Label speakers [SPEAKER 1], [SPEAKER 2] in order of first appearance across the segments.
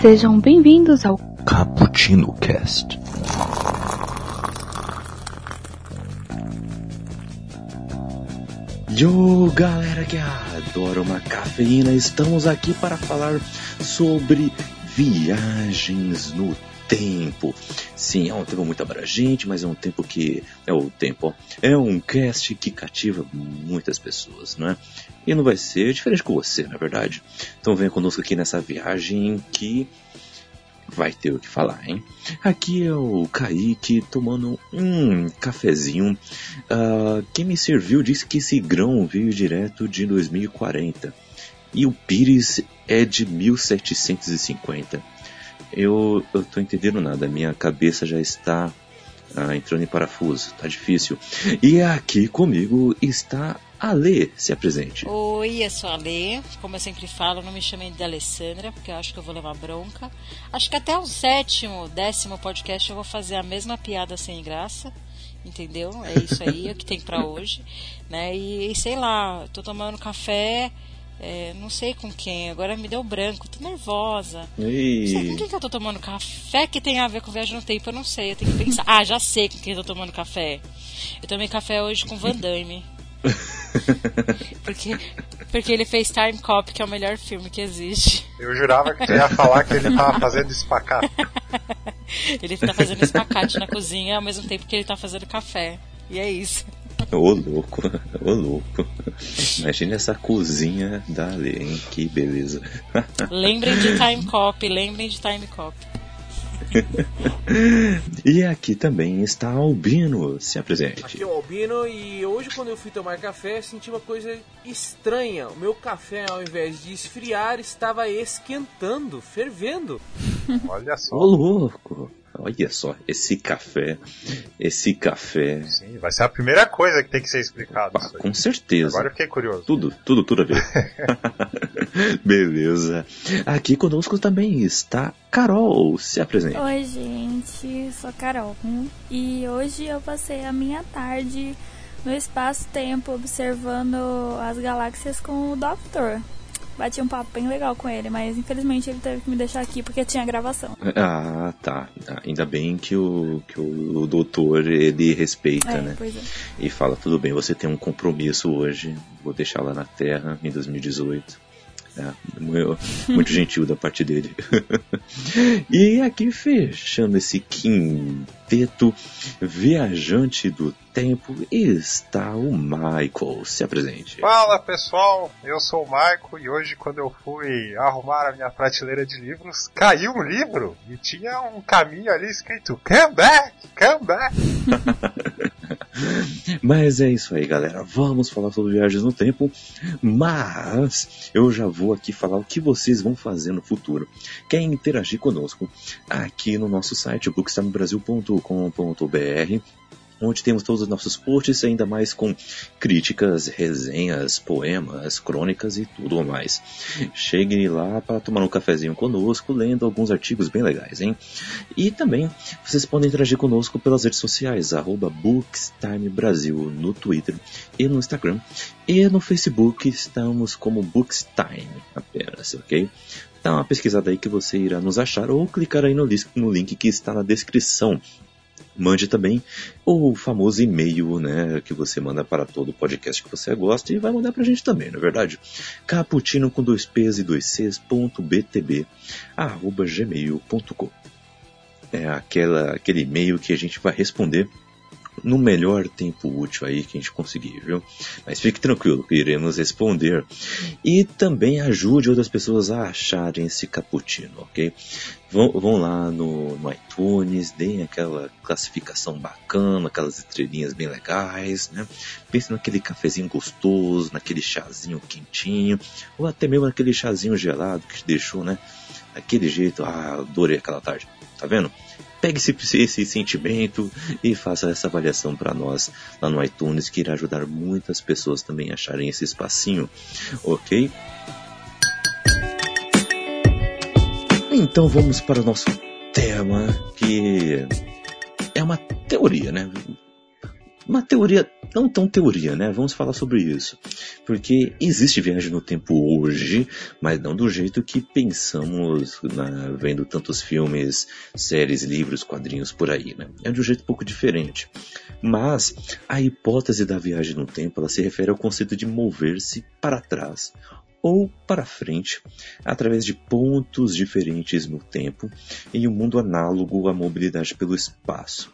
[SPEAKER 1] Sejam bem-vindos ao
[SPEAKER 2] Cappuccino Cast. Yo, galera que adora uma cafeína, estamos aqui para falar sobre viagens no tempo. Sim, é um tempo muito abrangente, mas é um tempo que é o tempo. É um cast que cativa muitas pessoas, não é? E não vai ser diferente com você, na verdade. Então venha conosco aqui nessa viagem que vai ter o que falar, hein? Aqui é o Kaique tomando um cafezinho. Uh, quem me serviu disse que esse grão veio direto de 2040 e o Pires é de 1750. Eu, eu tô entendendo nada, minha cabeça já está ah, entrando em parafuso, tá difícil. E aqui comigo está a Lê, se apresente.
[SPEAKER 3] Oi, eu sou a Lê. Como eu sempre falo, não me chamem de Alessandra, porque eu acho que eu vou levar bronca. Acho que até o sétimo, décimo podcast eu vou fazer a mesma piada sem graça. Entendeu? É isso aí, é o que tem para hoje. Né? E, e sei lá, tô tomando café é, não sei com quem, agora me deu branco, tô nervosa.
[SPEAKER 2] E...
[SPEAKER 3] Sei, com quem que eu tô tomando café que tem a ver com viagem no tempo? Eu não sei, eu tenho que pensar. Ah, já sei com quem eu tô tomando café. Eu tomei café hoje com Van Damme. porque, porque ele fez Time Cop, que é o melhor filme que existe.
[SPEAKER 4] Eu jurava que tu ia falar que ele tava fazendo espacate.
[SPEAKER 3] ele tá fazendo espacate na cozinha ao mesmo tempo que ele tá fazendo café. E é isso.
[SPEAKER 2] Ô louco, ô louco. Imagina essa cozinha da lei, hein? Que beleza.
[SPEAKER 3] Lembrem de Time Cop, lembrem de Time Cop.
[SPEAKER 2] e aqui também está Albino, se apresente.
[SPEAKER 5] Aqui é o Albino e hoje quando eu fui tomar café senti uma coisa estranha. O meu café ao invés de esfriar estava esquentando, fervendo.
[SPEAKER 4] Olha só.
[SPEAKER 2] Ô louco. Olha só, esse café, esse café.
[SPEAKER 4] Sim, vai ser a primeira coisa que tem que ser explicado.
[SPEAKER 2] Ah, com certeza.
[SPEAKER 4] Agora eu fiquei curioso.
[SPEAKER 2] Tudo, tudo, tudo a ver. Beleza. Aqui conosco também está Carol. Se apresente.
[SPEAKER 6] Oi, gente, sou Carol. E hoje eu passei a minha tarde no espaço-tempo observando as galáxias com o Doctor bati um papo bem legal com ele, mas infelizmente ele teve que me deixar aqui porque tinha gravação.
[SPEAKER 2] Ah, tá. Ainda bem que o, que o doutor ele respeita,
[SPEAKER 6] é,
[SPEAKER 2] né?
[SPEAKER 6] Pois é.
[SPEAKER 2] E fala, tudo bem, você tem um compromisso hoje, vou deixar lá na Terra em 2018. É, muito gentil da parte dele. e aqui fechando esse quinteto viajante do tempo está o Michael. Se apresente.
[SPEAKER 4] Fala pessoal, eu sou o Michael e hoje quando eu fui arrumar a minha prateleira de livros, caiu um livro e tinha um caminho ali escrito Come back, come back.
[SPEAKER 2] Mas é isso aí, galera. Vamos falar sobre viagens no tempo, mas eu já vou aqui falar o que vocês vão fazer no futuro. Quer interagir conosco? Aqui no nosso site, bookstamebrasil.com.br onde temos todos os nossos posts, ainda mais com críticas, resenhas, poemas, crônicas e tudo mais. Chegue lá para tomar um cafezinho conosco, lendo alguns artigos bem legais, hein? E também vocês podem interagir conosco pelas redes sociais, arroba no Twitter e no Instagram. E no Facebook estamos como Bookstime apenas, ok? Dá uma pesquisada aí que você irá nos achar ou clicar aí no link que está na descrição Mande também o famoso e-mail, né, que você manda para todo podcast que você gosta e vai mandar para a gente também, não é verdade? Caputino com dois P's e dois C's, ponto BTB, arroba gmail.com. É aquela, aquele e-mail que a gente vai responder no melhor tempo útil aí que a gente conseguir, viu? Mas fique tranquilo, iremos responder. E também ajude outras pessoas a acharem esse cappuccino, ok? Vão, vão lá no, no, iTunes, deem aquela classificação bacana, aquelas estrelinhas bem legais, né? Pense naquele cafezinho gostoso, naquele chazinho quentinho, ou até mesmo naquele chazinho gelado que te deixou, né? Daquele jeito, ah, adorei aquela tarde, tá vendo? Pegue esse, esse sentimento e faça essa avaliação para nós lá no iTunes, que irá ajudar muitas pessoas também a acharem esse espacinho, ok? Então vamos para o nosso tema, que é uma teoria, né? Uma teoria, não tão teoria, né? Vamos falar sobre isso. Porque existe viagem no tempo hoje, mas não do jeito que pensamos na, vendo tantos filmes, séries, livros, quadrinhos por aí, né? É de um jeito um pouco diferente. Mas a hipótese da viagem no tempo, ela se refere ao conceito de mover-se para trás ou para frente, através de pontos diferentes no tempo, em um mundo análogo à mobilidade pelo espaço.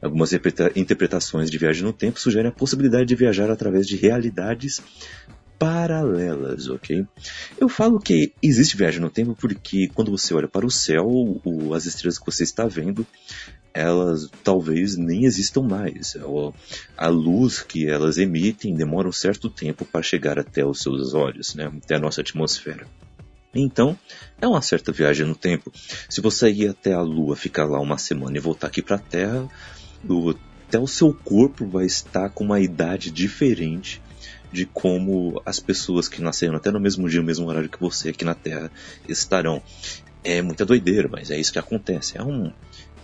[SPEAKER 2] Algumas interpretações de viagem no tempo sugerem a possibilidade de viajar através de realidades paralelas, ok? Eu falo que existe viagem no tempo porque quando você olha para o céu, o, as estrelas que você está vendo, elas talvez nem existam mais. A luz que elas emitem demora um certo tempo para chegar até os seus olhos, né? até a nossa atmosfera. Então, é uma certa viagem no tempo. Se você ir até a Lua, ficar lá uma semana e voltar aqui para a Terra, até o seu corpo vai estar com uma idade diferente de como as pessoas que nasceram até no mesmo dia, no mesmo horário que você aqui na Terra estarão. É muita doideira, mas é isso que acontece. É um,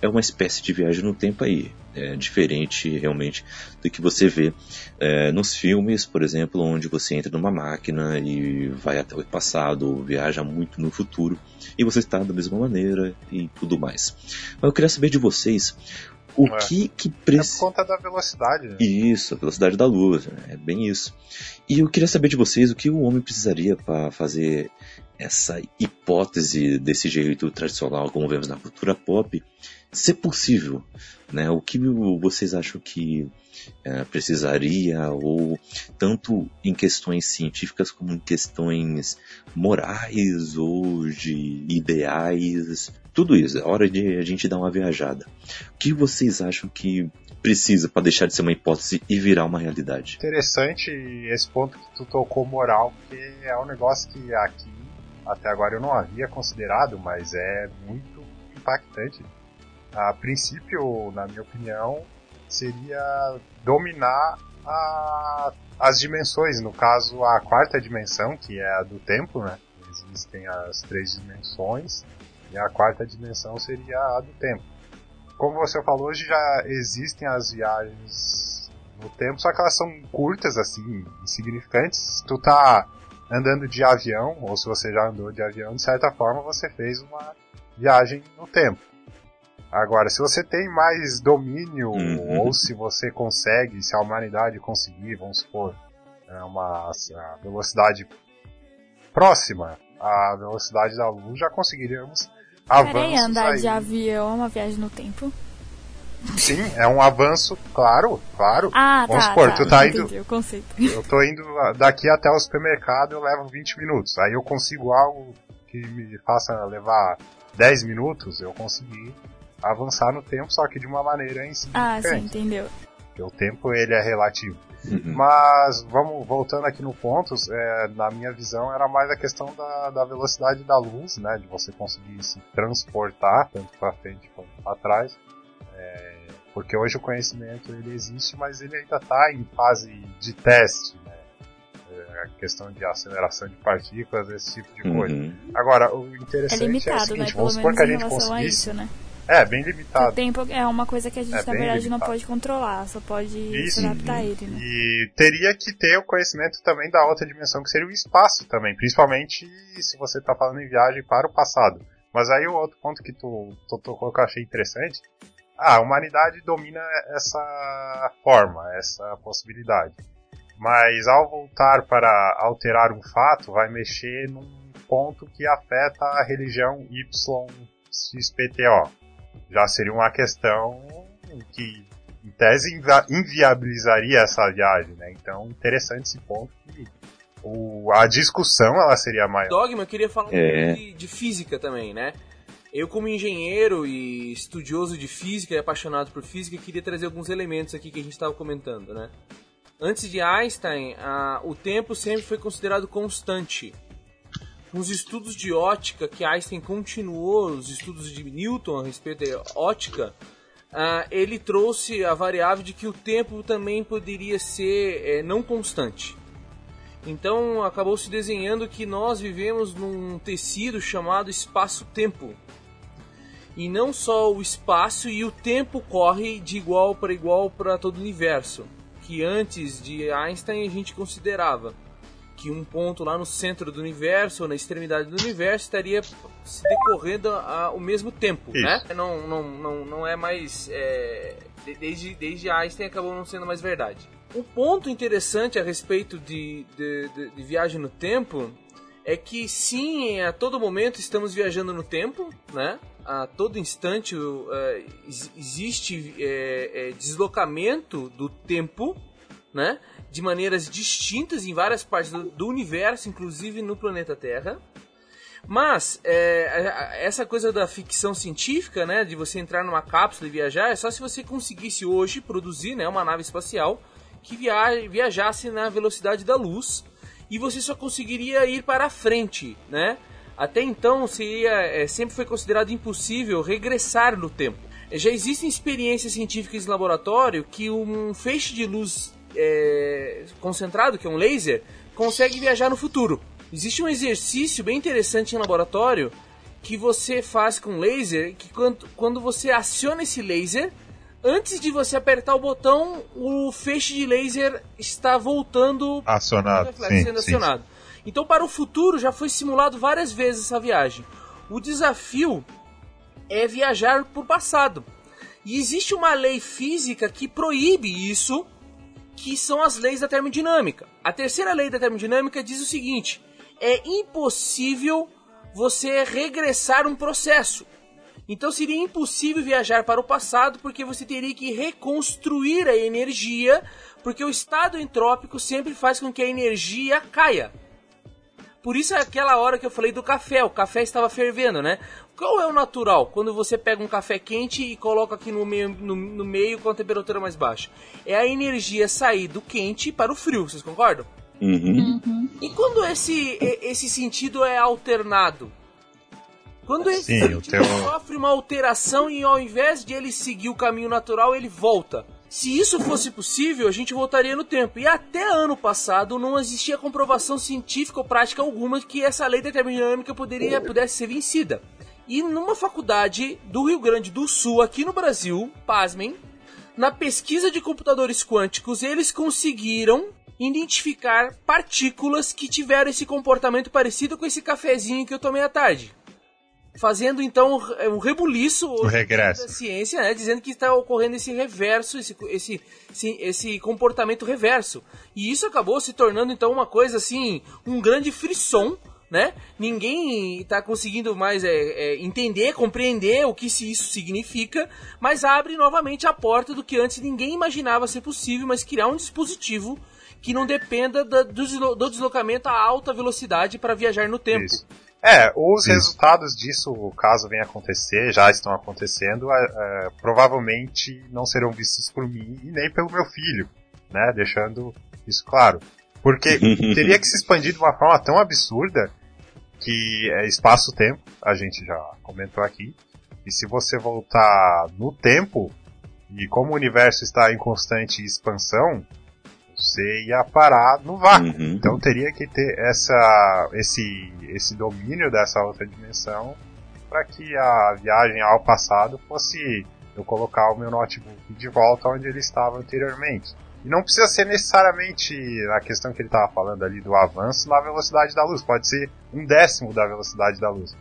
[SPEAKER 2] é uma espécie de viagem no tempo aí. É diferente realmente do que você vê é, nos filmes, por exemplo, onde você entra numa máquina e vai até o passado, viaja muito no futuro, e você está da mesma maneira e tudo mais. Mas eu queria saber de vocês o é. que que
[SPEAKER 4] precisa. É por conta da velocidade. Né?
[SPEAKER 2] Isso, a velocidade da luz, né? é bem isso. E eu queria saber de vocês o que o homem precisaria para fazer essa hipótese desse jeito tradicional, como vemos na cultura pop, ser possível, né? O que vocês acham que é, precisaria, ou tanto em questões científicas como em questões morais ou de ideais, tudo isso. É hora de a gente dar uma viajada. O que vocês acham que precisa para deixar de ser uma hipótese e virar uma realidade?
[SPEAKER 4] Interessante esse ponto que tu tocou moral, porque é um negócio que aqui até agora eu não havia considerado, mas é muito impactante a princípio, na minha opinião, seria dominar a, as dimensões, no caso a quarta dimensão, que é a do tempo, né? Existem as três dimensões e a quarta dimensão seria a do tempo. Como você falou, hoje já existem as viagens no tempo, só que elas são curtas, assim, insignificantes. Tu tá andando de avião, ou se você já andou de avião, de certa forma você fez uma viagem no tempo. Agora, se você tem mais domínio, uhum. ou se você consegue, se a humanidade conseguir, vamos supor, é uma velocidade próxima à velocidade da luz, já Peraí,
[SPEAKER 6] andar
[SPEAKER 4] aí.
[SPEAKER 6] de avião é uma viagem no tempo?
[SPEAKER 4] Sim, é um avanço, claro, claro.
[SPEAKER 6] Ah,
[SPEAKER 4] Vamos
[SPEAKER 6] tá,
[SPEAKER 4] supor,
[SPEAKER 6] tá,
[SPEAKER 4] tu tá
[SPEAKER 6] indo.
[SPEAKER 4] O
[SPEAKER 6] conceito.
[SPEAKER 4] Eu tô indo daqui até o supermercado, eu levo 20 minutos. Aí eu consigo algo que me faça levar 10 minutos, eu consegui avançar no tempo, só que de uma maneira em si.
[SPEAKER 6] Ah, sim, entendeu.
[SPEAKER 4] Porque o tempo ele é relativo. Uhum. Mas vamos voltando aqui no ponto, é, na minha visão era mais a questão da, da velocidade da luz, né, de você conseguir se transportar tanto para frente quanto para trás. É, porque hoje o conhecimento ele existe, mas ele ainda está em fase de teste, né? É, a questão de aceleração de partículas, esse tipo de coisa. Uhum. Agora, o interessante
[SPEAKER 6] é, limitado,
[SPEAKER 4] é o seguinte,
[SPEAKER 6] né?
[SPEAKER 4] vamos supor que a gente conseguisse...
[SPEAKER 6] Isso, né?
[SPEAKER 4] É, bem limitado.
[SPEAKER 6] O tempo é uma coisa que a gente, é na verdade, limitado. não pode controlar, só pode Isso. se adaptar a ele, né?
[SPEAKER 4] E teria que ter o conhecimento também da outra dimensão, que seria o espaço também, principalmente se você está falando em viagem para o passado. Mas aí o outro ponto que tu tocou que eu achei interessante, ah, a humanidade domina essa forma, essa possibilidade. Mas ao voltar para alterar um fato, vai mexer num ponto que afeta a religião YXPTO já seria uma questão que, em tese, inviabilizaria essa viagem, né? Então, interessante esse ponto que o, a discussão ela seria maior.
[SPEAKER 5] Dogma, eu queria falar é. de, de física também, né? Eu, como engenheiro e estudioso de física e apaixonado por física, queria trazer alguns elementos aqui que a gente estava comentando, né? Antes de Einstein, a, o tempo sempre foi considerado constante nos estudos de ótica que Einstein continuou, os estudos de Newton a respeito da ótica, uh, ele trouxe a variável de que o tempo também poderia ser é, não constante. Então acabou se desenhando que nós vivemos num tecido chamado espaço-tempo. E não só o espaço e o tempo corre de igual para igual para todo o universo, que antes de Einstein a gente considerava que um ponto lá no centro do universo, ou na extremidade do universo, estaria se decorrendo ao mesmo tempo, Isso. né? Não, não, não, não é mais. É, desde, desde Einstein acabou não sendo mais verdade. Um ponto interessante a respeito de, de, de, de viagem no tempo é que sim, a todo momento estamos viajando no tempo, né? A todo instante uh, existe uh, deslocamento do tempo, né? De maneiras distintas em várias partes do, do universo, inclusive no planeta Terra. Mas é, essa coisa da ficção científica, né, de você entrar numa cápsula e viajar, é só se você conseguisse hoje produzir, né, uma nave espacial que via viajasse na velocidade da luz e você só conseguiria ir para frente, né? Até então seria, é, sempre foi considerado impossível regressar no tempo. Já existem experiências científicas em laboratório que um feixe de luz é, concentrado, que é um laser, consegue viajar no futuro. Existe um exercício bem interessante em laboratório que você faz com laser, que quando, quando você aciona esse laser, antes de você apertar o botão, o feixe de laser está voltando
[SPEAKER 4] acionado,
[SPEAKER 5] sim, sendo acionado. Sim. Então, para o futuro, já foi simulado várias vezes essa viagem. O desafio é viajar por passado. E existe uma lei física que proíbe isso, que são as leis da termodinâmica. A terceira lei da termodinâmica diz o seguinte: é impossível você regressar um processo. Então seria impossível viajar para o passado porque você teria que reconstruir a energia, porque o estado entrópico sempre faz com que a energia caia. Por isso é aquela hora que eu falei do café, o café estava fervendo, né? Qual é o natural quando você pega um café quente e coloca aqui no meio, no, no meio com a temperatura mais baixa? É a energia sair do quente para o frio, vocês concordam?
[SPEAKER 2] Uhum. Uhum.
[SPEAKER 5] E quando esse, esse sentido é alternado? Quando esse
[SPEAKER 4] Sim,
[SPEAKER 5] sentido teu... sofre uma alteração e ao invés de ele seguir o caminho natural, ele volta. Se isso fosse possível, a gente voltaria no tempo. E até ano passado não existia comprovação científica ou prática alguma que essa lei da termodinâmica poderia, pudesse ser vencida. E numa faculdade do Rio Grande do Sul, aqui no Brasil, pasmem, na pesquisa de computadores quânticos, eles conseguiram identificar partículas que tiveram esse comportamento parecido com esse cafezinho que eu tomei à tarde fazendo então um rebuliço da ciência, né, dizendo que está ocorrendo esse reverso, esse, esse, esse, esse, comportamento reverso. E isso acabou se tornando então uma coisa assim, um grande frisson, né? Ninguém está conseguindo mais é, é, entender, compreender o que isso significa, mas abre novamente a porta do que antes ninguém imaginava ser possível, mas criar um dispositivo que não dependa do, do deslocamento a alta velocidade para viajar no tempo. Isso.
[SPEAKER 4] É, os resultados disso, caso venha acontecer, já estão acontecendo, é, é, provavelmente não serão vistos por mim e nem pelo meu filho, né? Deixando isso claro. Porque teria que se expandir de uma forma tão absurda que é espaço-tempo, a gente já comentou aqui. E se você voltar no tempo, e como o universo está em constante expansão, você ia parar no vácuo. Uhum. Então teria que ter essa, esse, esse domínio dessa outra dimensão para que a viagem ao passado fosse eu colocar o meu notebook de volta onde ele estava anteriormente. E não precisa ser necessariamente a questão que ele estava falando ali do avanço na velocidade da luz, pode ser um décimo da velocidade da luz.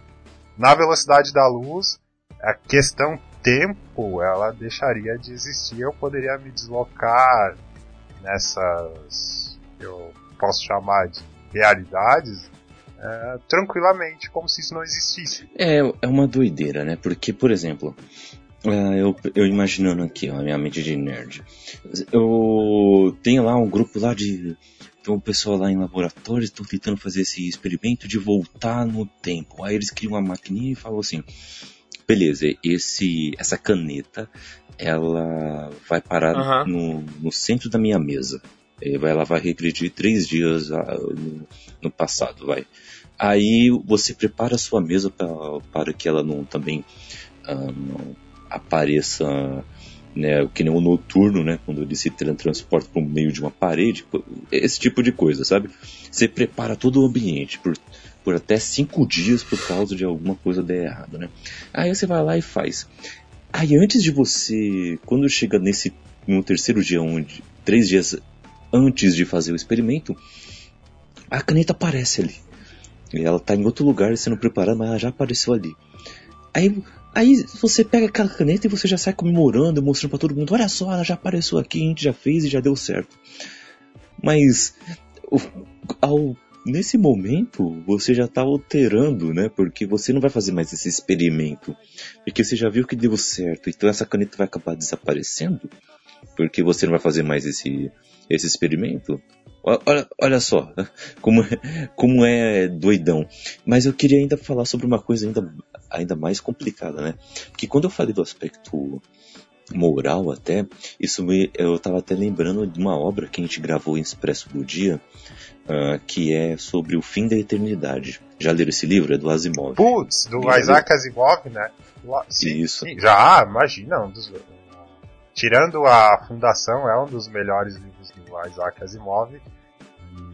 [SPEAKER 4] Na velocidade da luz, a questão tempo, ela deixaria de existir, eu poderia me deslocar nessas eu posso chamar de realidades é, tranquilamente, como se isso não existisse.
[SPEAKER 2] É, é uma doideira, né? Porque, por exemplo, é, eu, eu imaginando aqui, ó, a minha mente de nerd, eu tenho lá um grupo lá de o pessoal lá em laboratório estão tentando fazer esse experimento de voltar no tempo. Aí eles criam uma maquininha e falam assim: beleza, esse, essa caneta ela vai parar uhum. no, no centro da minha mesa. Ela vai regredir três dias ah, no, no passado, vai. Aí você prepara a sua mesa pra, para que ela não também uh, não apareça né, que nem o noturno, né, quando ele se transporta para o meio de uma parede, esse tipo de coisa, sabe? Você prepara todo o ambiente por por até cinco dias por causa de alguma coisa der errado, né? Aí você vai lá e faz. Aí antes de você, quando chega nesse no terceiro dia, onde três dias antes de fazer o experimento, a caneta aparece ali. E ela está em outro lugar sendo preparada, mas ela já apareceu ali. Aí, aí você pega aquela caneta e você já sai comemorando, mostrando para todo mundo, olha só, ela já apareceu aqui, a gente já fez e já deu certo. Mas ao, nesse momento você já está alterando, né? Porque você não vai fazer mais esse experimento. Porque você já viu que deu certo, então essa caneta vai acabar desaparecendo. Porque você não vai fazer mais esse, esse experimento. Olha, olha só como, como é doidão. Mas eu queria ainda falar sobre uma coisa ainda, ainda mais complicada, né? Porque quando eu falei do aspecto moral até, isso me, eu estava até lembrando de uma obra que a gente gravou em Expresso do Dia, uh, que é sobre o fim da eternidade. Já leram esse livro? É do Asimov.
[SPEAKER 4] Putz, do Isaac Asimov, né?
[SPEAKER 2] Sim, Isso.
[SPEAKER 4] Sim, já, imagina, um dos, tirando a Fundação, é um dos melhores livros do Isaac Asimov.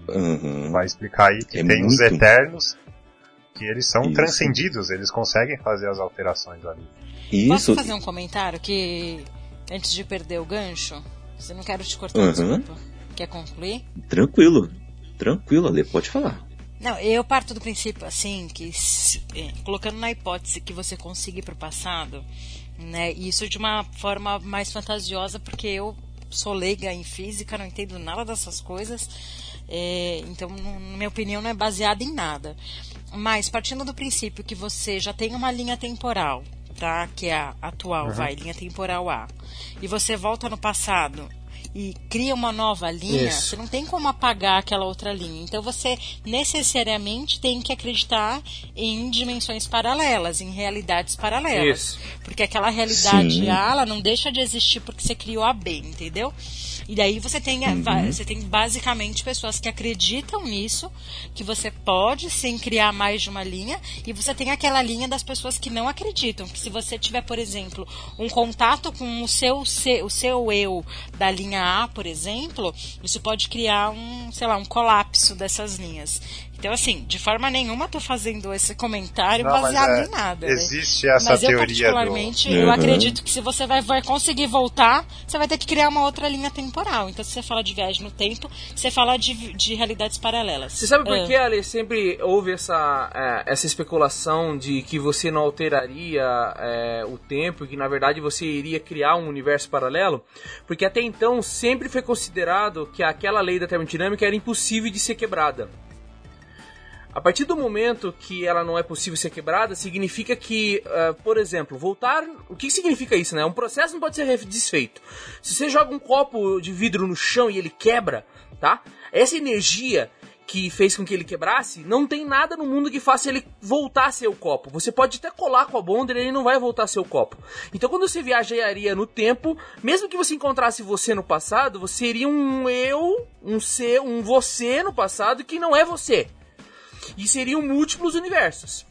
[SPEAKER 2] Uhum.
[SPEAKER 4] Vai explicar aí que é tem muito... os Eternos, que eles são Isso. transcendidos, eles conseguem fazer as alterações ali.
[SPEAKER 3] Isso. Posso fazer um comentário que, antes de perder o gancho, você não quero te cortar, uhum. desculpa. Quer concluir?
[SPEAKER 2] Tranquilo, tranquilo, Ale, pode falar.
[SPEAKER 3] Não, eu parto do princípio, assim, que é, colocando na hipótese que você consiga ir para o passado, né, isso de uma forma mais fantasiosa, porque eu sou leiga em física, não entendo nada dessas coisas, é, então, na minha opinião, não é baseada em nada. Mas partindo do princípio que você já tem uma linha temporal, tá? Que é a atual, uhum. vai, linha temporal A. E você volta no passado e cria uma nova linha, Isso. você não tem como apagar aquela outra linha. Então você necessariamente tem que acreditar em dimensões paralelas, em realidades paralelas. Isso. Porque aquela realidade Sim. A, ela não deixa de existir porque você criou a B, entendeu? E daí você tem, uhum. você tem basicamente pessoas que acreditam nisso, que você pode sim criar mais de uma linha, e você tem aquela linha das pessoas que não acreditam. Que se você tiver, por exemplo, um contato com o seu, o seu eu da linha A, por exemplo, isso pode criar um, sei lá, um colapso dessas linhas. Então, assim, de forma nenhuma tô fazendo esse comentário não, baseado é, em nada. Né?
[SPEAKER 4] Existe né? essa
[SPEAKER 3] mas
[SPEAKER 4] teoria.
[SPEAKER 3] Eu, particularmente, do... eu uhum. acredito que se você vai, vai conseguir voltar, você vai ter que criar uma outra linha temporal. Então, se você fala de viagem no tempo, você fala de, de realidades paralelas.
[SPEAKER 5] Você sabe por uh. que, Ali, sempre houve essa, é, essa especulação de que você não alteraria é, o tempo, que na verdade você iria criar um universo paralelo? Porque até então sempre foi considerado que aquela lei da termodinâmica era impossível de ser quebrada. A partir do momento que ela não é possível ser quebrada, significa que, uh, por exemplo, voltar. O que significa isso, né? Um processo não pode ser desfeito. Se você joga um copo de vidro no chão e ele quebra, tá? Essa energia que fez com que ele quebrasse, não tem nada no mundo que faça ele voltar a ser o copo. Você pode até colar com a bonder e ele não vai voltar a ser o copo. Então quando você viajaria no tempo, mesmo que você encontrasse você no passado, você seria um eu, um ser, um você no passado que não é você. E seriam múltiplos universos.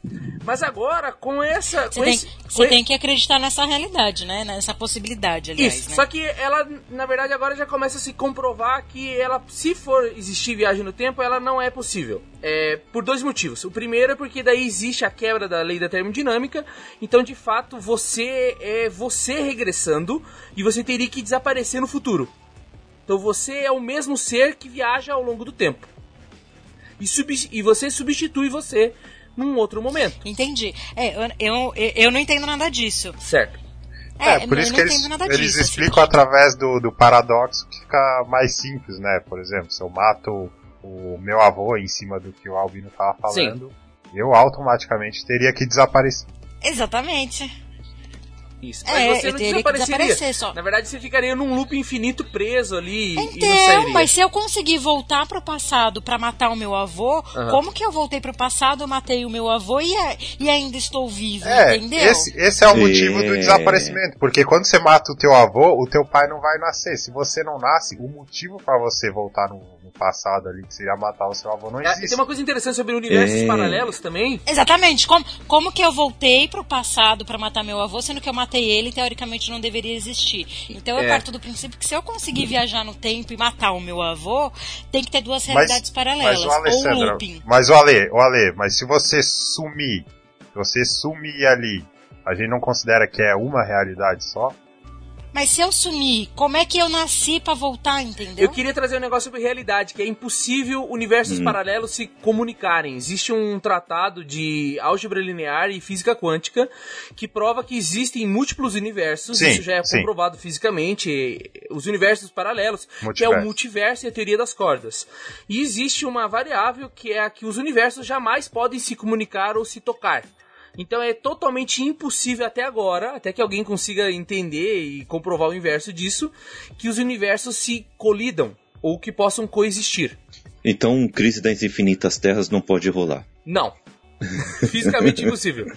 [SPEAKER 5] Mas agora, com essa.
[SPEAKER 3] Você, com tem, esse, você tem que acreditar nessa realidade, né? Nessa possibilidade, aliás. Isso.
[SPEAKER 5] Né? Só que ela, na verdade, agora já começa a se comprovar que ela, se for existir viagem no tempo, ela não é possível. É, por dois motivos. O primeiro é porque daí existe a quebra da lei da termodinâmica. Então, de fato, você é você regressando e você teria que desaparecer no futuro. Então você é o mesmo ser que viaja ao longo do tempo e, e você substitui você num outro momento.
[SPEAKER 3] Entendi. É, eu, eu, eu não entendo nada disso.
[SPEAKER 5] Certo.
[SPEAKER 4] É, é por isso que eles, eles disso, assim. explicam assim. através do, do paradoxo que fica mais simples, né? Por exemplo, se eu mato o meu avô em cima do que o Albino estava falando, Sim. eu automaticamente teria que desaparecer.
[SPEAKER 3] Exatamente.
[SPEAKER 5] Isso. É, mas você não desapareceria. Só. Na verdade, você ficaria num loop infinito preso ali
[SPEAKER 3] então, mas se eu conseguir voltar pro passado para matar o meu avô, uhum. como que eu voltei pro passado, eu matei o meu avô e, e ainda estou vivo, é, entendeu?
[SPEAKER 4] Esse, esse é o motivo do desaparecimento. Porque quando você mata o teu avô, o teu pai não vai nascer. Se você não nasce, o motivo para você voltar no, no passado ali, que seria matar o seu avô, não
[SPEAKER 5] É,
[SPEAKER 4] existe.
[SPEAKER 5] tem uma coisa interessante sobre universos
[SPEAKER 2] É.
[SPEAKER 5] paralelos também.
[SPEAKER 3] Exatamente. Como, como que eu voltei pro passado pra matar meu avô, sendo que eu matei ele teoricamente não deveria existir. Então eu
[SPEAKER 5] É.
[SPEAKER 3] parto do princípio que se eu conseguir viajar no tempo e matar o meu avô, tem que ter duas realidades paralelas.
[SPEAKER 4] mas o
[SPEAKER 3] ou looping.
[SPEAKER 4] mas o Ale, o Ale, mas se você sumir, se você sumir ali, a gente não considera que é uma realidade só?
[SPEAKER 3] Mas se eu sumir, como é que eu nasci pra voltar, entendeu?
[SPEAKER 5] Eu queria trazer um negócio sobre realidade, que é impossível universos
[SPEAKER 2] Hum.
[SPEAKER 5] paralelos se comunicarem. Existe um tratado de álgebra linear e física quântica que prova que existem múltiplos universos,
[SPEAKER 4] Sim,
[SPEAKER 5] isso já é
[SPEAKER 4] sim.
[SPEAKER 5] comprovado fisicamente, os universos paralelos, que é
[SPEAKER 4] Multiverso.
[SPEAKER 5] o multiverso e a teoria das cordas. E existe uma variável que é a que os universos jamais podem se comunicar ou se tocar. Então é totalmente impossível até agora, até que alguém consiga entender e comprovar o inverso disso, que os universos se colidam ou que possam coexistir.
[SPEAKER 2] Então, crise das infinitas terras não pode rolar.
[SPEAKER 5] Não. Fisicamente impossível.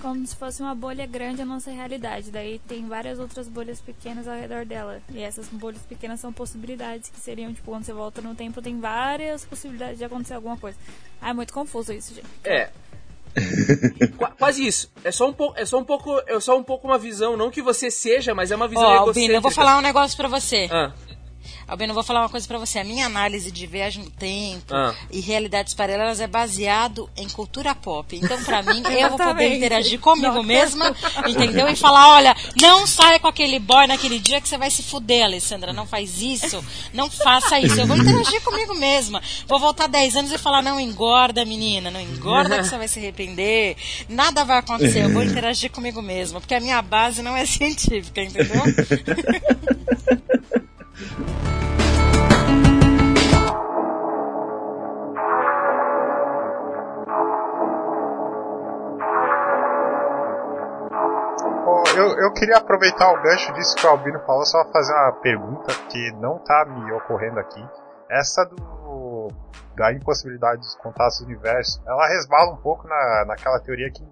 [SPEAKER 6] Como se fosse uma bolha grande a nossa realidade. Daí tem várias outras bolhas pequenas ao redor dela. E essas bolhas pequenas são possibilidades que seriam, tipo, quando você volta no tempo, tem várias possibilidades de acontecer alguma coisa. Ah, é muito confuso isso, gente.
[SPEAKER 5] É. Qua- Quase isso. É só um pouco, é só um pouco, é só um pouco uma visão, não que você seja, mas é uma visão
[SPEAKER 3] Ó,
[SPEAKER 5] egocêntrica.
[SPEAKER 3] Albino, eu vou falar um negócio pra você.
[SPEAKER 5] Ah,
[SPEAKER 3] Albino, eu vou falar uma coisa pra você. A minha análise de viagem no tempo
[SPEAKER 5] Ah.
[SPEAKER 3] e realidades paralelas é baseado em cultura pop. Então, pra mim, eu vou poder interagir comigo mesma, entendeu? E falar, olha, não saia com aquele boy naquele dia que você vai se fuder, Alessandra. Não faz isso. Não faça isso. Eu vou interagir comigo mesma. Vou voltar 10 anos e falar, não engorda, menina. Não engorda que você vai se arrepender. Nada vai acontecer. Eu vou interagir comigo mesma. Porque a minha base não é científica, entendeu?
[SPEAKER 4] Eu, eu queria aproveitar o gancho disso que o Albino falou, só fazer uma pergunta que não tá me ocorrendo aqui. Essa do da impossibilidade dos contatos do universo, ela resbala um pouco na, naquela teoria que.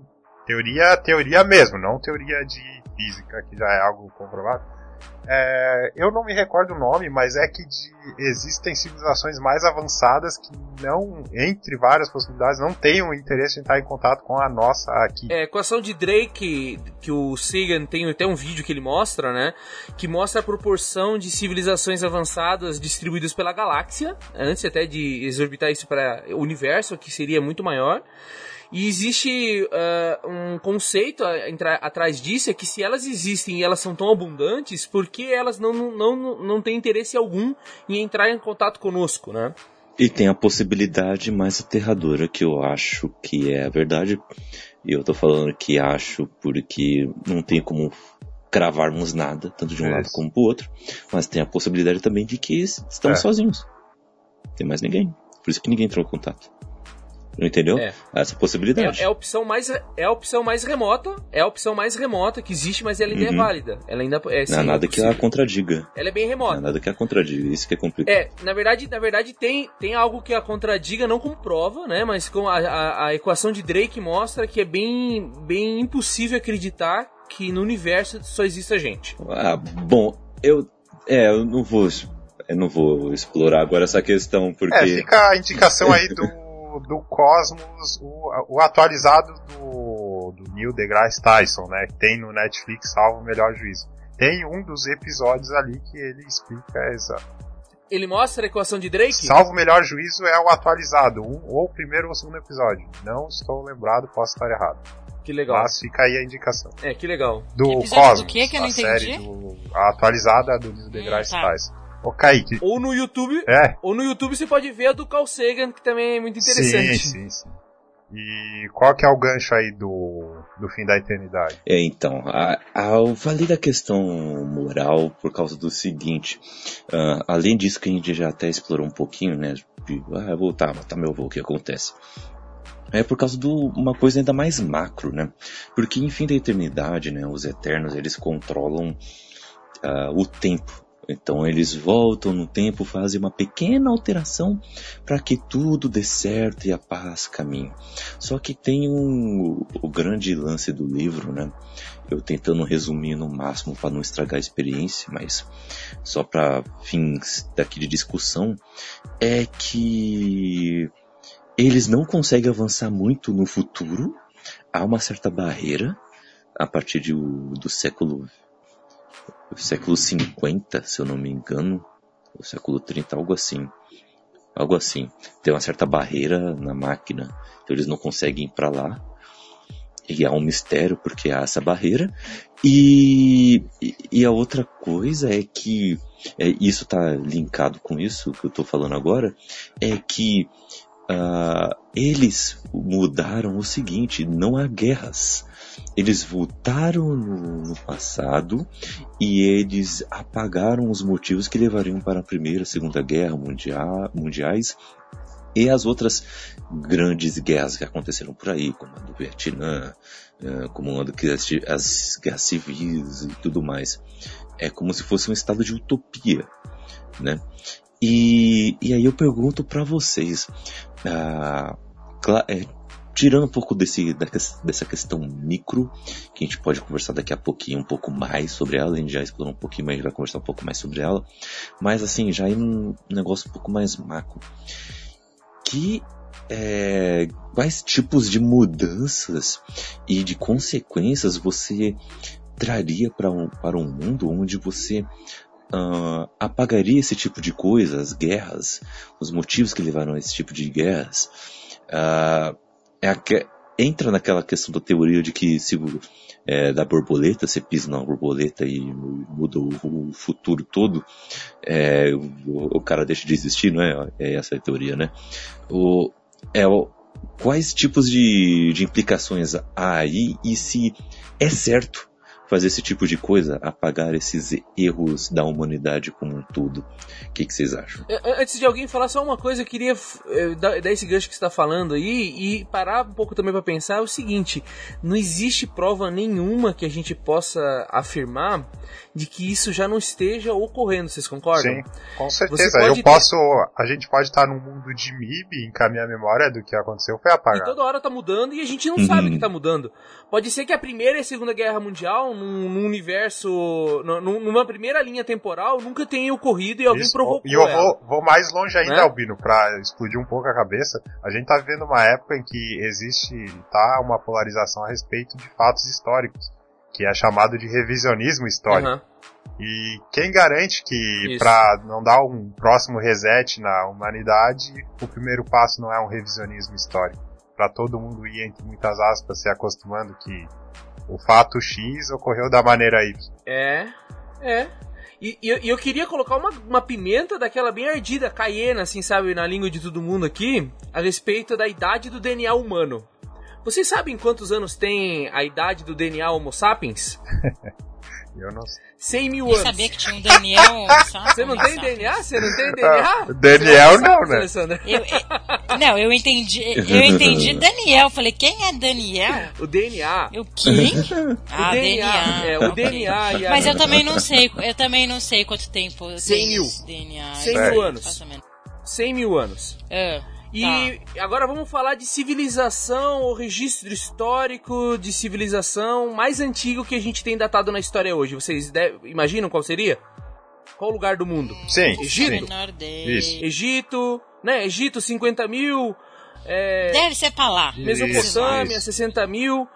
[SPEAKER 4] Teoria, teoria mesmo, não teoria de física, que já é algo comprovado. É, eu não me recordo o nome, mas é que de- existem civilizações mais avançadas que não, entre várias possibilidades, não o interesse em estar em contato com a nossa aqui.
[SPEAKER 5] É, a equação de Drake, que o Sagan tem até um vídeo que ele mostra, né? Que mostra a proporção de civilizações avançadas distribuídas pela galáxia, antes até de exorbitar isso para o universo, que seria muito maior. E existe ah, um conceito atrás disso, é que se elas existem e elas são tão abundantes, por que elas não, não, não, não têm interesse algum em entrar em contato conosco, né?
[SPEAKER 2] E tem a possibilidade mais aterradora que eu acho que é a verdade. E eu tô falando que acho porque não tem como cravarmos nada, tanto de um
[SPEAKER 4] Isso.
[SPEAKER 2] lado como pro outro. Mas tem a possibilidade também de que estamos
[SPEAKER 4] É.
[SPEAKER 2] sozinhos. Tem mais ninguém. Por isso que ninguém entrou em contato. Entendeu?
[SPEAKER 5] É.
[SPEAKER 2] Essa possibilidade.
[SPEAKER 5] É, é a opção mais é a opção mais remota, é a opção mais remota que existe, mas ela ainda é
[SPEAKER 2] Uhum.
[SPEAKER 5] válida. Ela ainda é,
[SPEAKER 2] não há nada que a contradiga.
[SPEAKER 5] Ela é bem
[SPEAKER 2] Não há
[SPEAKER 5] remota.
[SPEAKER 2] nada que a contradiga. Isso que é complicado.
[SPEAKER 5] É, na verdade, na verdade tem, tem algo que a contradiga, não como prova, né? Mas com a, a, a equação de Drake mostra que é bem, bem impossível acreditar que no universo só existe a gente.
[SPEAKER 2] Ah, bom, eu. É, eu não vou. Eu não vou explorar agora essa questão, porque.
[SPEAKER 4] É, fica a indicação aí do, do Cosmos, o, o atualizado do, do Neil deGrasse Tyson, né? Que tem no Netflix, salvo o melhor juízo. Tem um dos episódios ali que ele explica essa.
[SPEAKER 5] Ele mostra a equação de Drake?
[SPEAKER 4] Salvo o melhor juízo é o atualizado, um, ou o primeiro ou o segundo episódio. Não estou lembrado, posso estar errado.
[SPEAKER 5] Que legal.
[SPEAKER 4] Mas fica aí a indicação.
[SPEAKER 5] É, que legal.
[SPEAKER 4] Do
[SPEAKER 3] Que
[SPEAKER 4] Cosmos,
[SPEAKER 3] do quê que eu não
[SPEAKER 4] a série
[SPEAKER 3] entendi?
[SPEAKER 4] do, a atualizada do Neil deGrasse
[SPEAKER 3] tá.
[SPEAKER 4] Tyson. Ô Kaique,
[SPEAKER 5] Ou no YouTube,
[SPEAKER 4] é,
[SPEAKER 5] ou no YouTube você pode ver a do Carl Sagan, que também é muito interessante.
[SPEAKER 4] Sim, sim, sim. E qual que é o gancho aí do, do fim da eternidade?
[SPEAKER 2] É, então, a, a, eu falei da questão moral por causa do seguinte, ah, além disso que a gente já até explorou um pouquinho, né, de, ah, eu vou tá, matar meu avô, o que acontece? É por causa de uma coisa ainda mais macro, né, porque em fim da eternidade, né, os eternos, eles controlam ah, o tempo, Então eles voltam no tempo, fazem uma pequena alteração para que tudo dê certo e a paz caminhe. Só que tem um, o grande lance do livro, né? Eu tentando resumir no máximo para não estragar a experiência, mas só para fins daqui de discussão, é que eles não conseguem avançar muito no futuro. Há uma certa barreira a partir de, do século século 50, se eu não me engano, ou século 30, algo assim. Algo assim. Tem uma certa barreira na máquina, então eles não conseguem ir para lá. E há um mistério porque há essa barreira. E, e a outra coisa é que, é, isso está linkado com isso que eu estou falando agora, é que uh, eles mudaram o seguinte, não há guerras. Eles voltaram no, passado e eles apagaram os motivos que levariam para a Primeira e Segunda Guerra mundial, mundiais e as outras grandes guerras que aconteceram por aí, como a do Vietnã, eh, como a do, as guerras civis e tudo mais. É como se fosse um estado de utopia, né? E, e aí eu pergunto para vocês, ah, é, tirando um pouco desse, dessa questão micro, que a gente pode conversar daqui a pouquinho um pouco mais sobre ela, a gente já explorou um pouquinho, mas a gente vai conversar um pouco mais sobre ela, mas assim, já em um negócio um pouco mais macro. Que é, quais tipos de mudanças e de consequências você traria para um, para um mundo onde você uh, apagaria esse tipo de coisa, as guerras, os motivos que levaram a esse tipo de guerras? Uh, é a, entra naquela questão da teoria de que se é, da borboleta, você pisa na borboleta e muda o, o futuro todo, é, o, o, cara deixa de existir, não é? É essa a teoria, né? O, é, o, quais tipos de, de implicações há aí e se é certo fazer esse tipo de coisa, apagar esses erros da humanidade como um todo. O que, que vocês acham?
[SPEAKER 5] Antes de alguém falar só uma coisa, eu queria eh, dar, esse gancho que você está falando aí e parar um pouco também para pensar é o seguinte: não existe prova nenhuma que a gente possa afirmar de que isso já não esteja ocorrendo, vocês concordam?
[SPEAKER 4] Sim, com certeza. Eu ter... posso. A gente pode estar num mundo de MIB em que a memória do que aconteceu foi apagada.
[SPEAKER 5] E toda hora tá mudando e a gente não uhum. sabe o que tá mudando. Pode ser que a Primeira e a Segunda Guerra Mundial, num, num universo. Num, numa primeira linha temporal, nunca tenha ocorrido e alguém Isso. provocou.
[SPEAKER 4] E eu vou, vou, mais longe ainda, né? Albino, pra explodir um pouco a cabeça. A gente tá vivendo uma época em que existe tá, uma polarização a respeito de fatos históricos que é chamado de revisionismo histórico. Uhum. E quem garante que para não dar um próximo reset na humanidade, o primeiro passo não é um revisionismo histórico? Para todo mundo ir, entre muitas aspas, se acostumando que o fato X ocorreu da maneira Y.
[SPEAKER 5] É, é. E, e, eu, e, eu, queria colocar uma, uma pimenta daquela bem ardida, caiena, assim, sabe, na língua de todo mundo aqui, a respeito da idade do DNA humano. Vocês sabem quantos anos tem a idade do DNA Homo sapiens?
[SPEAKER 4] Eu não sei.
[SPEAKER 5] 100 mil anos.
[SPEAKER 3] Eu sabia que tinha um Daniel.
[SPEAKER 5] Você não tem DNA? Você não tem DNA? Ah,
[SPEAKER 4] Daniel não, né?
[SPEAKER 3] Eu, eu, não, eu entendi. Eu entendi Daniel. Falei, quem é Daniel?
[SPEAKER 5] O DNA.
[SPEAKER 3] O quem? Ah,
[SPEAKER 5] o DNA. DNA. É, o okay. DNA.
[SPEAKER 3] E a... Mas eu também não sei. Eu também não sei quanto tempo.
[SPEAKER 5] 100 mil.
[SPEAKER 3] DNA.
[SPEAKER 5] 100 mil anos. 100 mil anos.
[SPEAKER 3] É.
[SPEAKER 5] E tá. agora vamos falar de civilização, o registro histórico de civilização mais antigo que a gente tem datado na história hoje. Vocês imaginam qual seria? Qual lugar do mundo?
[SPEAKER 4] Sim.
[SPEAKER 5] Egito.
[SPEAKER 4] Isso.
[SPEAKER 5] Egito, né? Egito, 50 mil. É...
[SPEAKER 3] Deve ser pra lá.
[SPEAKER 5] Mesopotâmia, 60 mil.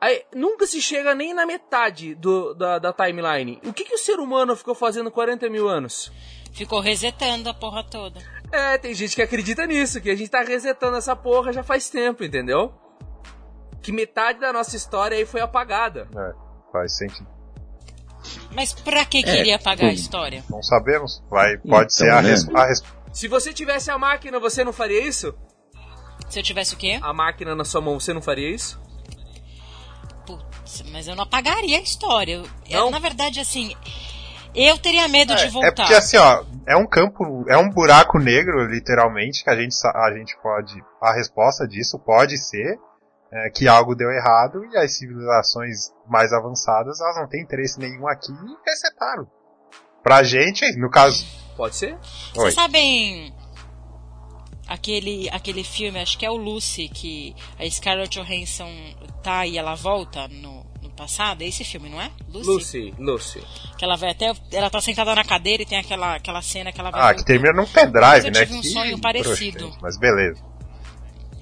[SPEAKER 5] Aí, nunca se chega nem na metade do, da, da timeline. O que, que o ser humano ficou fazendo 40 mil anos?
[SPEAKER 3] Ficou resetando a porra toda.
[SPEAKER 5] É, tem gente que acredita nisso, que a gente tá resetando essa porra já faz tempo, entendeu? Que metade da nossa história aí foi apagada.
[SPEAKER 4] É, faz sentido.
[SPEAKER 3] Mas pra que queria é, apagar a história?
[SPEAKER 4] Não sabemos. Vai, pode então, ser a, né? resposta.
[SPEAKER 5] Se você tivesse a máquina, você não faria isso?
[SPEAKER 3] Se eu tivesse o quê?
[SPEAKER 5] A máquina na sua mão, você não faria isso?
[SPEAKER 3] Putz, mas eu não apagaria a história. Eu, eu, na verdade, assim, eu teria medo é, de voltar.
[SPEAKER 4] É porque assim, ó, é um campo, é um buraco negro, literalmente, que a gente, a gente pode. A resposta disso pode ser é, que algo deu errado e as civilizações mais avançadas elas não têm interesse nenhum aqui e resetaram. Pra gente, no caso.
[SPEAKER 5] Pode ser?
[SPEAKER 3] Vocês sabem aquele, aquele filme, acho que é o Lucy, que a Scarlett Johansson tá e ela volta no, no passado? É esse filme, não é?
[SPEAKER 5] Lucy? Lucy, Lucy.
[SPEAKER 3] Que ela vai até. Ela tá sentada na cadeira e tem aquela, aquela cena que ela vai.
[SPEAKER 4] Ah, que termina num pendrive,
[SPEAKER 3] eu
[SPEAKER 4] né?
[SPEAKER 3] tive um sonho
[SPEAKER 4] que
[SPEAKER 3] parecido.
[SPEAKER 4] Mas beleza.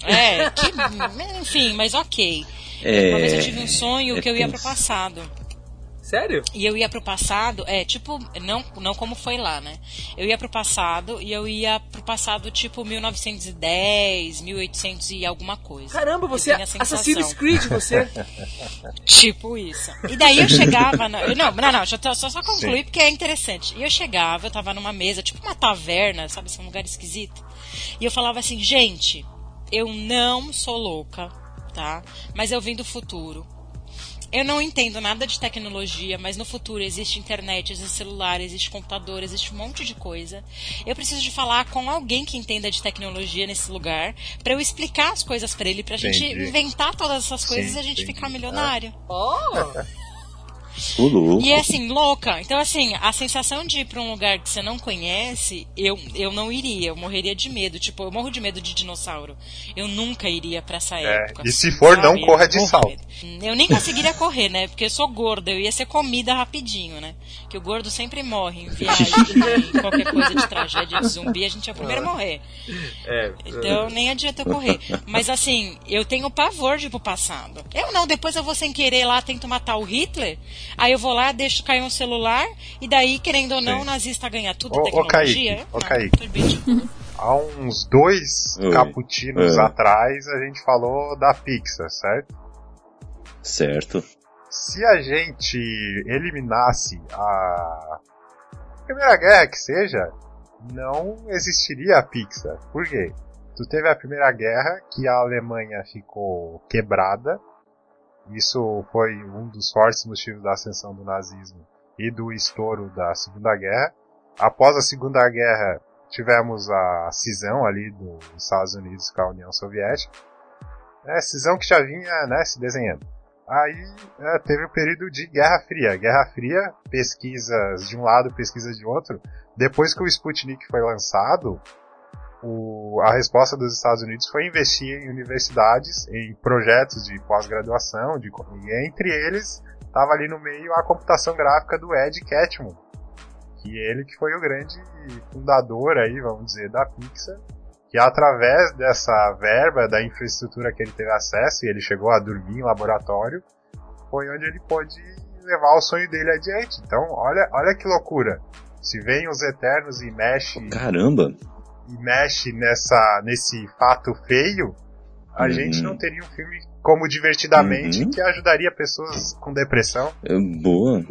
[SPEAKER 3] É, que, enfim, mas ok.
[SPEAKER 2] É,
[SPEAKER 3] Uma vez eu tive um sonho
[SPEAKER 2] é
[SPEAKER 3] que eu ia pro passado.
[SPEAKER 5] Sério?
[SPEAKER 3] E eu ia pro passado, é, tipo, não, não como foi lá, né? Eu ia pro passado e eu ia pro passado tipo 1910, 1800 e alguma coisa.
[SPEAKER 5] Caramba, você é. Assassin's Creed, você.
[SPEAKER 3] Tipo isso. E daí eu chegava. Na, eu- não, não, não, já tô- só, só concluir porque é interessante. E eu chegava, eu tava numa mesa, tipo uma taverna, sabe, assim, um lugar esquisito. E eu falava assim, gente, eu não sou louca, tá? Mas eu vim do futuro. Eu não entendo nada de tecnologia, mas no futuro existe internet, existe celular, existe computador, existe um monte de coisa. Eu preciso de falar com alguém que entenda de tecnologia nesse lugar pra eu explicar as coisas pra ele, pra gente
[SPEAKER 4] Entendi.
[SPEAKER 3] inventar todas essas coisas
[SPEAKER 4] Sim,
[SPEAKER 3] e a gente
[SPEAKER 4] entendi.
[SPEAKER 3] ficar milionário.
[SPEAKER 2] Ô, louco.
[SPEAKER 3] E é assim, louca. Então, assim, a sensação de ir pra um lugar que você não conhece, eu, eu não iria. Eu morreria de medo. Tipo, eu morro de medo de dinossauro. Eu nunca iria pra essa
[SPEAKER 4] É,
[SPEAKER 3] época.
[SPEAKER 4] e se for, não
[SPEAKER 3] sabe?
[SPEAKER 4] corra
[SPEAKER 3] Eu
[SPEAKER 4] de
[SPEAKER 3] medo. Eu nem conseguiria correr, né? Porque eu sou gorda. Eu ia ser comida rapidinho, né? Que o gordo sempre morre em viagem, em qualquer coisa de tragédia de zumbi. A gente é o primeiro a morrer.
[SPEAKER 5] É.
[SPEAKER 3] Então nem adianta eu correr. Mas assim, eu tenho pavor de ir pro passado. Eu não, depois eu vou sem querer lá, tento matar o Hitler, aí eu vou lá, deixo cair um celular, e daí, querendo ou não,
[SPEAKER 4] Sim.
[SPEAKER 3] o nazista ganha tudo,
[SPEAKER 4] Ô, ô,
[SPEAKER 3] tecnologia.
[SPEAKER 4] Kaique, ô,
[SPEAKER 3] Não,
[SPEAKER 4] Kaique.
[SPEAKER 3] proibido.
[SPEAKER 4] Há uns dois
[SPEAKER 2] Oi.
[SPEAKER 4] caputinos
[SPEAKER 2] É.
[SPEAKER 4] atrás a gente falou da Pixar, certo?
[SPEAKER 2] Certo.
[SPEAKER 4] Se a gente eliminasse a Primeira Guerra que seja, não existiria a Pixar. Por quê? Tu teve a Primeira Guerra, que a Alemanha ficou quebrada. Isso foi um dos fortes motivos da ascensão do nazismo e do estouro da Segunda Guerra. Após a Segunda Guerra, tivemos a cisão ali dos Estados Unidos com a União Soviética. É, cisão que já vinha né, se desenhando. Aí é, teve o período de Guerra Fria. Guerra Fria, pesquisas de um lado, pesquisas de outro. Depois que o Sputnik foi lançado, o- a resposta dos Estados Unidos foi investir em universidades, em projetos de pós-graduação, de e entre eles estava ali no meio a computação gráfica do Ed Catmull, que ele que foi o grande fundador aí, vamos dizer, da Pixar, que através dessa verba, da infraestrutura que ele teve acesso, e ele chegou a dormir em laboratório, foi onde ele pôde levar o sonho dele adiante. Então, olha, olha que loucura. Se vem os Eternos e mexe
[SPEAKER 2] Caramba.
[SPEAKER 4] E mexe nessa, nesse fato feio, a
[SPEAKER 2] Uhum.
[SPEAKER 4] gente não teria um filme como Divertidamente
[SPEAKER 2] Uhum.
[SPEAKER 4] que ajudaria pessoas com depressão.
[SPEAKER 2] É, Boa.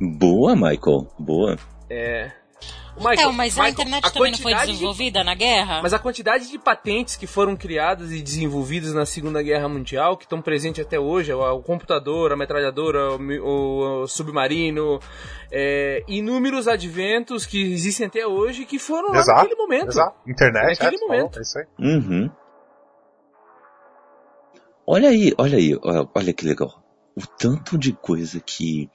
[SPEAKER 2] Boa, Michael. Boa.
[SPEAKER 5] É. Michael,
[SPEAKER 3] Então, mas a internet
[SPEAKER 5] a
[SPEAKER 3] também não foi
[SPEAKER 5] quantidade de-
[SPEAKER 3] desenvolvida na guerra?
[SPEAKER 5] Mas a quantidade de patentes que foram criadas e desenvolvidas na Segunda Guerra Mundial, que estão presentes até hoje, o, o computador, a metralhadora, o, o- o submarino, é, inúmeros adventos que existem até hoje que foram lá
[SPEAKER 4] Exato,
[SPEAKER 5] naquele momento.
[SPEAKER 4] Exato. Internet,
[SPEAKER 5] Naquele
[SPEAKER 4] é,
[SPEAKER 5] momento.
[SPEAKER 4] é isso aí.
[SPEAKER 2] Uhum. Olha aí, olha aí, olha que legal. O tanto de coisa que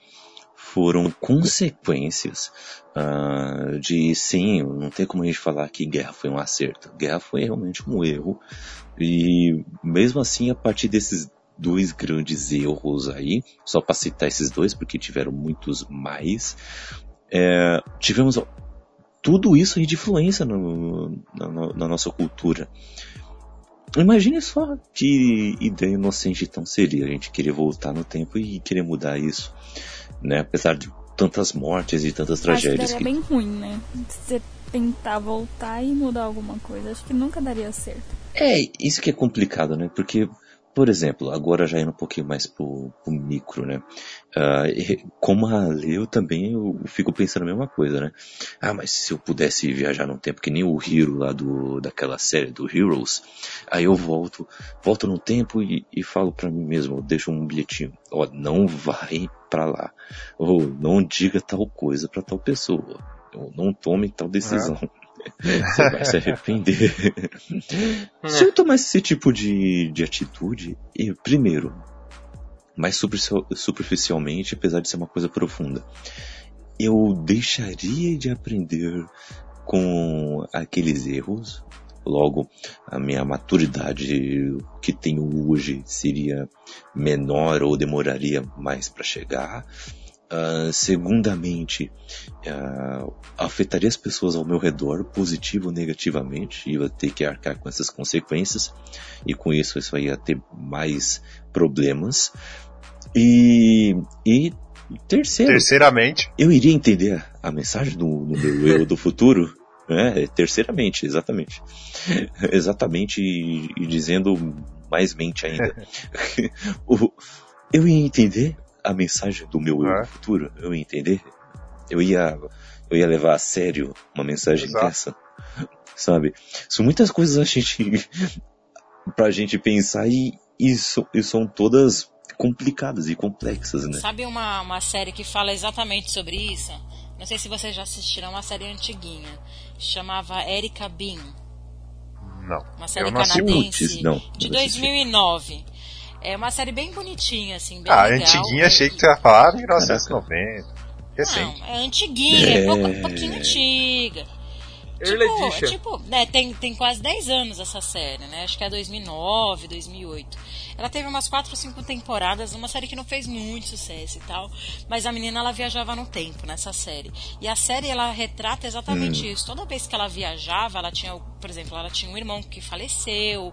[SPEAKER 2] foram consequências ah, de sim, não tem como a gente falar que guerra foi um acerto. Guerra foi realmente um erro. E mesmo assim, a partir desses dois grandes erros aí, só para citar esses dois, porque tiveram muitos mais, é, tivemos tudo isso de influência no- na, na- nossa cultura. Imagine só que ideia inocente então seria a gente querer voltar no tempo e querer mudar isso, né? Apesar de tantas mortes e tantas
[SPEAKER 6] Acho que
[SPEAKER 2] tragédias
[SPEAKER 6] daria
[SPEAKER 2] que
[SPEAKER 6] bem ruim, né? Você tentar voltar e mudar alguma coisa. Acho que nunca daria certo.
[SPEAKER 2] É, isso que é complicado, né? Porque, por exemplo, agora já indo um pouquinho mais pro, pro micro, né? E como a Lê, eu também eu fico pensando a mesma coisa, né? Ah, mas se eu pudesse viajar no tempo, que nem o Hero lá do, daquela série do Heroes, aí eu volto, volto no tempo e, e falo pra mim mesmo, deixo um bilhetinho, ó, não vai pra lá, ou não diga tal coisa pra tal pessoa, ou não tome tal decisão. Você vai se arrepender. Se eu tomasse esse tipo de, de atitude, eu, primeiro, mais superficial- superficialmente, apesar de ser uma coisa profunda, eu deixaria de aprender com aqueles erros. Logo, a minha maturidade que tenho hoje seria menor ou demoraria mais para chegar. Uh, segundamente, uh, afetaria as pessoas ao meu redor, positivo ou negativamente, e eu ia ter que arcar com essas consequências, e com isso isso ia ter mais problemas. E, e terceiro,
[SPEAKER 4] terceiramente,
[SPEAKER 2] eu iria entender a mensagem do, do meu eu do futuro, né? Terceiramente, exatamente, exatamente e, e dizendo mais mente ainda. eu ia entender a mensagem do meu eu do futuro, eu ia entender, eu ia, eu ia levar a sério uma mensagem Exato. dessa, sabe? São muitas coisas a gente, pra gente pensar e, e, so, e são todas complicadas e complexas, né?
[SPEAKER 3] Sabe uma, uma série que fala exatamente sobre isso? Não sei se vocês já assistiram, uma série antiguinha. Chamava Erika Bean.
[SPEAKER 4] Não.
[SPEAKER 3] Uma série
[SPEAKER 4] eu não
[SPEAKER 3] canadense
[SPEAKER 2] não,
[SPEAKER 3] de 2009. É uma série bem bonitinha, assim, bem
[SPEAKER 4] ah,
[SPEAKER 3] legal.
[SPEAKER 4] antiguinha, achei que você ia falar 1990. Recente.
[SPEAKER 3] Não, é antiguinha, é, é pouco, um pouquinho antiga.
[SPEAKER 5] Early
[SPEAKER 3] tipo,
[SPEAKER 5] Edition.
[SPEAKER 3] tipo né, tem, tem quase 10 anos essa série, né? Acho que é 2009, 2008. Ela teve umas 4 ou 5 temporadas, uma série que não fez muito sucesso e tal. Mas a menina, ela viajava no tempo nessa série. E a série, ela retrata exatamente
[SPEAKER 2] Hum.
[SPEAKER 3] isso. Toda vez que ela viajava, ela tinha, por exemplo, ela tinha um irmão que faleceu.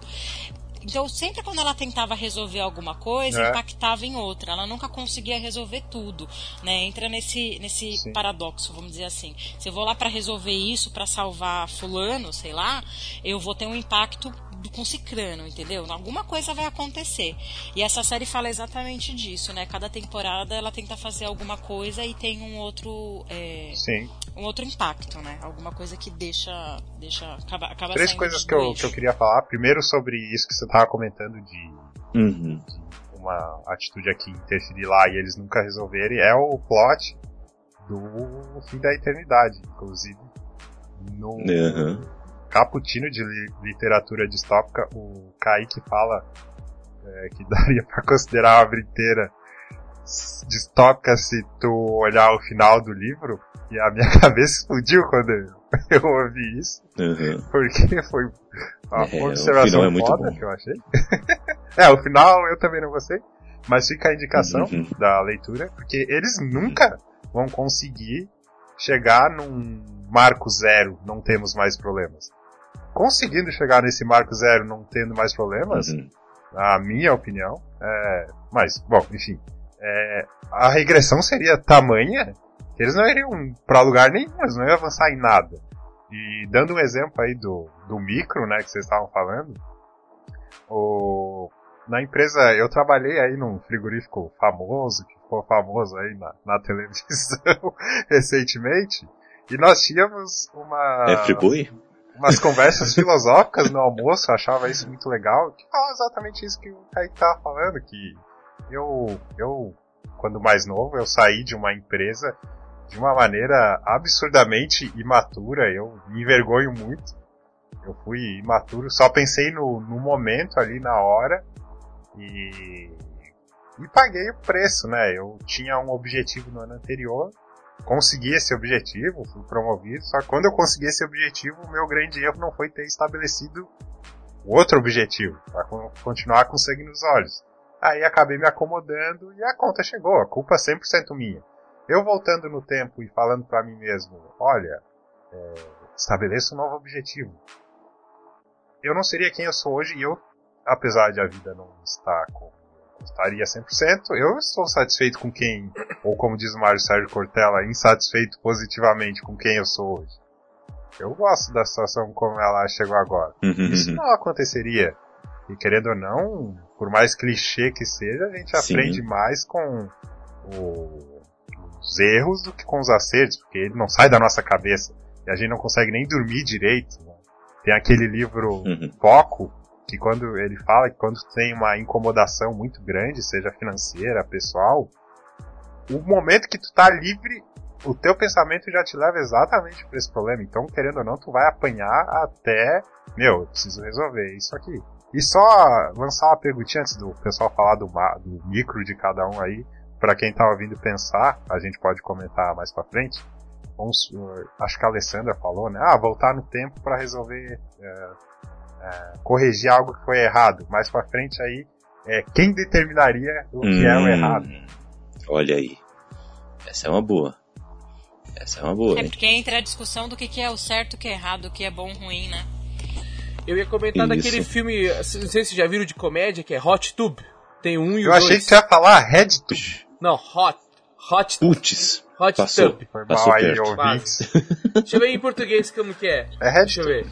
[SPEAKER 3] Então, sempre quando ela tentava resolver alguma coisa,
[SPEAKER 4] É.
[SPEAKER 3] impactava em outra. Ela nunca conseguia resolver tudo, né? Entra nesse, nesse
[SPEAKER 4] Sim.
[SPEAKER 3] paradoxo, vamos dizer assim. Se eu vou lá para resolver isso, para salvar fulano, sei lá, eu vou ter um impacto com cicrano, entendeu? Alguma coisa vai acontecer. E essa série fala exatamente disso, né? Cada temporada ela tenta fazer alguma coisa e tem um outro, é,
[SPEAKER 4] Sim.
[SPEAKER 3] um outro impacto, né? Alguma coisa que deixa, deixa acaba, acaba
[SPEAKER 4] Três coisas que eu, que eu queria falar. Primeiro sobre isso que você tava comentando de
[SPEAKER 2] Uhum.
[SPEAKER 4] uma atitude aqui interferir lá e eles nunca resolverem, é o plot do fim da eternidade. Inclusive, no
[SPEAKER 2] Uhum.
[SPEAKER 4] Caputino de li- literatura distópica, o Kaique fala é, que daria pra considerar a obra inteira distópica se tu olhar o final do livro. E a minha cabeça explodiu quando eu, eu ouvi isso,
[SPEAKER 2] Uhum.
[SPEAKER 4] porque foi uma
[SPEAKER 2] É, o
[SPEAKER 4] observação
[SPEAKER 2] é muito
[SPEAKER 4] foda
[SPEAKER 2] bom.
[SPEAKER 4] que eu achei. é, o final eu também não gostei, mas fica a indicação
[SPEAKER 2] Uhum.
[SPEAKER 4] da leitura, porque eles nunca vão conseguir chegar num marco zero, não temos mais problemas. Conseguindo chegar nesse marco zero, não tendo mais problemas,
[SPEAKER 2] Uhum.
[SPEAKER 4] a minha opinião, é... mas, bom, enfim, é... a regressão seria tamanha que eles não iriam pra lugar nenhum, eles não iam avançar em nada. E dando um exemplo aí do, do micro, né, que vocês estavam falando, o... na empresa, eu trabalhei aí num frigorífico famoso, que ficou famoso aí na, na televisão recentemente, e nós tínhamos uma
[SPEAKER 2] É Friboi?
[SPEAKER 4] Umas conversas filosóficas no almoço, achava isso muito legal, que fala exatamente isso que o Kaique tava falando, que eu, eu, quando mais novo, eu saí de uma empresa de uma maneira absurdamente imatura, eu me envergonho muito. Eu fui imaturo, só pensei no, no momento ali na hora e, e paguei o preço, né? Eu tinha um objetivo no ano anterior, consegui esse objetivo, fui promovido, só que quando eu consegui esse objetivo, o meu grande erro não foi ter estabelecido outro objetivo, para continuar com sangue nos olhos. Aí acabei me acomodando e a conta chegou, a culpa é 100% minha. Eu voltando no tempo e falando para mim mesmo, olha, é, estabeleça um novo objetivo. Eu não seria quem eu sou hoje e eu, apesar de a vida não estar como eu estaria 100%, eu estou satisfeito com quem, ou como diz o Mário Sérgio Cortella, insatisfeito positivamente com quem eu sou hoje. Eu gosto da situação como ela chegou agora.
[SPEAKER 2] Uhum.
[SPEAKER 4] Isso não aconteceria. E querendo ou não, por mais clichê que seja, a gente
[SPEAKER 2] Sim.
[SPEAKER 4] aprende mais com o- os erros do que com os acertos, porque ele não sai da nossa cabeça. E a gente não consegue nem dormir direito. né? Tem aquele livro
[SPEAKER 2] Uhum.
[SPEAKER 4] Foco, que quando ele fala que quando tem uma incomodação muito grande, seja financeira, pessoal, o momento que tu tá livre, o teu pensamento já te leva exatamente para esse problema. Então, querendo ou não, tu vai apanhar até, meu, eu preciso resolver isso aqui. E só lançar uma perguntinha antes do pessoal falar do, do micro de cada um aí. para quem tá ouvindo pensar, a gente pode comentar mais para frente. Vamos, acho que a Alessandra falou, né? Ah, voltar no tempo para resolver, é, é, corrigir algo que foi errado. Mais para frente aí, é, quem determinaria o que hum, é o hum. errado?
[SPEAKER 2] Olha aí, essa é uma boa. Essa é uma boa.
[SPEAKER 3] É porque entra a discussão do que é o certo, o que é errado, o que é bom, ruim, né?
[SPEAKER 5] Eu ia comentar Isso. daquele filme, não sei se vocês já viram de comédia, que é Hot Tube. Tem um e
[SPEAKER 4] Eu
[SPEAKER 5] o
[SPEAKER 4] achei que você ia falar Red Tube.
[SPEAKER 5] Não, Hot. Hot
[SPEAKER 2] Putz.
[SPEAKER 5] Hot
[SPEAKER 2] passou,
[SPEAKER 5] Tub.
[SPEAKER 4] Foi mal aí, ouvintes.
[SPEAKER 5] Deixa eu ver em português como que é.
[SPEAKER 4] É Red
[SPEAKER 5] Deixa eu ver.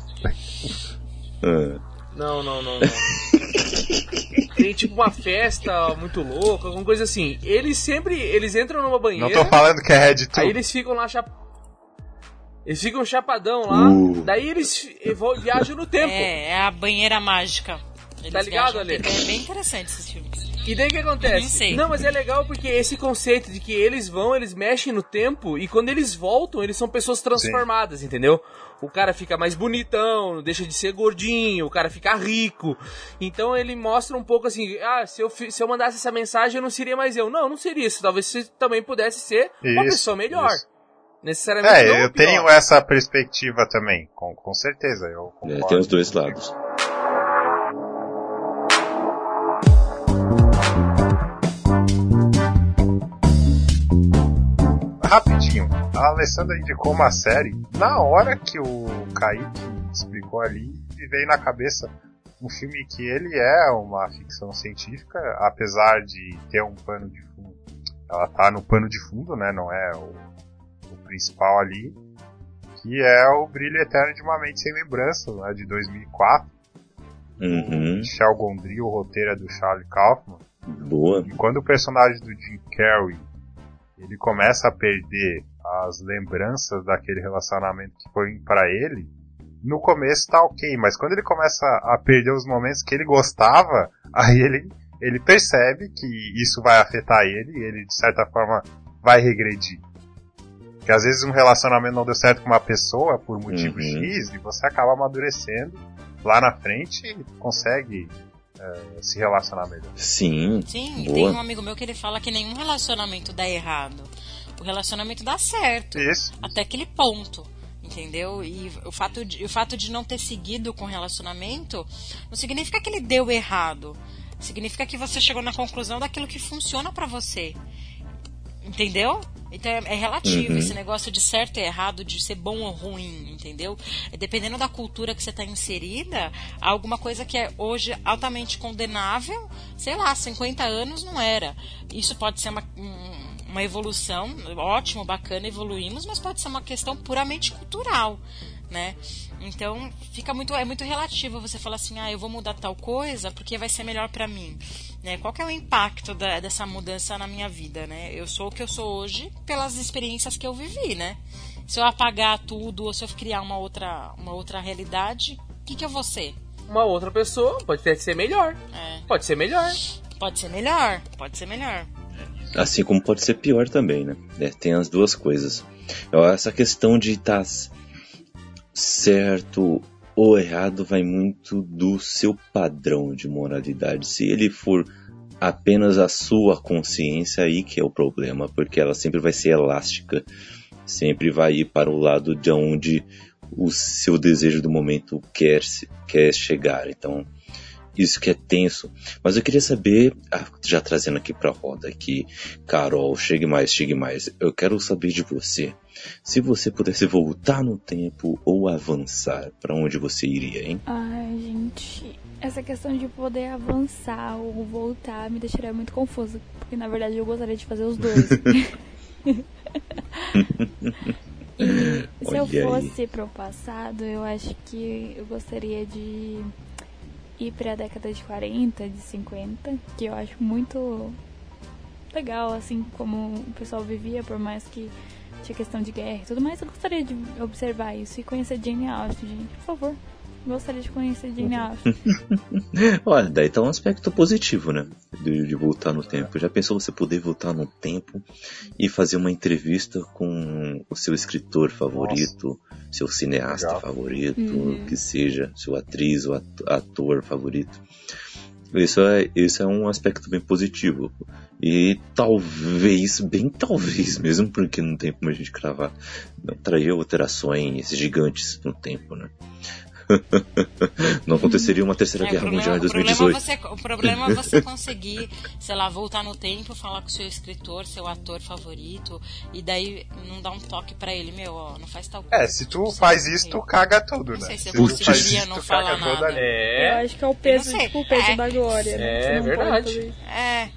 [SPEAKER 2] Uh.
[SPEAKER 5] Não, não, não, não. Tem tipo uma festa muito louca, alguma coisa assim. Eles sempre, eles entram numa banheira.
[SPEAKER 4] Não tô falando que é Red.
[SPEAKER 5] Aí eles ficam lá chap... Eles ficam chapadão lá, uh. daí eles viajam no tempo.
[SPEAKER 3] É, é a banheira mágica.
[SPEAKER 5] Eles tá ligado, Ale? É
[SPEAKER 3] bem interessante esse filme.
[SPEAKER 5] E daí o que acontece? Não, sei. não, mas é legal porque esse conceito de que eles vão, eles mexem no tempo e quando eles voltam, eles são pessoas transformadas, Sim. entendeu? O cara fica mais bonitão, deixa de ser gordinho, o cara fica rico. Então ele mostra um pouco assim: ah, se eu, se eu mandasse essa mensagem, eu não seria mais eu. Não, não seria isso. Talvez você também pudesse ser isso, uma pessoa melhor. Isso. Necessariamente.
[SPEAKER 4] É, eu tenho essa perspectiva também, com, com certeza. Eu
[SPEAKER 2] é, tem os dois lados.
[SPEAKER 4] rapidinho, a Alessandra indicou uma série. Na hora que o Kaique explicou ali, me veio na cabeça um filme que ele é uma ficção científica, apesar de ter um pano de fundo. Ela tá no pano de fundo, né? Não é o, o principal ali. Que é o Brilho Eterno de uma Mente Sem Lembrança, né, de 2004.
[SPEAKER 2] Uhum.
[SPEAKER 4] Michel Gondry, o roteiro é do Charlie Kaufman.
[SPEAKER 2] Boa.
[SPEAKER 4] E quando o personagem do Jim Carrey ele começa a perder as lembranças daquele relacionamento que foi para ele, no começo tá ok, mas quando ele começa a perder os momentos que ele gostava, aí ele, ele percebe que isso vai afetar ele e ele de certa forma vai regredir. Que às vezes um relacionamento não deu certo com uma pessoa por motivo uhum. X e você acaba amadurecendo lá na frente e consegue é, se relacionar melhor.
[SPEAKER 2] Sim.
[SPEAKER 3] Sim, boa. tem um amigo meu que ele fala que nenhum relacionamento dá errado. O relacionamento dá certo.
[SPEAKER 4] Isso.
[SPEAKER 3] Até aquele ponto. Entendeu? E o fato, de, o fato de não ter seguido com o relacionamento não significa que ele deu errado. Significa que você chegou na conclusão daquilo que funciona para você. Entendeu? Então é, é relativo uhum. esse negócio de certo e errado, de ser bom ou ruim, entendeu? Dependendo da cultura que você está inserida, alguma coisa que é hoje altamente condenável, sei lá, 50 anos não era. Isso pode ser uma, uma evolução, ótimo, bacana, evoluímos, mas pode ser uma questão puramente cultural, né? Então, fica muito é muito relativo você falar assim: "Ah, eu vou mudar tal coisa porque vai ser melhor para mim". Né? Qual é o impacto da, dessa mudança na minha vida, né? Eu sou o que eu sou hoje pelas experiências que eu vivi, né? Se eu apagar tudo ou se eu criar uma outra, uma outra realidade, o que, que eu vou ser?
[SPEAKER 5] Uma outra pessoa pode ser melhor. É. Pode ser melhor.
[SPEAKER 3] Pode ser melhor. Pode ser melhor.
[SPEAKER 2] Assim como pode ser pior também, né? É, tem as duas coisas. Essa questão de estar tá certo ou errado vai muito do seu padrão de moralidade. Se ele for apenas a sua consciência, aí que é o problema, porque ela sempre vai ser elástica, sempre vai ir para o lado de onde o seu desejo do momento quer, quer chegar. Então, isso que é tenso. Mas eu queria saber, ah, já trazendo aqui para a roda aqui, Carol, chegue mais, chegue mais. Eu quero saber de você. Se você pudesse voltar no tempo ou avançar, para onde você iria, hein?
[SPEAKER 6] Ai, gente, essa questão de poder avançar ou voltar me deixaria muito confusa, porque na verdade eu gostaria de fazer os dois. se eu fosse para o passado, eu acho que eu gostaria de ir para a década de 40, de 50, que eu acho muito legal, assim, como o pessoal vivia, por mais que tinha questão de guerra e tudo mais. Eu gostaria de observar isso e conhecer Jane Austen, gente, por favor. Gostaria de conhecer Jane Austen.
[SPEAKER 2] Olha, daí tá um aspecto positivo, né? De, de, voltar no tempo. Já pensou você poder voltar no tempo e fazer uma entrevista com o seu escritor favorito, Nossa. seu cineasta Legal. favorito, uhum. que seja, seu atriz ou ator favorito. Isso é, isso é um aspecto bem positivo. E talvez, bem talvez mesmo, porque não tem como a gente cravar, não traria alterações gigantes no tempo, né? não aconteceria uma terceira
[SPEAKER 3] É,
[SPEAKER 2] guerra
[SPEAKER 3] o
[SPEAKER 2] mundial em
[SPEAKER 3] problema, o
[SPEAKER 2] 2018.
[SPEAKER 3] problema é você, o problema é você conseguir, sei lá, voltar no tempo, falar com o seu escritor, seu ator favorito, e daí não dar um toque pra ele, meu, ó, não faz tal coisa.
[SPEAKER 4] É, se tu faz isso, tu caga tudo,
[SPEAKER 3] Não
[SPEAKER 4] né?
[SPEAKER 3] sei se eu conseguiria
[SPEAKER 4] isso,
[SPEAKER 3] não falar
[SPEAKER 4] caga toda
[SPEAKER 3] nada.
[SPEAKER 4] ali.
[SPEAKER 6] Eu
[SPEAKER 5] É,
[SPEAKER 6] acho que é o peso,
[SPEAKER 3] não
[SPEAKER 6] tipo, o peso
[SPEAKER 3] É.
[SPEAKER 6] da glória, né?
[SPEAKER 5] É,
[SPEAKER 6] não pode
[SPEAKER 5] verdade.
[SPEAKER 3] É.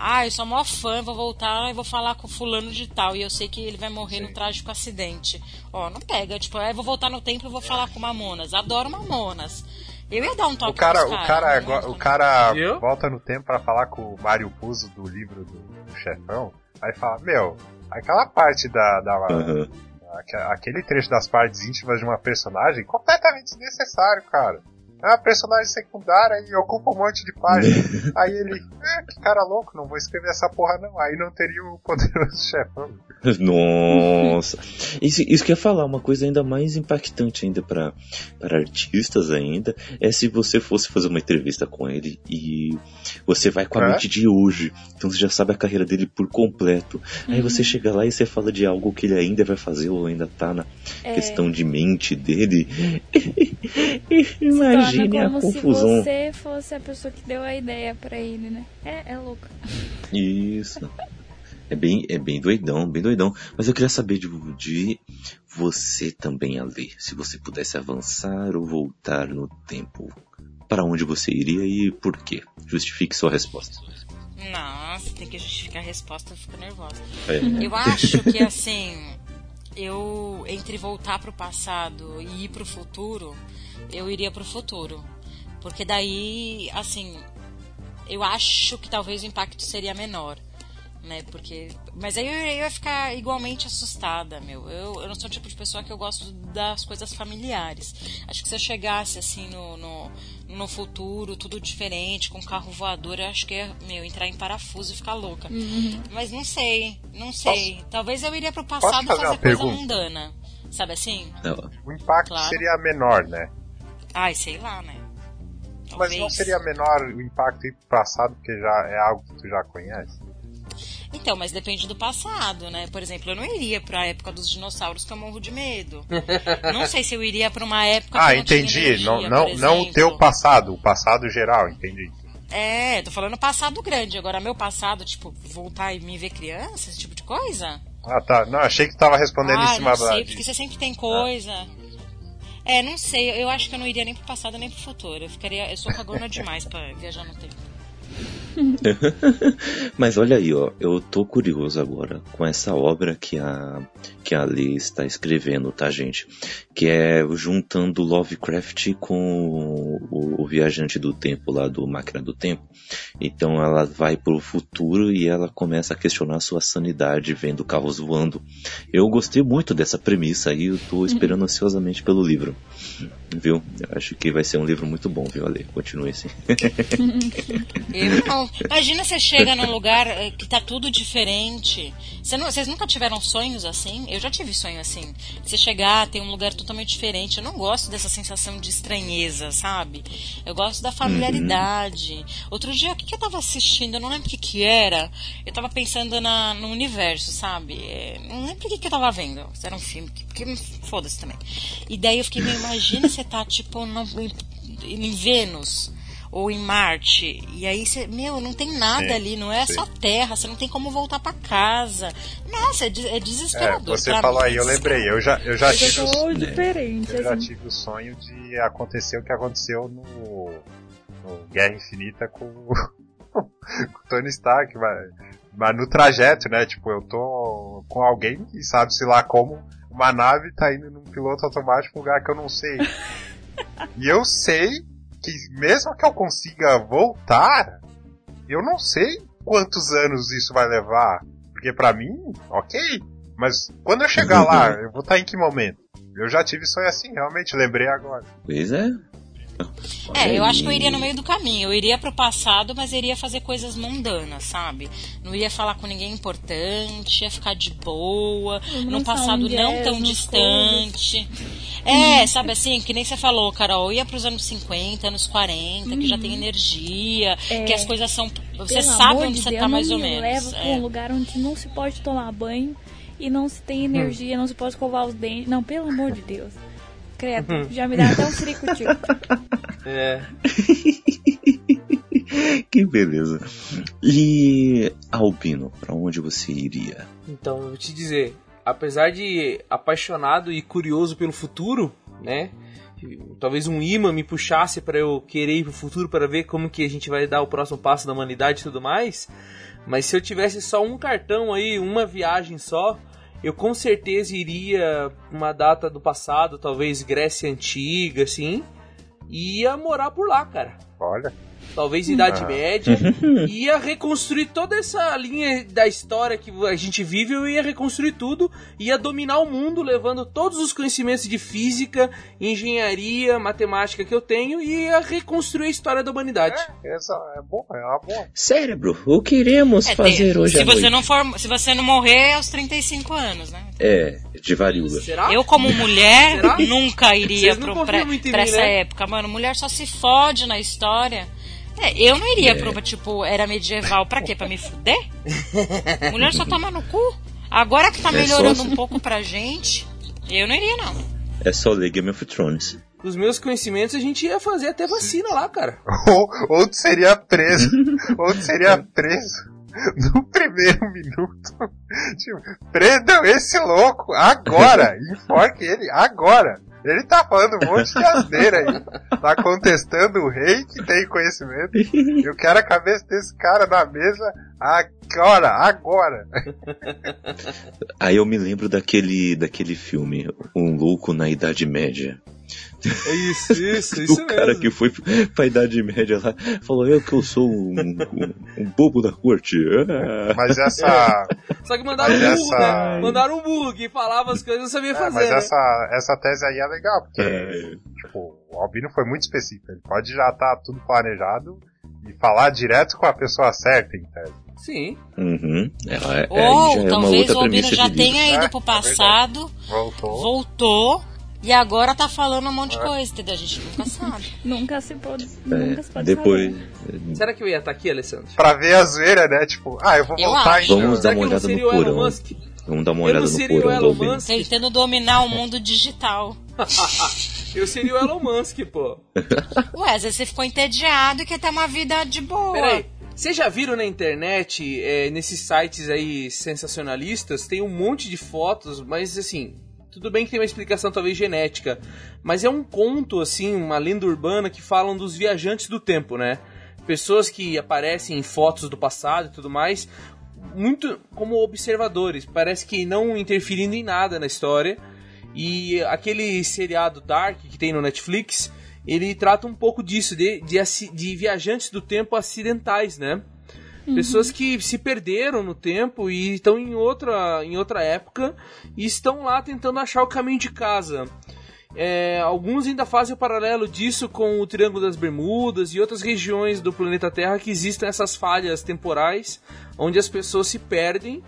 [SPEAKER 3] Ah, eu sou mó fã, vou voltar e vou falar com fulano de tal. E eu sei que ele vai morrer no trágico acidente. Ó, não pega, tipo, aí eu vou voltar no tempo e vou falar com Mamonas. Adoro Mamonas. Eu ia dar um toque
[SPEAKER 4] O cara,
[SPEAKER 3] pros
[SPEAKER 4] o cara,
[SPEAKER 3] né?
[SPEAKER 4] o cara
[SPEAKER 5] Viu?
[SPEAKER 4] volta no tempo pra falar com o Mário Puzo do livro do, do chefão, aí fala, meu, aquela parte da, da aque- aquele trecho das partes íntimas de uma personagem completamente desnecessário, cara. É uma personagem secundária e ocupa um monte de página. Aí ele, é, que cara louco, não vou escrever essa porra não. Aí não teria o poderoso chefão.
[SPEAKER 2] Nossa, isso, isso que eu ia falar, uma coisa ainda mais impactante ainda para artistas ainda, é se você fosse fazer uma entrevista com ele e você vai com a
[SPEAKER 4] É?
[SPEAKER 2] mente de hoje, então você já sabe a carreira dele por completo. Aí você chega lá e você fala de algo que ele ainda vai fazer ou ainda tá na
[SPEAKER 6] É.
[SPEAKER 2] questão de mente dele.
[SPEAKER 6] Se
[SPEAKER 2] Imagine a
[SPEAKER 6] como
[SPEAKER 2] confusão.
[SPEAKER 6] se você fosse a pessoa que deu a ideia pra ele, né? É, é louco.
[SPEAKER 2] Isso. É bem, é bem doidão, bem doidão. Mas eu queria saber de, de você também, Ale. Se você pudesse avançar ou voltar no tempo, para onde você iria e por quê? Justifique sua resposta.
[SPEAKER 3] Nossa, tem que justificar a resposta, eu fico nervosa.
[SPEAKER 2] É.
[SPEAKER 3] Eu acho que assim, eu entre voltar pro passado e ir pro futuro, eu iria pro futuro. Porque daí, assim, eu acho que talvez o impacto seria menor. Né, porque. Mas aí eu, eu ia ficar igualmente assustada, meu. Eu, eu não sou o tipo de pessoa que eu gosto das coisas familiares. Acho que se eu chegasse assim no, no, no futuro, tudo diferente, com carro voador, eu acho que ia, meu, entrar em parafuso e ficar louca. Mas não sei, não sei. Talvez eu iria pro passado
[SPEAKER 4] fazer uma
[SPEAKER 3] fazer coisa
[SPEAKER 4] pergunta?
[SPEAKER 3] mundana. Sabe assim?
[SPEAKER 2] Não,
[SPEAKER 4] O impacto
[SPEAKER 3] Claro.
[SPEAKER 4] seria menor, né?
[SPEAKER 3] Ai, sei lá, né?
[SPEAKER 4] Mas
[SPEAKER 3] Talvez.
[SPEAKER 4] não seria menor o impacto ir pro passado, porque já é algo que tu já conhece?
[SPEAKER 3] Então, mas depende do passado, né? Por exemplo, eu não iria pra época dos dinossauros que eu morro de medo. não sei se eu iria pra uma época
[SPEAKER 4] Ah,
[SPEAKER 3] não
[SPEAKER 4] entendi.
[SPEAKER 3] energia,
[SPEAKER 4] não, não, não o teu passado, o passado geral, entendi.
[SPEAKER 3] É, tô falando passado grande. Agora, meu passado, tipo, voltar e me ver criança, esse tipo de coisa?
[SPEAKER 4] Ah, tá. Não, achei que tava respondendo em
[SPEAKER 3] Ah,
[SPEAKER 4] cima
[SPEAKER 3] não
[SPEAKER 4] da.
[SPEAKER 3] sei, porque você sempre tem coisa. É, não sei. Eu acho que eu não iria nem pro passado nem pro futuro. Eu ficaria, eu sou cagona demais pra viajar no tempo.
[SPEAKER 2] Mas olha aí, ó, eu tô curioso agora com essa obra que a que a Lee está escrevendo, tá, gente? Que é juntando Lovecraft com o, o viajante do tempo lá do Máquina do Tempo. Então ela vai pro futuro e ela começa a questionar sua sanidade vendo carros voando. Eu gostei muito dessa premissa aí, eu tô esperando ansiosamente pelo livro. Viu? Eu acho que vai ser um livro muito bom, viu, Ale? Continue assim.
[SPEAKER 3] Eu não. Imagina você chega num lugar eh, que tá tudo diferente. Você não- vocês nunca tiveram sonhos assim? Eu já tive sonho assim. Você chegar, tem um lugar totalmente diferente. Eu não gosto dessa sensação de estranheza, sabe? Eu gosto da familiaridade. Outro dia, o que, que eu tava assistindo? Eu não lembro o que, que era. Eu tava pensando na, no universo, sabe? Eh, Não lembro o que, que eu tava vendo. Se era um filme, que, que foda-se também. E daí eu fiquei meio, imagina você tá tipo no, em Vênus ou em Marte. E aí você, meu, não tem nada
[SPEAKER 4] Sim,
[SPEAKER 3] ali, não é
[SPEAKER 4] sim.
[SPEAKER 3] só terra, você não tem como voltar pra casa. Nossa, é, é
[SPEAKER 4] É,
[SPEAKER 3] desesperador.
[SPEAKER 4] você
[SPEAKER 3] pra
[SPEAKER 4] falou
[SPEAKER 3] mim,
[SPEAKER 4] aí, eu
[SPEAKER 3] é
[SPEAKER 4] lembrei. Eu já, eu já
[SPEAKER 6] Eu
[SPEAKER 4] tive.
[SPEAKER 6] já
[SPEAKER 4] o-
[SPEAKER 6] tô diferente,
[SPEAKER 4] Eu já
[SPEAKER 6] assim.
[SPEAKER 4] tive o sonho de acontecer o que aconteceu no, no Guerra Infinita com, o- com o Tony Stark, mas, mas no trajeto, né? Tipo, eu tô com alguém e sabe-se lá como uma nave tá indo num piloto automático um lugar que eu não sei. E eu sei que mesmo que eu consiga voltar, eu não sei quantos anos isso vai levar. Porque pra mim, ok. Mas quando eu chegar lá, eu vou estar em que momento? Eu já tive sonho assim, realmente, lembrei agora.
[SPEAKER 2] Pois é.
[SPEAKER 3] É, eu acho que eu iria no meio do caminho. Eu iria pro passado, mas iria fazer coisas mundanas, sabe? Não ia falar com ninguém importante, ia ficar de boa, num passado não tão distante. É, sabe assim, que nem você falou, Carol, ia pros anos 50, anos 40, que já tem energia,
[SPEAKER 6] É.
[SPEAKER 3] que as coisas são. Você
[SPEAKER 6] Pelo
[SPEAKER 3] sabe onde
[SPEAKER 6] de
[SPEAKER 3] você
[SPEAKER 6] Deus,
[SPEAKER 3] tá mais ou
[SPEAKER 6] me
[SPEAKER 3] menos.
[SPEAKER 6] leva pra
[SPEAKER 3] é.
[SPEAKER 6] um lugar onde não se pode tomar banho e não se tem energia, não se pode escovar os dentes. Não, pelo amor de Deus. Credo, já me dá até um ciricutico.
[SPEAKER 5] É.
[SPEAKER 2] Que beleza. E Albino, pra onde você iria?
[SPEAKER 5] Então, eu vou te dizer, apesar de apaixonado e curioso pelo futuro, né? Talvez um imã me puxasse para eu querer ir pro futuro para ver como que a gente vai dar o próximo passo da humanidade e tudo mais. Mas se eu tivesse só um cartão aí, uma viagem só, eu com certeza iria uma data do passado, talvez Grécia Antiga, assim, e ia morar por lá, cara.
[SPEAKER 4] Olha,
[SPEAKER 5] talvez Idade
[SPEAKER 4] Ah.
[SPEAKER 5] Média, e ia reconstruir toda essa linha da história que a gente vive, eu ia reconstruir tudo, ia dominar o mundo, levando todos os conhecimentos de física, engenharia, matemática que eu tenho, e ia reconstruir a história da humanidade.
[SPEAKER 4] essa é boa, é uma boa.
[SPEAKER 2] Cérebro, o que iremos
[SPEAKER 3] É,
[SPEAKER 2] fazer
[SPEAKER 3] tem-
[SPEAKER 2] hoje
[SPEAKER 3] se
[SPEAKER 2] à
[SPEAKER 3] você
[SPEAKER 2] noite?
[SPEAKER 3] não for, se você não morrer aos 35 anos, né?
[SPEAKER 2] É, de varíola.
[SPEAKER 5] Será?
[SPEAKER 3] Eu, como mulher,
[SPEAKER 5] Será?
[SPEAKER 3] nunca iria pro, pra,
[SPEAKER 5] muito em
[SPEAKER 3] pra
[SPEAKER 5] mim,
[SPEAKER 3] essa
[SPEAKER 5] né?
[SPEAKER 3] época. Mano, mulher só se fode na história. É, eu não iria
[SPEAKER 2] É.
[SPEAKER 3] pra uma, tipo, era medieval. Pra quê? Pra me fuder? mulher só toma no cu. Agora que tá
[SPEAKER 2] É
[SPEAKER 3] melhorando
[SPEAKER 2] só-
[SPEAKER 3] um pouco pra gente, eu não iria, não.
[SPEAKER 2] É só ler Game of Thrones.
[SPEAKER 5] Com os meus conhecimentos, a gente ia fazer até vacina lá, cara.
[SPEAKER 4] Ou, ou tu seria preso. ou tu seria preso no primeiro minuto. Tipo, prendam esse louco agora. Enforque ele agora. Ele tá falando um monte de asneira aí. Tá contestando o rei que tem conhecimento. Eu quero a cabeça desse cara na mesa agora, agora.
[SPEAKER 2] Aí eu me lembro daquele, daquele filme, Um Louco na Idade Média.
[SPEAKER 5] É isso, isso, isso
[SPEAKER 2] o cara
[SPEAKER 5] mesmo.
[SPEAKER 2] que foi pra Idade Média lá falou, eu que eu sou um, um, um bobo da corte. Ah.
[SPEAKER 4] Mas essa.
[SPEAKER 5] Só que mandaram um burro,
[SPEAKER 4] essa-
[SPEAKER 5] né? Mandaram um burro que falava as coisas e não sabia
[SPEAKER 4] É,
[SPEAKER 5] fazer,
[SPEAKER 4] mas
[SPEAKER 5] né?
[SPEAKER 4] essa, essa tese aí é legal, porque
[SPEAKER 2] É,
[SPEAKER 4] tipo, o Albino foi muito específico. Ele pode já estar tudo planejado e falar direto com a pessoa certa, em tese.
[SPEAKER 5] Sim.
[SPEAKER 2] uhum. É, é,
[SPEAKER 3] Ou
[SPEAKER 2] é
[SPEAKER 3] talvez o Albino já tenha ido
[SPEAKER 4] É,
[SPEAKER 3] pro
[SPEAKER 4] é
[SPEAKER 3] passado,
[SPEAKER 4] Voltou.
[SPEAKER 3] voltou e agora tá falando um monte
[SPEAKER 2] É.
[SPEAKER 3] de coisa, entendeu? A gente nunca sabe.
[SPEAKER 6] Nunca se pode,
[SPEAKER 2] É,
[SPEAKER 6] nunca se pode
[SPEAKER 2] depois,
[SPEAKER 6] saber.
[SPEAKER 5] Será que eu ia estar aqui, Alessandro?
[SPEAKER 4] Pra ver a zoeira, né? Tipo, ah, eu vou
[SPEAKER 3] Eu
[SPEAKER 4] voltar
[SPEAKER 3] acho.
[SPEAKER 2] Vamos dar
[SPEAKER 5] Será que
[SPEAKER 2] uma olhada no
[SPEAKER 5] seria o Elon
[SPEAKER 2] porão.
[SPEAKER 5] Musk?
[SPEAKER 2] vamos dar uma
[SPEAKER 5] Eu
[SPEAKER 2] olhada
[SPEAKER 5] não
[SPEAKER 2] no
[SPEAKER 5] seria o
[SPEAKER 2] porão.
[SPEAKER 5] Musk.
[SPEAKER 3] Tentando dominar o mundo digital.
[SPEAKER 5] Eu seria o Elon Musk, pô.
[SPEAKER 3] Ué, às vezes você ficou entediado e quer ter uma vida de boa.
[SPEAKER 5] Peraí. Vocês já viram na internet, é, nesses sites aí sensacionalistas, tem um monte de fotos, mas assim, tudo bem que tem uma explicação talvez genética, mas é um conto, assim, uma lenda urbana que falam dos viajantes do tempo, né? Pessoas que aparecem em fotos do passado e tudo mais, muito como observadores, parece que não interferindo em nada na história. E aquele seriado Dark que tem no Netflix, ele trata um pouco disso, de, de, de viajantes do tempo acidentais, né? Pessoas que se perderam no tempo e estão em outra, em outra época e estão lá tentando achar o caminho de casa. É, alguns ainda fazem o paralelo disso com o Triângulo das Bermudas e outras regiões do planeta Terra que existem essas falhas temporais onde as pessoas se perdem.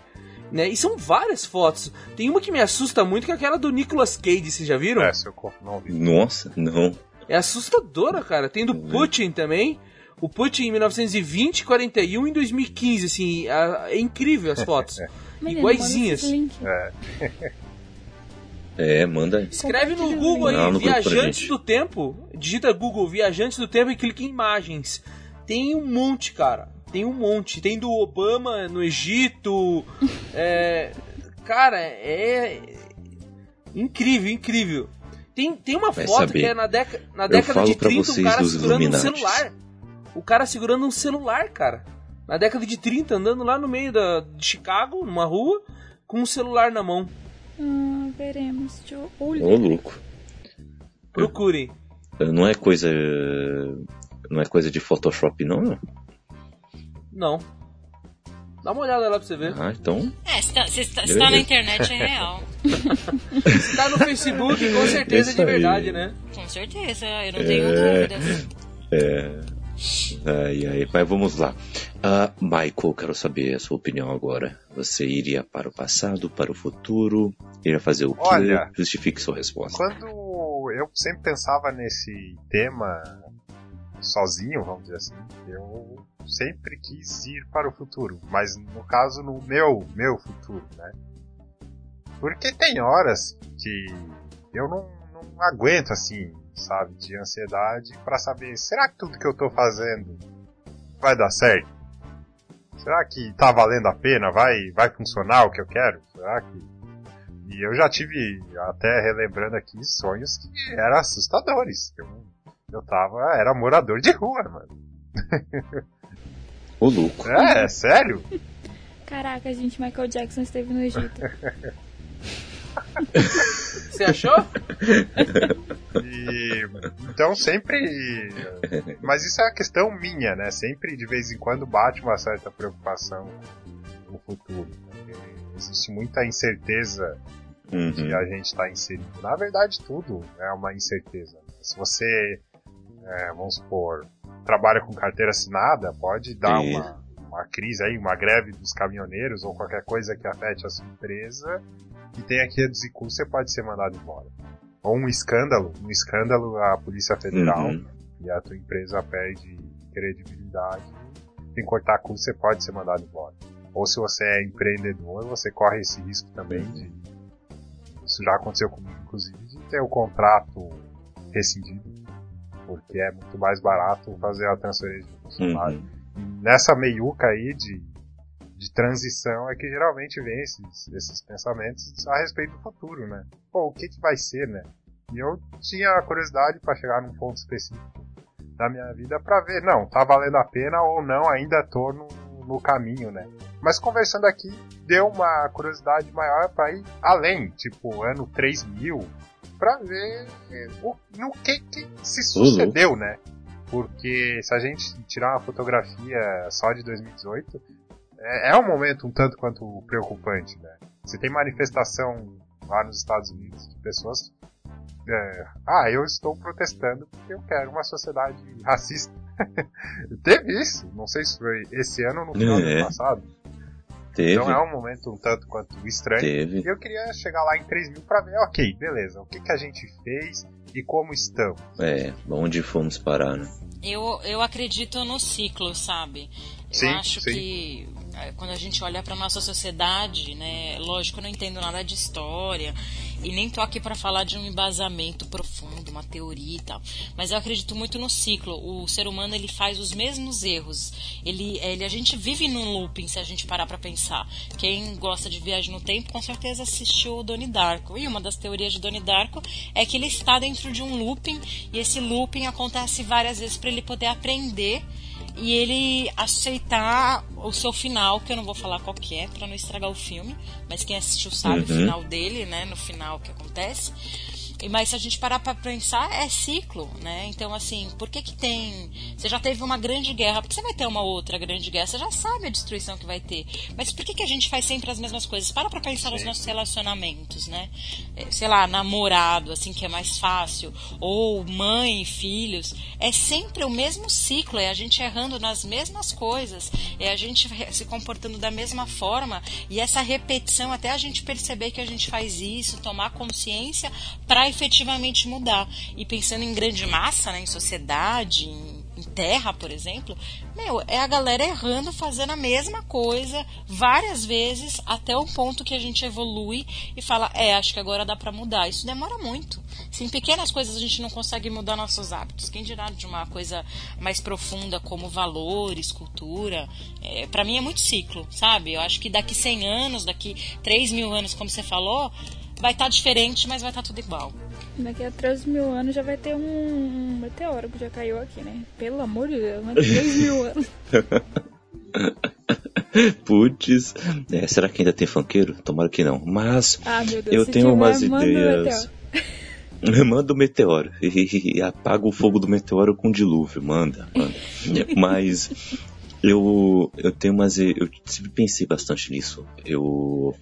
[SPEAKER 5] Né? E são várias fotos. Tem uma que me assusta muito, que é aquela do Nicolas Cage, vocês já viram?
[SPEAKER 4] É, seu corpo não vi.
[SPEAKER 2] Nossa, não.
[SPEAKER 5] É assustadora, cara. Tem do Putin também. O Putin em 1920, 41 e em 2015, assim. a- É incrível as fotos. Iguaizinhas.
[SPEAKER 6] link.
[SPEAKER 2] É, manda.
[SPEAKER 5] Escreve no Google aí.
[SPEAKER 2] Não, no
[SPEAKER 5] Viajantes do Tempo. Digita Google Viajantes do Tempo e clica em imagens. Tem um monte, cara. Tem um monte. Tem do Obama no Egito. é, cara, é. Incrível, incrível. Tem, tem uma
[SPEAKER 2] Vai
[SPEAKER 5] foto
[SPEAKER 2] saber.
[SPEAKER 5] que é na, deca, na década de
[SPEAKER 2] pra
[SPEAKER 5] 30, um cara segurando um celular. O cara segurando um celular, cara. Na década de 30, andando lá no meio da, de Chicago, numa rua, com um celular na mão.
[SPEAKER 6] Ah, veremos. Eu olhar.
[SPEAKER 2] Ô, louco.
[SPEAKER 5] Procurem.
[SPEAKER 2] Não é coisa. Não é coisa de Photoshop, não?
[SPEAKER 5] Não. Dá uma olhada lá pra você ver.
[SPEAKER 2] Ah, então.
[SPEAKER 3] É, se tá, se tá- se tá na internet é real.
[SPEAKER 5] Se tá no Facebook, com certeza é de verdade, né?
[SPEAKER 3] Com certeza, eu não tenho dúvidas.
[SPEAKER 2] É. Ai, ai. Mas vamos lá. Ah, Michael, quero saber a sua opinião agora. Você iria para o passado, para o futuro? Iria fazer o quê?
[SPEAKER 4] Olha.
[SPEAKER 2] Justifique sua resposta.
[SPEAKER 4] Quando eu sempre pensava nesse tema sozinho, vamos dizer assim. Eu sempre quis ir para o futuro, mas no caso no meu, meu futuro, né? Porque tem horas que eu não, não aguento assim, sabe, de ansiedade para saber, será que tudo que eu tô fazendo vai dar certo? Será que tá valendo a pena? Vai, vai funcionar o que eu quero? Será que e eu já tive, até relembrando aqui, sonhos que eram assustadores. Eu, eu tava, era morador de rua, mano.
[SPEAKER 2] Ô louco.
[SPEAKER 4] É, é sério?
[SPEAKER 6] Caraca, gente, Michael Jackson esteve no Egito.
[SPEAKER 5] Você achou?
[SPEAKER 4] E, então sempre. Mas isso é uma questão minha, né? Sempre de vez em quando bate uma certa preocupação no futuro. Existe muita incerteza uhum. que a gente está inserido. Na verdade, tudo é uma incerteza. Se você, é, vamos supor, trabalha com carteira assinada, pode dar uma, uma crise aí, uma greve dos caminhoneiros ou qualquer coisa que afete a sua empresa e tenha que reduzir custo, você pode ser mandado embora. Ou um escândalo, um escândalo a Polícia Federal uhum. e a tua empresa perde credibilidade, tem que cortar custo, você pode ser mandado embora. Ou se você é empreendedor, você corre esse risco também de isso já aconteceu comigo, inclusive, de ter o contrato rescindido, porque é muito mais barato fazer a transferência de funcionário. Uhum. Nessa meiuca aí de, de transição é que geralmente vem esses, esses pensamentos a respeito do futuro, né? Pô, o que, que vai ser, né? E eu tinha a curiosidade para chegar num ponto específico da minha vida para ver, não, tá valendo a pena ou não, ainda tô no, no caminho, né? Mas conversando aqui, deu uma curiosidade maior para ir além, tipo, ano 3000, para ver o, no que, que se sucedeu, né? Porque se a gente tirar uma fotografia só de 2018, é, é um momento um tanto quanto preocupante, né? Você tem manifestação lá nos Estados Unidos de pessoas. É, ah, eu estou protestando porque eu quero uma sociedade racista. Teve isso, não sei se foi esse ano ou no final é. do ano passado.
[SPEAKER 2] Teve.
[SPEAKER 4] Então é um momento um tanto quanto estranho.
[SPEAKER 2] Teve.
[SPEAKER 4] E eu queria chegar lá em 3 mil pra ver, ok, beleza, o que, que a gente fez e como estamos.
[SPEAKER 2] É, onde fomos parar, né?
[SPEAKER 3] Eu, eu acredito no ciclo, sabe? Eu
[SPEAKER 4] sim,
[SPEAKER 3] acho
[SPEAKER 4] sim.
[SPEAKER 3] que é, quando a gente olha para nossa sociedade, né? Lógico, eu não entendo nada de história e nem tô aqui para falar de um embasamento profundo, uma teoria e tal. Mas eu acredito muito no ciclo. O ser humano ele faz os mesmos erros. Ele, ele a gente vive num looping se a gente parar para pensar. Quem gosta de viagem no tempo com certeza assistiu o Donnie Darko. E uma das teorias de Donnie Darko é que ele está dentro de um looping e esse looping acontece várias vezes para ele poder aprender e ele aceitar o seu final, que eu não vou falar qual que é, para não estragar o filme, mas quem assistiu sabe uhum. o final dele, né, no final que acontece. Mas se a gente parar para pensar, é ciclo, né? Então, assim, por que que tem... Você já teve uma grande guerra, por que você vai ter uma outra grande guerra? Você já sabe a destruição que vai ter. Mas por que que a gente faz sempre as mesmas coisas? Para pra pensar Sim. nos nossos relacionamentos, né? É, sei lá, namorado, assim, que é mais fácil. Ou mãe, filhos. É sempre o mesmo ciclo, é a gente errando nas mesmas coisas. É a gente se comportando da mesma forma. E essa repetição, até a gente perceber que a gente faz isso, tomar consciência para efetivamente mudar. E pensando em grande massa, né, em sociedade, em, em terra, por exemplo, meu, é a galera errando, fazendo a mesma coisa várias vezes até o ponto que a gente evolui e fala, é, acho que agora dá para mudar. Isso demora muito. Se em pequenas coisas a gente não consegue mudar nossos hábitos, quem dirá de uma coisa mais profunda como valores, cultura, é, para mim é muito ciclo, sabe? Eu acho que daqui 100 anos, daqui 3 mil anos, como você falou, vai estar tá diferente, mas vai estar tá tudo igual.
[SPEAKER 6] Daqui a 3 mil anos já vai ter um meteoro que já caiu aqui, né? Pelo amor de Deus, mas 3 mil anos.
[SPEAKER 2] Putz, é, será que ainda tem funkeiro? Tomara que não. Mas
[SPEAKER 6] ah, Deus,
[SPEAKER 2] eu tenho umas ideias. Manda o meteoro e, e apaga o fogo do meteoro com dilúvio. Manda, manda. Mas eu, eu tenho umas. Eu sempre pensei bastante nisso. Eu,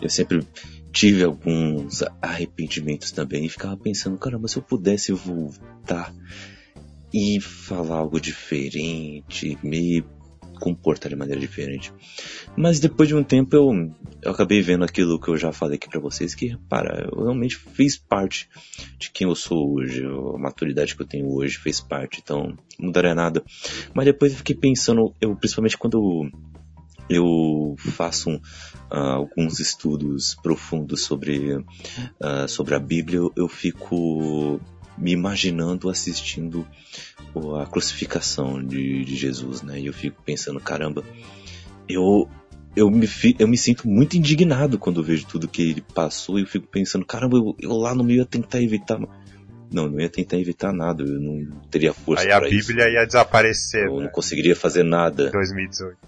[SPEAKER 2] eu sempre tive alguns arrependimentos também e ficava pensando, caramba, se eu pudesse voltar e falar algo diferente, me comportar de maneira diferente. Mas depois de um tempo eu, eu acabei vendo aquilo que eu já falei aqui para vocês, que, para, eu realmente fiz parte de quem eu sou hoje, a maturidade que eu tenho hoje fez parte, então não mudaria nada. Mas depois eu fiquei pensando, eu principalmente quando faço uh, alguns estudos profundos sobre, uh, sobre a Bíblia, eu fico me imaginando assistindo a crucificação de, de Jesus, né? E eu fico pensando, caramba, eu eu me, eu me sinto muito indignado quando vejo tudo que ele passou e eu fico pensando, caramba, eu, eu lá no meio ia tentar evitar. Não, não ia tentar evitar nada, eu não teria força
[SPEAKER 4] Aí a Bíblia
[SPEAKER 2] isso.
[SPEAKER 4] ia desaparecer.
[SPEAKER 2] Eu
[SPEAKER 4] né?
[SPEAKER 2] não conseguiria fazer nada.
[SPEAKER 4] 2018.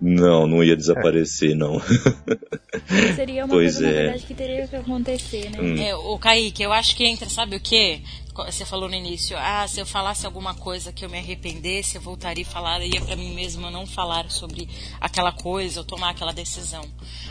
[SPEAKER 2] Não, não ia desaparecer, não.
[SPEAKER 6] Seria uma
[SPEAKER 2] Pois
[SPEAKER 6] coisa,
[SPEAKER 2] é.
[SPEAKER 6] na verdade, que teria que acontecer, né?
[SPEAKER 2] Hum.
[SPEAKER 3] É, o Kaique, eu acho que entra, sabe o quê? Você falou no início, ah, se eu falasse alguma coisa que eu me arrependesse, eu voltaria e falaria pra mim mesma não falar sobre aquela coisa ou tomar aquela decisão.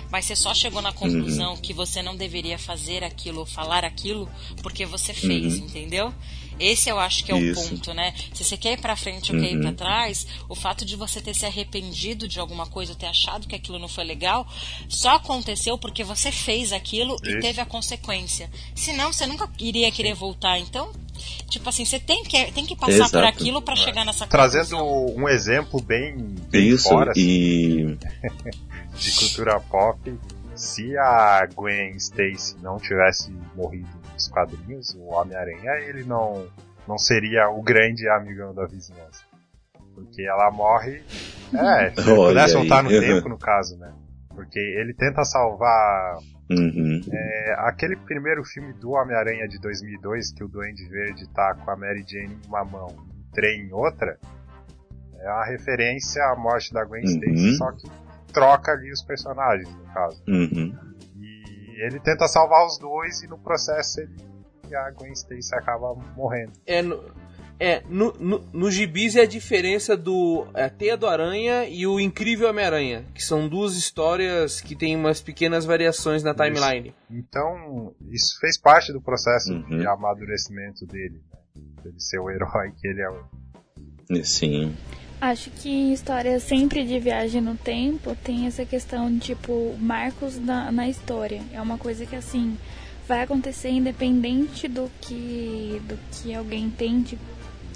[SPEAKER 3] Mas você só chegou na conclusão que você não deveria fazer aquilo ou falar aquilo porque você fez, entendeu? Esse eu acho que é o ponto, né? Se você quer ir pra frente ou quer ir
[SPEAKER 2] Uhum.
[SPEAKER 3] pra trás, o fato de você ter se arrependido de alguma coisa, ter achado que aquilo não foi legal, só aconteceu porque você fez aquilo e
[SPEAKER 4] Isso.
[SPEAKER 3] teve a consequência. Senão, você nunca iria querer voltar. Então, tipo assim, você tem que, tem que passar por
[SPEAKER 2] Exato.
[SPEAKER 3] aquilo pra chegar nessa
[SPEAKER 4] Trazendo
[SPEAKER 3] conclusão.
[SPEAKER 4] um exemplo bem, bem
[SPEAKER 2] Isso,
[SPEAKER 4] fora assim,
[SPEAKER 2] e.
[SPEAKER 4] de cultura pop, se a Gwen Stacy não tivesse morrido nos quadrinhos, o Homem-Aranha ele não, não seria o grande amigão da vizinhança. Porque ela morre. É, se ele
[SPEAKER 2] Olha
[SPEAKER 4] pudesse voltar no tempo, no caso, né? Porque ele tenta salvar
[SPEAKER 2] Uhum.
[SPEAKER 4] É, aquele primeiro filme do Homem-Aranha de 2002, que o Duende Verde tá com a Mary Jane em uma mão e o trem em outra, é uma referência à morte da Gwen
[SPEAKER 2] Uhum.
[SPEAKER 4] Stacy, só que troca ali os personagens, no caso.
[SPEAKER 2] Uhum.
[SPEAKER 4] E ele tenta salvar os dois e no processo ele e a Gwen Stacy acaba morrendo.
[SPEAKER 5] É, no, é, no, no, no gibis é a diferença do é, a Teia do Aranha e o Incrível Homem-Aranha, que são duas histórias que têm umas pequenas variações na timeline.
[SPEAKER 4] Então, isso fez parte do processo
[SPEAKER 2] Uhum.
[SPEAKER 4] de amadurecimento dele, né? Ele ser o herói que ele é.
[SPEAKER 2] Sim.
[SPEAKER 6] Acho que em histórias sempre de viagem no tempo tem essa questão de, tipo, marcos na, na história. É uma coisa que, assim, vai acontecer independente do que, do que alguém tente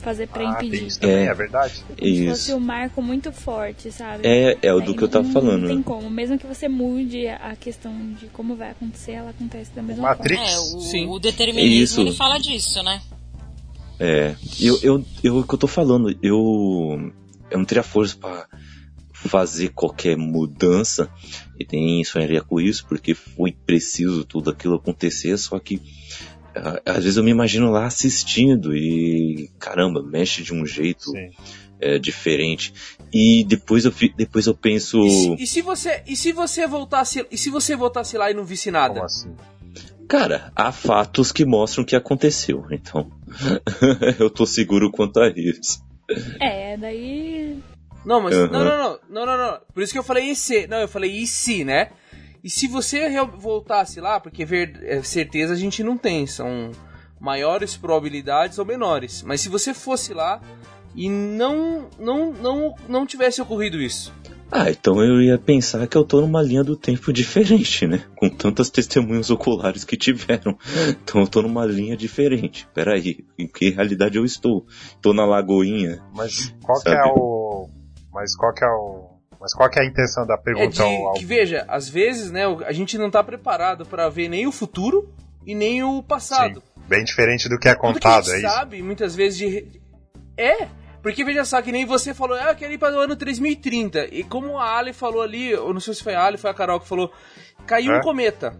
[SPEAKER 6] fazer pra
[SPEAKER 4] Ah,
[SPEAKER 6] impedir.
[SPEAKER 4] isso também,
[SPEAKER 2] É.
[SPEAKER 4] é verdade.
[SPEAKER 6] Como se fosse
[SPEAKER 2] Isso.
[SPEAKER 6] um marco muito forte, sabe?
[SPEAKER 2] É, é o do
[SPEAKER 6] Aí
[SPEAKER 2] que eu tava
[SPEAKER 6] não-
[SPEAKER 2] falando.
[SPEAKER 6] Não tem
[SPEAKER 2] né?
[SPEAKER 6] como. Mesmo que você mude a questão de como vai acontecer, ela acontece da mesma
[SPEAKER 4] Matrix.
[SPEAKER 6] forma.
[SPEAKER 3] É, o,
[SPEAKER 5] Sim.
[SPEAKER 3] o determinismo
[SPEAKER 2] Isso.
[SPEAKER 3] ele fala disso, né?
[SPEAKER 2] É, eu, eu, eu, o que eu tô falando, eu, eu não teria força pra fazer qualquer mudança e nem sonharia com isso, porque foi preciso tudo aquilo acontecer, só que ah, às vezes eu me imagino lá assistindo e caramba, mexe de um jeito é, diferente. E depois eu, depois eu penso.
[SPEAKER 5] E, se, e se você e se você voltasse e se você voltasse lá e não visse nada?
[SPEAKER 4] Como assim?
[SPEAKER 2] Cara, há fatos que mostram o que aconteceu, então eu tô seguro quanto a isso.
[SPEAKER 6] É, daí.
[SPEAKER 5] Não, mas
[SPEAKER 2] Uhum.
[SPEAKER 5] não, não, não, não, não, não. Por isso que eu falei e se. Não, eu falei e se, né? E se você voltasse lá, porque ver, é, certeza a gente não tem, são maiores probabilidades ou menores. Mas se você fosse lá e não não não não tivesse ocorrido isso.
[SPEAKER 2] Ah, então eu ia pensar que eu tô numa linha do tempo diferente, né? Com tantas testemunhas oculares que tiveram. Então eu tô numa linha diferente. Peraí, em que realidade eu estou? Tô na Lagoinha.
[SPEAKER 4] Mas qual que
[SPEAKER 2] Sabe?
[SPEAKER 4] é o. Mas qual que é o. Mas qual que é a intenção da
[SPEAKER 5] É
[SPEAKER 4] pergunta
[SPEAKER 5] de
[SPEAKER 4] ao,
[SPEAKER 5] que veja, às vezes, né, a gente não tá preparado para ver nem o futuro e nem o passado.
[SPEAKER 4] Sim, bem diferente do que é
[SPEAKER 5] Tudo que a
[SPEAKER 4] contado,
[SPEAKER 5] gente
[SPEAKER 4] é isso?
[SPEAKER 5] sabe, muitas vezes de é, porque veja só que nem você falou, ah, eu quero ir para o ano 3030. E como a Ali falou ali, eu não sei se foi a Ali, foi a Carol que falou, caiu
[SPEAKER 4] É.
[SPEAKER 5] um cometa.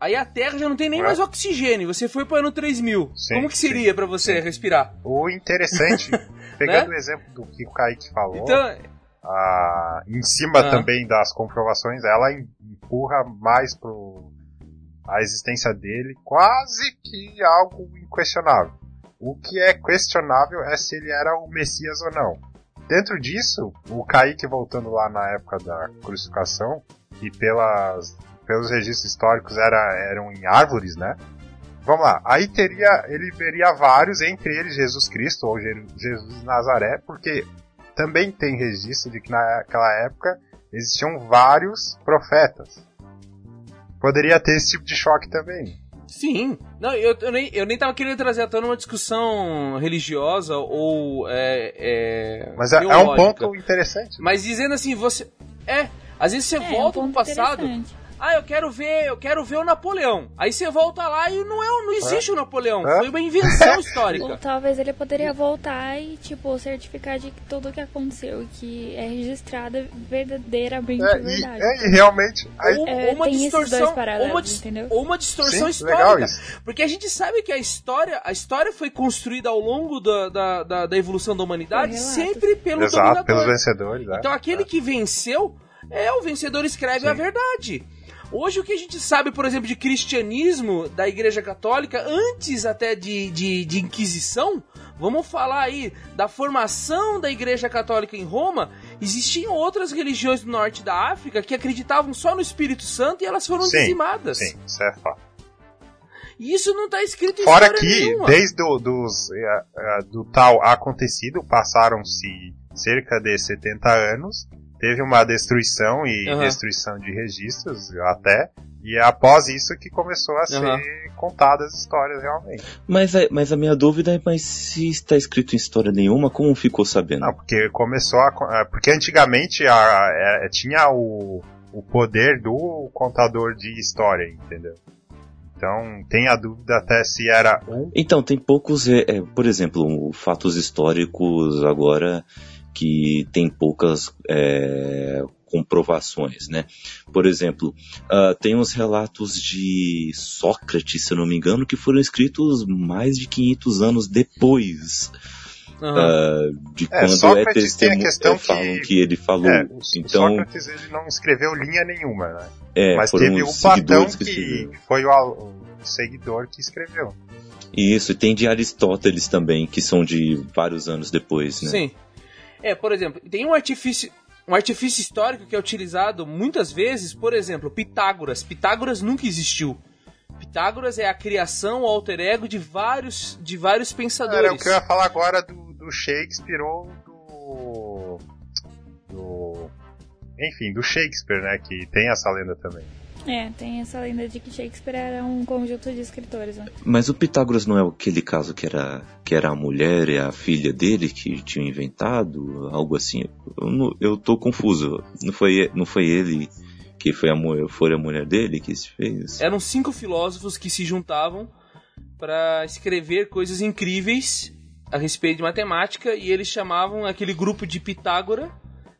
[SPEAKER 5] Aí a Terra já não tem nem
[SPEAKER 4] É.
[SPEAKER 5] mais oxigênio. Você foi para o ano 3000.
[SPEAKER 4] Sim,
[SPEAKER 5] Como que
[SPEAKER 4] sim,
[SPEAKER 5] seria para você respirar?
[SPEAKER 4] O interessante, pegando o exemplo do que o Kaique falou,
[SPEAKER 5] Né? Então,
[SPEAKER 4] a- em cima
[SPEAKER 5] Ah.
[SPEAKER 4] também das comprovações, ela em- empurra mais pro a existência dele, quase que algo inquestionável. O que é questionável é se ele era o Messias ou não. Dentro disso, o Kaique voltando lá na época da crucificação, e pelas, pelos registros históricos era, eram em árvores, né? Vamos lá, aí teria, ele veria vários, entre eles Jesus Cristo ou Je- Jesus de Nazaré, porque também tem registro de que naquela época existiam vários profetas. Poderia ter esse tipo de choque também.
[SPEAKER 5] Sim. Não, eu, eu, nem, eu nem tava querendo trazer à tona uma discussão religiosa ou. É, é,
[SPEAKER 4] Mas é, é, um ponto interessante.
[SPEAKER 5] Mas dizendo assim, você. É, às vezes você é, volta é um pro passado. Ah, eu quero ver, eu quero ver o Napoleão. Aí você volta lá e não é, não existe é. o Napoleão. É. Foi uma invenção histórica.
[SPEAKER 6] Ou talvez ele poderia voltar e tipo certificar de que tudo o que aconteceu, que é registrado é verdadeiramente é, verdade.
[SPEAKER 4] E, é, e realmente
[SPEAKER 5] aí, ou, é, uma distorção, uma, entendeu? uma distorção Sim, histórica. Porque a gente sabe que a história, a história foi construída ao longo da, da, da, da evolução da humanidade sempre pelo
[SPEAKER 4] Exato, dominador. pelos vencedores.
[SPEAKER 5] Então aquele que venceu é o vencedor escreve Sim. a verdade. Hoje o que a gente sabe, por exemplo, de cristianismo da Igreja Católica, antes até de, de, de Inquisição, vamos falar aí da formação da Igreja Católica em Roma, existiam outras religiões do norte da África que acreditavam só no Espírito Santo e elas foram sim, dizimadas.
[SPEAKER 4] Sim, isso é fato.
[SPEAKER 5] E isso não está escrito em
[SPEAKER 4] Fora que, nenhuma. desde do, dos, uh, uh, do tal acontecido, passaram-se cerca de 70 anos, teve uma destruição e uhum. destruição de registros até. E é após isso que começou a ser uhum. contadas histórias realmente.
[SPEAKER 2] Mas, é, mas a minha dúvida é, mas se está escrito em história nenhuma, como ficou sabendo?
[SPEAKER 4] Não, porque começou a. É, porque antigamente a, a, a, tinha o, o poder do contador de história, entendeu? Então tem a dúvida até se era um.
[SPEAKER 2] Então, tem poucos. É, é, por exemplo, fatos históricos agora que tem poucas é, comprovações, né? Por exemplo, uh, tem uns relatos de Sócrates, se eu não me engano, que foram escritos mais de 500 anos depois Uhum. Uh, de é, quando Sócrates é testemunho, é, falam que, que, ele falou. É, então,
[SPEAKER 4] Sócrates ele não escreveu linha nenhuma, né? É, Mas teve o Platão que, que foi o, o, seguidor que escreveu.
[SPEAKER 2] Isso, e tem de Aristóteles também, que são de vários anos depois, né?
[SPEAKER 5] Sim. É, por exemplo, tem um artifício, um artifício histórico que é utilizado muitas vezes, por exemplo, Pitágoras. Pitágoras nunca existiu. Pitágoras é a criação, o alter ego de vários, de vários pensadores. Era
[SPEAKER 4] o que eu ia falar agora do, do Shakespeare ou do, do. Enfim, do Shakespeare, né? Que tem essa lenda também.
[SPEAKER 6] É, tem essa lenda de que Shakespeare era um conjunto de escritores. Né?
[SPEAKER 2] Mas o Pitágoras não é aquele caso que era, que era a mulher e a filha dele que tinham inventado? Algo assim? Eu, eu tô confuso. Não foi, não foi ele que foi a, foi a mulher dele que se fez?
[SPEAKER 5] Eram cinco filósofos que se juntavam para escrever coisas incríveis a respeito de matemática e eles chamavam aquele grupo de Pitágora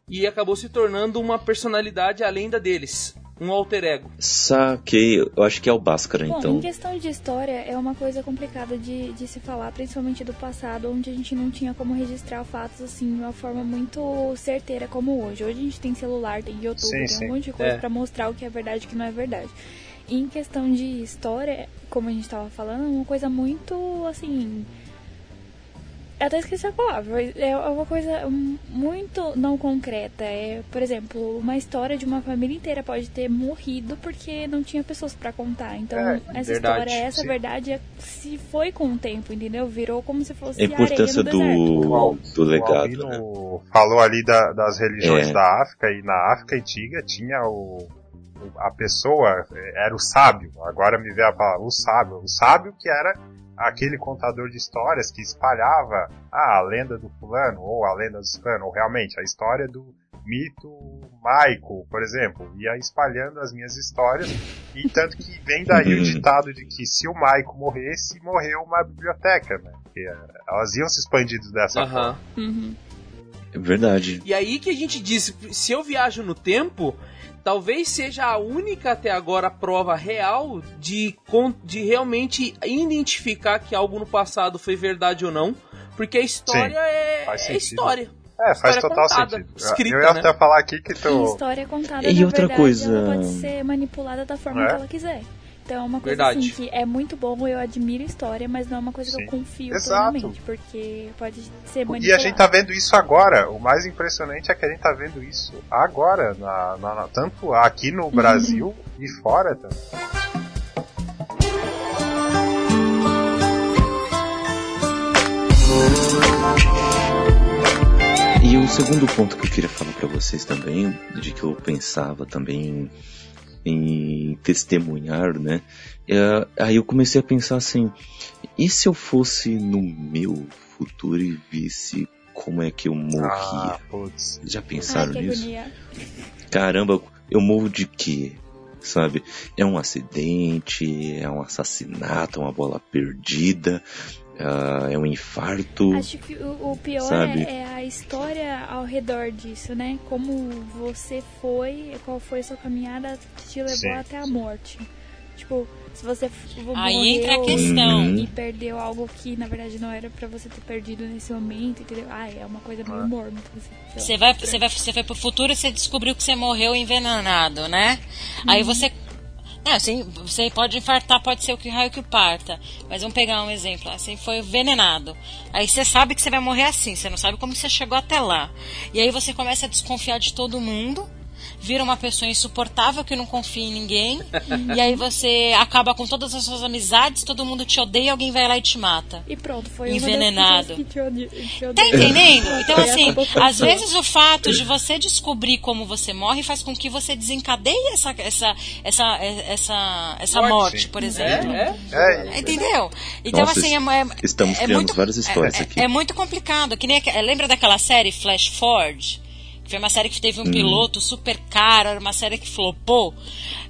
[SPEAKER 5] e acabou se tornando uma personalidade além da deles um alter ego.
[SPEAKER 2] Saquei, eu acho que é o Bhaskara, Bom, então.
[SPEAKER 6] Em questão de história, é uma coisa complicada de, de se falar, principalmente do passado, onde a gente não tinha como registrar fatos assim de uma forma muito certeira como hoje. Hoje a gente tem celular, tem YouTube, sim, tem sim. um monte de coisa é. para mostrar o que é verdade e o que não é verdade. E em questão de história, como a gente estava falando, é uma coisa muito assim eu até esqueci a palavra. É uma coisa muito não concreta. É, por exemplo, uma história de uma família inteira pode ter morrido porque não tinha pessoas para contar. Então, é, essa verdade, história, essa sim. verdade, é, se foi com o tempo, entendeu? Virou como se fosse
[SPEAKER 2] a importância do, do legado. O
[SPEAKER 4] né? falou ali da, das religiões é. da África e na África antiga tinha o a pessoa era o sábio. Agora me vê a palavra o sábio. O sábio que era aquele contador de histórias que espalhava ah, a lenda do fulano, ou a lenda do fulano, ou realmente a história do mito Maico, por exemplo, ia espalhando as minhas histórias, e tanto que vem daí o uhum. ditado de que se o Maico morresse, morreu uma biblioteca, né? Porque elas iam se expandindo dessa uhum. forma.
[SPEAKER 6] Uhum.
[SPEAKER 2] É verdade.
[SPEAKER 5] E aí que a gente diz, se eu viajo no tempo, talvez seja a única até agora prova real de, de realmente identificar que algo no passado foi verdade ou não, porque a história Sim, é, é história.
[SPEAKER 4] É, faz total contada, sentido. Escrita, eu ia né? até falar aqui que tu.
[SPEAKER 6] A história contada, e outra verdade, coisa... ela pode ser manipulada da forma é? que ela quiser. Então é uma coisa Verdade. assim que é muito bom, eu admiro história, mas não é uma coisa Sim. que eu confio Exato. totalmente, porque pode ser manipulado.
[SPEAKER 4] E a gente tá vendo isso agora. O mais impressionante é que a gente tá vendo isso agora, na, na tanto aqui no Brasil e fora também.
[SPEAKER 2] E o segundo ponto que eu queria falar para vocês também, de que eu pensava também em testemunhar, né? É, aí eu comecei a pensar assim, e se eu fosse no meu futuro e visse como é que eu morria?
[SPEAKER 4] Ah,
[SPEAKER 2] Já pensaram
[SPEAKER 6] Ai,
[SPEAKER 2] nisso?
[SPEAKER 6] agonia.
[SPEAKER 2] Caramba, eu morro de quê? Sabe? É um acidente, é um assassinato, é uma bola perdida, ah, é um infarto.
[SPEAKER 6] Acho que o, o pior
[SPEAKER 2] Sabe?
[SPEAKER 6] é, é a história ao redor disso, né? Como você foi, qual foi a sua caminhada que te levou
[SPEAKER 4] Sim.
[SPEAKER 6] até a morte. Tipo, se você
[SPEAKER 3] Aí
[SPEAKER 6] morreu
[SPEAKER 3] entra a questão.
[SPEAKER 2] Uhum.
[SPEAKER 6] e perdeu algo que na verdade não era pra você ter perdido nesse momento, entendeu? Ah, é uma coisa meio mórbida. assim, sei lá.
[SPEAKER 3] Você vai, você vai, você foi pro futuro e você descobriu que você morreu envenenado, né? Aí você. Não, assim, você pode infartar, pode ser o que raio que parta. Mas vamos pegar um exemplo. Assim, foi envenenado. Aí você sabe que você vai morrer assim, você não sabe como você chegou até lá. E aí você começa a desconfiar de todo mundo. Vira uma pessoa insuportável que não confia em ninguém. e aí você acaba com todas as suas amizades, todo mundo te odeia, alguém vai lá e te mata.
[SPEAKER 6] E pronto, foi
[SPEAKER 3] Envenenado.
[SPEAKER 6] que te ode- te
[SPEAKER 3] Tá
[SPEAKER 6] odeia.
[SPEAKER 3] entendendo? Então, assim, às vezes o fato de você descobrir como você morre faz com que você desencadeie essa, essa, essa, essa, essa
[SPEAKER 5] Morte.
[SPEAKER 3] morte, por exemplo.
[SPEAKER 5] É, é.
[SPEAKER 4] É,
[SPEAKER 3] Entendeu? Então,
[SPEAKER 2] Nossa,
[SPEAKER 3] assim, é, é,
[SPEAKER 2] estamos
[SPEAKER 3] é
[SPEAKER 2] criando
[SPEAKER 3] muito,
[SPEAKER 2] várias histórias
[SPEAKER 3] é,
[SPEAKER 2] aqui.
[SPEAKER 3] É muito complicado. Que nem, lembra daquela série Flash Forge? Foi uma série que teve um
[SPEAKER 2] Hum.
[SPEAKER 3] piloto super caro, era uma série que flopou.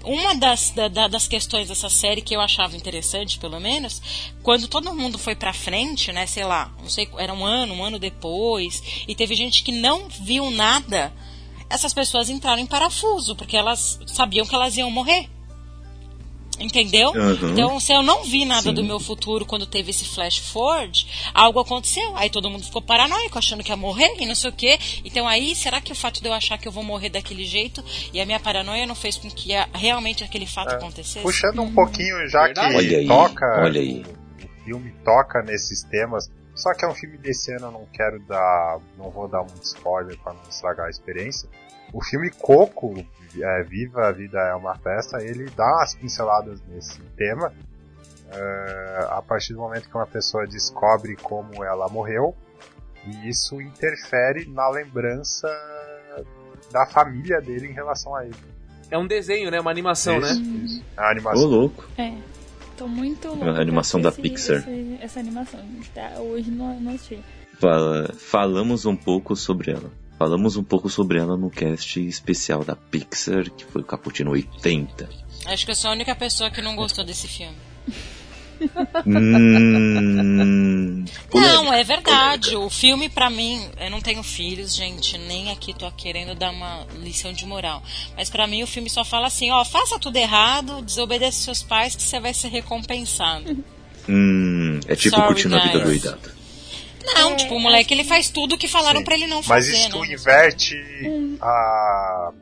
[SPEAKER 3] Uma das, da- da- das questões dessa série que eu achava interessante, pelo menos, quando todo mundo foi pra frente, né, sei lá, não sei, era um ano, um ano depois, e teve gente que não viu nada, essas pessoas entraram em parafuso, porque elas sabiam que elas iam morrer. Entendeu?
[SPEAKER 2] Uhum.
[SPEAKER 3] Então, se eu não vi nada
[SPEAKER 2] Sim.
[SPEAKER 3] do meu futuro quando teve esse flash forward, algo aconteceu. Aí todo mundo ficou paranoico, achando que ia morrer e não sei o quê. Então aí, será que o fato de eu achar que eu vou morrer daquele jeito e a minha paranoia não fez com que a- realmente aquele fato
[SPEAKER 4] É.
[SPEAKER 3] acontecesse?
[SPEAKER 4] Puxando um pouquinho, já
[SPEAKER 5] Verdade.
[SPEAKER 4] que
[SPEAKER 2] Olha aí,
[SPEAKER 4] toca,
[SPEAKER 2] olha aí.
[SPEAKER 4] O, o filme toca nesses temas. Só que é um filme desse ano, eu não quero dar, não vou dar muito spoiler para não estragar a experiência. O filme Coco, é, Viva a Vida é uma Festa, ele dá umas pinceladas nesse tema. é, a partir do momento que uma pessoa descobre como ela morreu, e isso interfere na lembrança da família dele em relação a ele.
[SPEAKER 5] É um desenho, né? Uma animação,
[SPEAKER 4] isso,
[SPEAKER 5] né?
[SPEAKER 4] isso. A
[SPEAKER 2] Ô,
[SPEAKER 4] animação.
[SPEAKER 2] louco.
[SPEAKER 6] É. Tô muito louca.
[SPEAKER 2] A animação da
[SPEAKER 6] assistir
[SPEAKER 2] Pixar.
[SPEAKER 6] esse- essa animação. Tá, hoje não, não assisti.
[SPEAKER 2] Fala- falamos um pouco sobre ela. Falamos um pouco sobre ela no cast especial da Pixar, que foi o Caputino 80.
[SPEAKER 3] Acho que eu sou a única pessoa que não gostou desse filme.
[SPEAKER 2] hum,
[SPEAKER 3] Não, é verdade. O filme, pra mim, eu não tenho filhos, gente, nem aqui tô querendo dar uma lição de moral. Mas pra mim o filme só fala assim, ó, faça tudo errado, desobedeça seus pais que você vai ser recompensado.
[SPEAKER 2] hum, é tipo
[SPEAKER 3] Sorry,
[SPEAKER 2] curtindo a vida doidada.
[SPEAKER 3] Não,
[SPEAKER 6] É,
[SPEAKER 3] tipo, o moleque ele faz tudo que falaram
[SPEAKER 4] Sim.
[SPEAKER 3] pra ele não
[SPEAKER 4] Mas
[SPEAKER 3] fazer,
[SPEAKER 4] isso
[SPEAKER 3] né?
[SPEAKER 4] inverte a,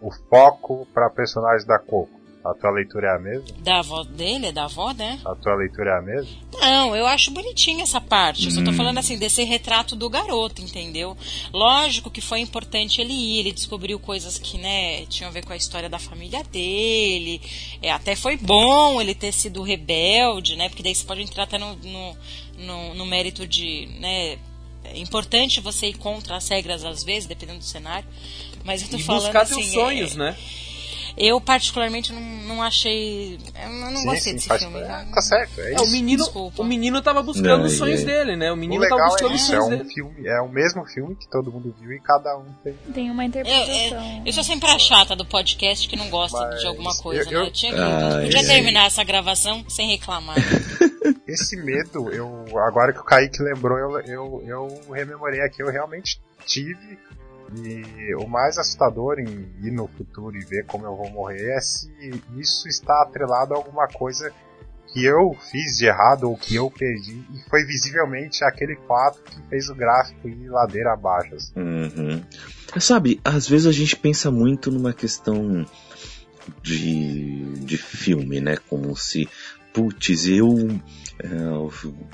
[SPEAKER 4] o foco para personagem da Coco. A tua leitura é a mesma?
[SPEAKER 3] Da avó dele, é da avó, né?
[SPEAKER 4] A tua leitura é a mesma?
[SPEAKER 3] Não, eu acho bonitinha essa parte. Eu só tô
[SPEAKER 2] Hum.
[SPEAKER 3] falando assim, desse retrato do garoto, entendeu? Lógico que foi importante ele ir, ele descobriu coisas que, né, tinham a ver com a história da família dele. É, até foi bom ele ter sido rebelde, né? Porque daí você pode entrar até no, no, no, no mérito de, né? É importante você ir contra as regras às vezes, dependendo do cenário. Mas eu tô
[SPEAKER 5] E
[SPEAKER 3] falando
[SPEAKER 5] buscar
[SPEAKER 3] assim.
[SPEAKER 5] teus sonhos,
[SPEAKER 3] é,
[SPEAKER 5] né?
[SPEAKER 3] Eu, particularmente, não, não achei. Eu não
[SPEAKER 4] Sim,
[SPEAKER 3] gostei
[SPEAKER 4] sim,
[SPEAKER 3] desse filme.
[SPEAKER 4] é, tá certo, é
[SPEAKER 5] É, o
[SPEAKER 4] isso.
[SPEAKER 5] menino,
[SPEAKER 3] Desculpa.
[SPEAKER 5] o menino tava buscando
[SPEAKER 2] Não,
[SPEAKER 5] os sonhos
[SPEAKER 2] é-
[SPEAKER 5] dele, né? O
[SPEAKER 4] O
[SPEAKER 5] menino tava
[SPEAKER 4] legal é
[SPEAKER 5] buscando os
[SPEAKER 4] isso, é
[SPEAKER 5] sonhos
[SPEAKER 4] um
[SPEAKER 5] dele.
[SPEAKER 4] filme, é o mesmo filme que todo mundo viu e cada um tem.
[SPEAKER 6] Tem uma
[SPEAKER 3] Eu,
[SPEAKER 6] interpretação.
[SPEAKER 3] eu, eu sou sempre a chata do podcast que não gosta
[SPEAKER 4] Mas
[SPEAKER 3] de alguma coisa,
[SPEAKER 4] eu-
[SPEAKER 3] né? Eu tinha que,
[SPEAKER 2] Ah,
[SPEAKER 3] podia
[SPEAKER 2] é.
[SPEAKER 3] terminar essa gravação sem reclamar.
[SPEAKER 4] Esse medo, eu agora que o Kaique lembrou, eu, eu, eu rememorei aqui, eu realmente tive. E o mais assustador em ir no futuro e ver como eu vou morrer é se isso está atrelado a alguma coisa que eu fiz de errado ou que eu perdi e foi visivelmente aquele fato que fez o gráfico ir ladeira abaixo. assim.
[SPEAKER 2] Uhum. Sabe, às vezes a gente pensa muito numa questão de, de filme, né? Como se, putz, eu, é, eu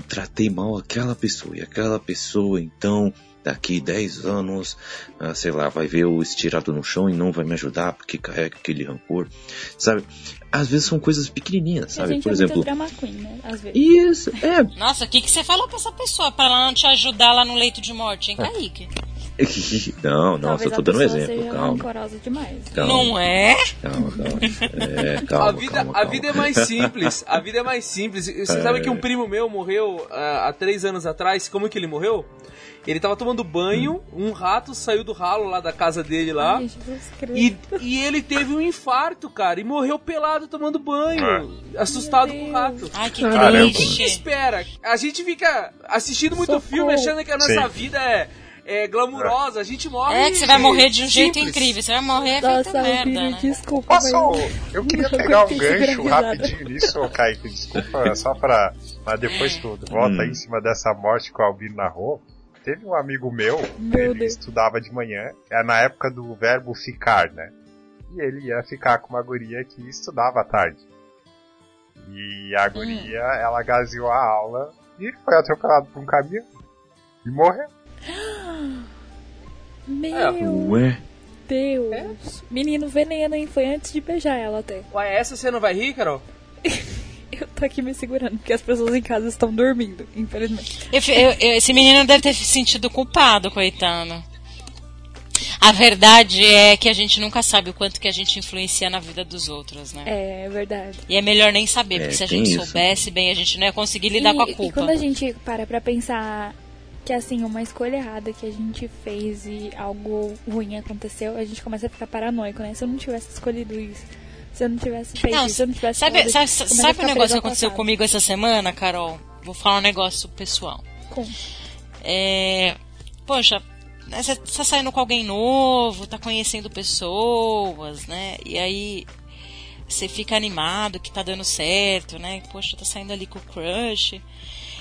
[SPEAKER 2] tratei mal aquela pessoa e aquela pessoa, então daqui 10 anos, ah, sei lá, vai ver eu estirado no chão e não vai me ajudar porque carrega aquele rancor, sabe? Às vezes são coisas pequenininhas,
[SPEAKER 6] a
[SPEAKER 2] sabe?
[SPEAKER 6] gente
[SPEAKER 2] Por
[SPEAKER 6] é
[SPEAKER 2] exemplo,
[SPEAKER 6] muito drama queen, né? Às vezes.
[SPEAKER 2] isso, é,
[SPEAKER 3] Nossa, o que, que você falou pra essa pessoa pra ela não te ajudar lá no leito de morte, hein, Kaique?
[SPEAKER 2] Não, não,
[SPEAKER 6] Talvez
[SPEAKER 2] só tô
[SPEAKER 6] a
[SPEAKER 2] dando um exemplo,
[SPEAKER 6] seja
[SPEAKER 2] calma.
[SPEAKER 6] rancorosa demais.
[SPEAKER 2] calma
[SPEAKER 3] Não é?
[SPEAKER 2] Calma, calma. É, calma,
[SPEAKER 5] a vida,
[SPEAKER 2] calma,
[SPEAKER 5] a
[SPEAKER 2] calma.
[SPEAKER 5] vida é mais simples. A vida é mais simples. Você
[SPEAKER 2] É.
[SPEAKER 5] sabe que um primo meu morreu ah, há três anos atrás? Como que ele morreu? Ele tava tomando banho, um rato saiu do ralo lá da casa dele lá.
[SPEAKER 6] Ai.
[SPEAKER 5] E, e ele teve um infarto, cara, e morreu pelado tomando banho, assustado com o rato.
[SPEAKER 3] Ai, que
[SPEAKER 4] Caramba.
[SPEAKER 5] Quem
[SPEAKER 3] triste.
[SPEAKER 5] espera? A gente fica assistindo muito
[SPEAKER 6] Socorro.
[SPEAKER 5] filme achando que a nossa
[SPEAKER 4] Sim.
[SPEAKER 5] vida é, é glamurosa. A gente morre.
[SPEAKER 3] É que você vai morrer de um jeito
[SPEAKER 5] simples.
[SPEAKER 3] incrível. Você vai morrer
[SPEAKER 6] Nossa,
[SPEAKER 3] feita merda,
[SPEAKER 6] Albino,
[SPEAKER 3] né?
[SPEAKER 6] desculpa.
[SPEAKER 4] Posso.
[SPEAKER 6] mas-
[SPEAKER 4] Eu queria
[SPEAKER 6] Não
[SPEAKER 4] pegar um gancho rapidinho nisso, ô Kaique, desculpa, só pra. Mas depois tudo. Volta
[SPEAKER 2] Hum.
[SPEAKER 4] aí em cima dessa morte que o Albino narrou. Teve um amigo meu,
[SPEAKER 6] Meu
[SPEAKER 4] ele
[SPEAKER 6] Deus.
[SPEAKER 4] estudava de manhã, é na época do verbo ficar, né? E ele ia ficar com uma guria que estudava à tarde. E a guria, ela gaseou a aula e foi atropelado por um caminhão. E morreu.
[SPEAKER 6] Meu
[SPEAKER 2] Ué?
[SPEAKER 6] Deus. Menino veneno, hein? Foi antes de beijar ela até.
[SPEAKER 5] Ué, essa você não vai rir, Carol?
[SPEAKER 6] Eu tô aqui me segurando, porque as pessoas em casa estão dormindo, infelizmente.
[SPEAKER 3] Eu eu- eu- esse menino deve ter se sentido culpado, coitado. A verdade é que a gente nunca sabe o quanto que a gente influencia na vida dos outros, né?
[SPEAKER 6] É, é verdade.
[SPEAKER 3] E é melhor nem saber,
[SPEAKER 2] É,
[SPEAKER 3] porque se a gente
[SPEAKER 2] isso.
[SPEAKER 3] soubesse bem, a gente não ia conseguir lidar
[SPEAKER 6] e,
[SPEAKER 3] com a
[SPEAKER 6] E
[SPEAKER 3] culpa.
[SPEAKER 6] quando a gente para pra pensar que, assim, uma escolha errada que a gente fez e algo ruim aconteceu, a gente começa a ficar paranoico, né? Se eu não tivesse escolhido isso, se eu não tivesse feito
[SPEAKER 3] Não,
[SPEAKER 6] isso, eu não tivesse
[SPEAKER 3] sabe, sabe,
[SPEAKER 6] isso,
[SPEAKER 3] sabe negócio que aconteceu comigo essa semana, Carol? Vou falar um negócio pessoal.
[SPEAKER 6] Com-
[SPEAKER 3] É, poxa, né, você tá saindo com alguém novo, tá conhecendo pessoas, né? E aí você fica animado que tá dando certo, né? Poxa, tá saindo ali com o crush.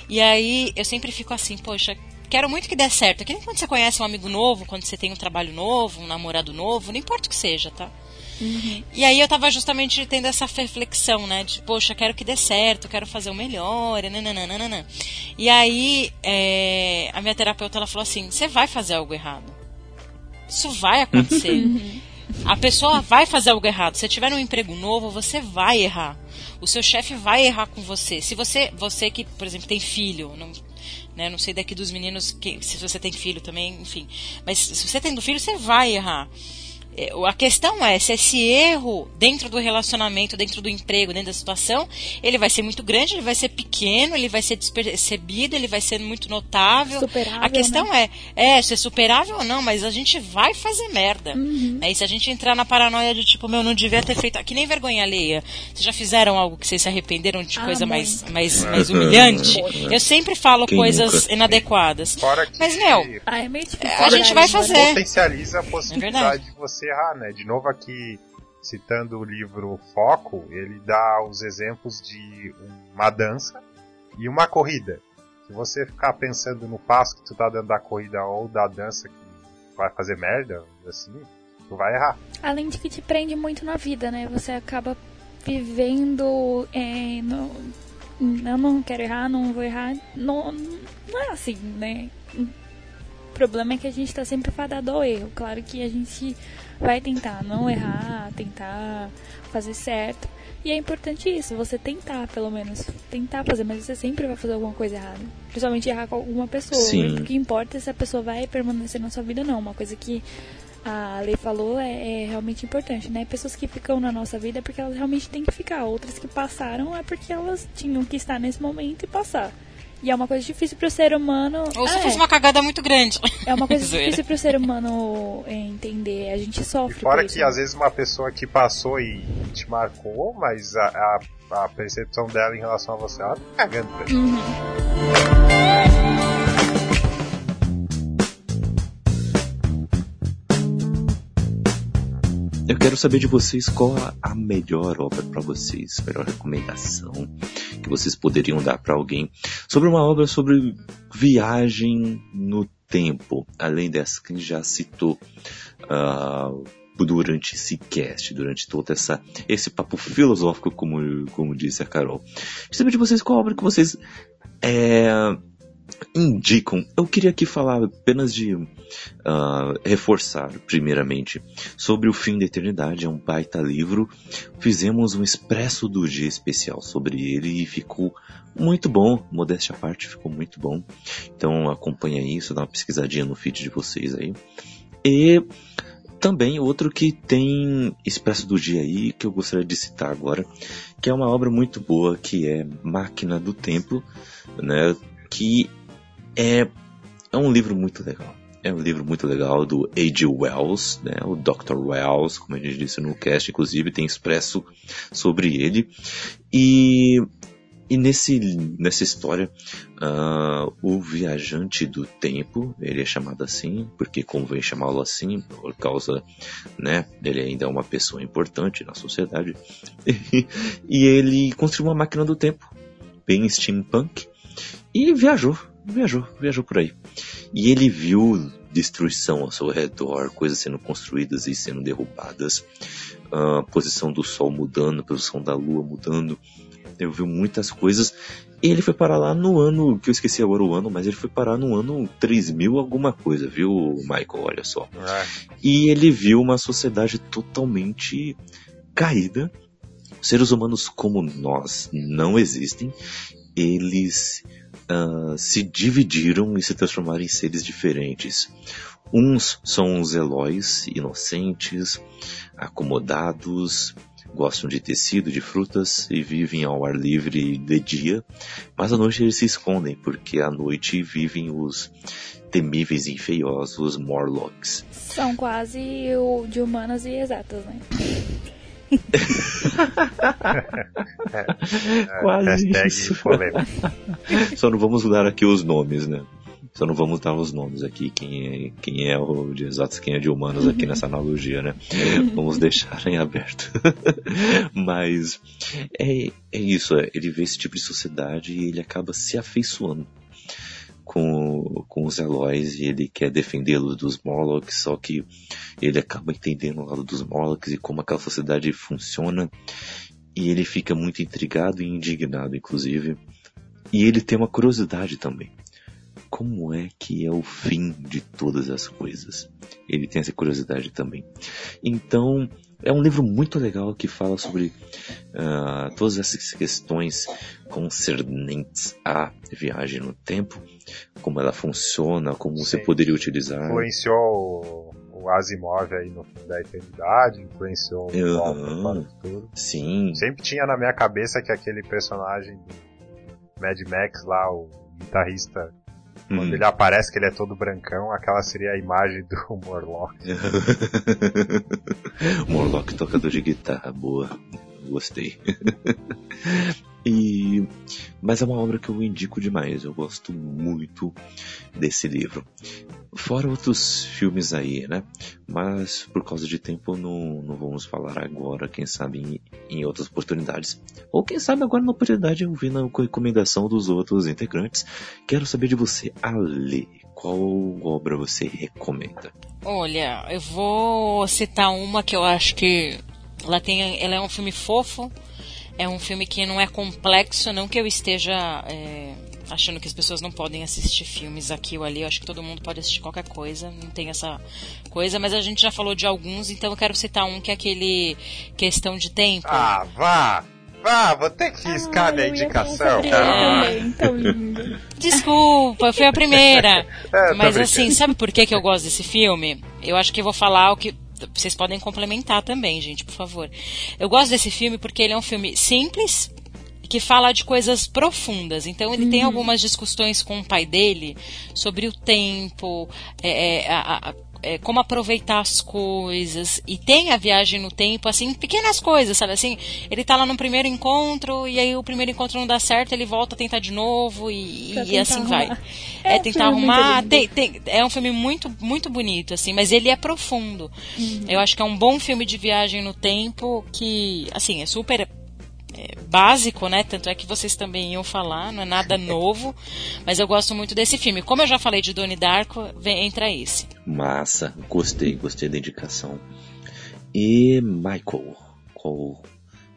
[SPEAKER 3] E aí eu sempre fico assim, poxa, quero muito que dê certo. Que nem quando você conhece um amigo novo, quando você tem um trabalho novo, um namorado novo, não importa o que seja, tá? E aí eu tava justamente tendo essa reflexão, né? De, poxa, quero que dê certo, quero fazer o melhor, nananana. E aí é, a minha terapeuta ela falou assim: você vai fazer algo errado. Isso vai acontecer. A pessoa vai fazer algo errado. Se tiver um emprego novo, você vai errar. O seu chefe vai errar com você. Se você, você que, por exemplo, tem filho, não, né, não sei daqui dos meninos que, se você tem filho também, enfim. Mas se você tem filho, você vai errar. É, A questão é se esse erro dentro do relacionamento, dentro do emprego, dentro da situação, ele vai ser muito grande, ele vai ser pequeno, ele vai ser despercebido, ele vai ser muito notável.
[SPEAKER 6] Superável,
[SPEAKER 3] A questão é, é, se é superável ou não, mas a gente vai fazer merda. Né? E se a gente entrar na paranoia de tipo, meu, não devia ter feito. Que nem vergonha alheia. Vocês já fizeram algo que vocês se arrependeram de
[SPEAKER 6] Ah,
[SPEAKER 3] coisa mais, mais, mais humilhante? Eu sempre falo
[SPEAKER 2] Quem
[SPEAKER 3] coisas
[SPEAKER 2] nunca?
[SPEAKER 3] inadequadas.
[SPEAKER 4] Fora que
[SPEAKER 3] Mas, meu,
[SPEAKER 6] Ah, é.
[SPEAKER 3] A gente vai
[SPEAKER 6] né?
[SPEAKER 3] fazer.
[SPEAKER 4] potencializa a
[SPEAKER 3] É
[SPEAKER 4] possibilidade de você errar, né? De novo aqui, citando o livro Foco, ele dá os exemplos de uma dança e uma corrida. Se você ficar pensando no passo que tu tá dando da corrida ou da dança que vai fazer merda, assim, tu vai errar.
[SPEAKER 6] Além de que te prende muito na vida, né? Você acaba vivendo. É, no, eu não quero errar, não vou errar. Não, não é assim, né? O problema é que a gente tá sempre fadado ao erro. Claro que a gente vai tentar não errar, tentar fazer certo. E é importante isso, você tentar, pelo menos. Tentar fazer, mas você sempre vai fazer alguma coisa errada. Principalmente errar com alguma pessoa.
[SPEAKER 2] Sim.
[SPEAKER 6] O que importa é se a pessoa vai permanecer na sua vida ou não. Uma coisa que a lei falou é, é realmente importante, né? Pessoas que ficam na nossa vida é porque elas realmente têm que ficar. Outras que passaram é porque elas tinham que estar nesse momento e passar. E é uma coisa difícil pro ser humano.
[SPEAKER 3] ou se
[SPEAKER 6] Ah,
[SPEAKER 3] fosse
[SPEAKER 6] é.
[SPEAKER 3] uma cagada muito grande.
[SPEAKER 6] É uma coisa difícil pro ser humano entender. A gente
[SPEAKER 4] E
[SPEAKER 6] sofre
[SPEAKER 4] fora
[SPEAKER 6] por isso.
[SPEAKER 4] que às vezes uma pessoa que passou e te marcou, mas a, a, a percepção dela em relação a você, ela tá cagando pra ti.
[SPEAKER 2] Eu quero saber de vocês qual a- melhor obra para vocês, melhor recomendação que vocês poderiam dar para alguém sobre uma obra sobre viagem no tempo, além dessa que a gente já citou ah, durante esse cast, durante todo essa, esse papo filosófico, como, como disse a Carol. Saber de vocês qual obra que vocês é, indicam. Eu queria aqui falar apenas de uh, reforçar, primeiramente, sobre o fim da eternidade. É um baita livro. Fizemos um expresso do dia especial sobre ele e ficou muito bom. Modéstia à parte, ficou muito bom. Então acompanha isso, dá uma pesquisadinha no feed de vocês aí. E também outro que tem Expresso do Dia aí, que eu gostaria de citar agora, que é uma obra muito boa, que é Máquina do Tempo, né? Que é, é um livro muito legal. É um livro muito legal do A.G. Wells, né? O Dr. Wells, como a gente disse no cast, inclusive tem expresso sobre ele. E e nesse, nessa história, uh, o viajante do tempo, ele é chamado assim, porque convém chamá-lo assim, por causa, né, ele ainda é uma pessoa importante na sociedade. e ele construiu uma máquina do tempo, bem steampunk, e viajou, viajou, viajou por aí. E ele viu destruição ao seu redor, coisas sendo construídas e sendo derrubadas, a posição do sol mudando, a posição da lua mudando, eu vi muitas coisas. E ele foi parar lá no ano, que eu esqueci agora o ano, mas ele foi parar no ano 3000 alguma coisa, viu, Michael? Olha só. E ele viu uma sociedade totalmente caída. Seres humanos como nós não existem. Eles uh, se dividiram e se transformaram em seres diferentes. Uns são os Eloys, inocentes, acomodados, gostam de tecido, de frutas e vivem ao ar livre de dia, mas à noite eles se escondem, porque à noite vivem os temíveis e feiosos Morlocks.
[SPEAKER 6] São quase o de humanas e exatas, né?
[SPEAKER 2] Quase isso. Só não vamos mudar aqui os nomes, né? Só não vamos dar os nomes aqui, quem é, quem é o de exatos, quem é de humanos aqui nessa analogia, né? Vamos deixar em aberto. Mas é, é isso, é, ele vê esse tipo de sociedade e ele acaba se afeiçoando com, com os Eloys e ele quer defendê-los dos Morlocks, só que ele acaba entendendo o lado dos Morlocks e como aquela sociedade funciona e ele fica muito intrigado e indignado, inclusive. E ele tem uma curiosidade também como é que é o fim de todas as coisas. Ele tem essa curiosidade também. Então, é um livro muito legal que fala sobre uh, todas essas questões concernentes à viagem no tempo, como ela funciona, como Sim. você poderia utilizar.
[SPEAKER 4] Influenciou o Asimov aí no fim da eternidade, influenciou o
[SPEAKER 2] uhum. para o futuro. Sim.
[SPEAKER 4] Sempre tinha na minha cabeça que aquele personagem do Mad Max lá, o guitarrista quando hum. ele aparece que ele é todo brancão, aquela seria a imagem do Morlock.
[SPEAKER 2] Morlock tocador de guitarra, boa. Gostei. E mas é uma obra que eu indico demais. Eu gosto muito desse livro. Fora outros filmes aí, né? Mas por causa de tempo não, não vamos falar agora, quem sabe em, em outras oportunidades. Ou quem sabe agora na oportunidade eu vi na recomendação dos outros integrantes. Quero saber de você, Ale. Qual obra você recomenda?
[SPEAKER 3] Olha, eu vou citar uma que eu acho que ela tem, ela é um filme fofo, é um filme que não é complexo, não que eu esteja é, achando que as pessoas não podem assistir filmes aqui ou ali. Eu acho que todo mundo pode assistir qualquer coisa, não tem essa coisa, mas a gente já falou de alguns, então eu quero citar um que é aquele Questão de Tempo.
[SPEAKER 4] Ah, vá! Vá, vou ter que riscar ah, minha indicação.
[SPEAKER 3] Também, tão lindo. Desculpa, foi a primeira. é, mas assim, sabe por que, que eu gosto desse filme? Eu acho que vou falar o que vocês podem complementar também, gente, por favor. Eu gosto desse filme porque ele é um filme simples, que fala de coisas profundas. Então ele uhum. tem algumas discussões com o pai dele sobre o tempo, é, é, a, a, é, como aproveitar as coisas. E tem a viagem no tempo, assim, pequenas coisas, sabe? Assim, ele tá lá no primeiro encontro, e aí o primeiro encontro não dá certo, ele volta a tentar de novo, e, e assim arrumar. vai. É, é tentar arrumar. Tem, tem, é um filme muito, muito bonito, assim, mas ele é profundo. Uhum. Eu acho que é um bom filme de viagem no tempo que, assim, é super básico, né? Tanto é que vocês também iam falar, não é nada novo, mas eu gosto muito desse filme. Como eu já falei de Donnie Darko, vem, entra esse.
[SPEAKER 2] Massa, gostei, gostei da indicação. E Michael, qual,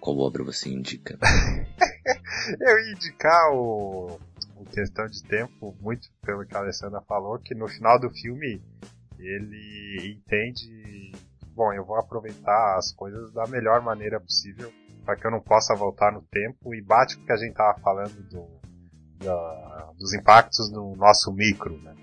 [SPEAKER 2] qual obra você indica?
[SPEAKER 4] eu ia indicar o, o questão de tempo, muito pelo que a Alessandra falou, que no final do filme ele entende, bom, eu vou aproveitar as coisas da melhor maneira possível para que eu não possa voltar no tempo e bate com o que a gente tava falando do, da, dos impactos no nosso micro, né?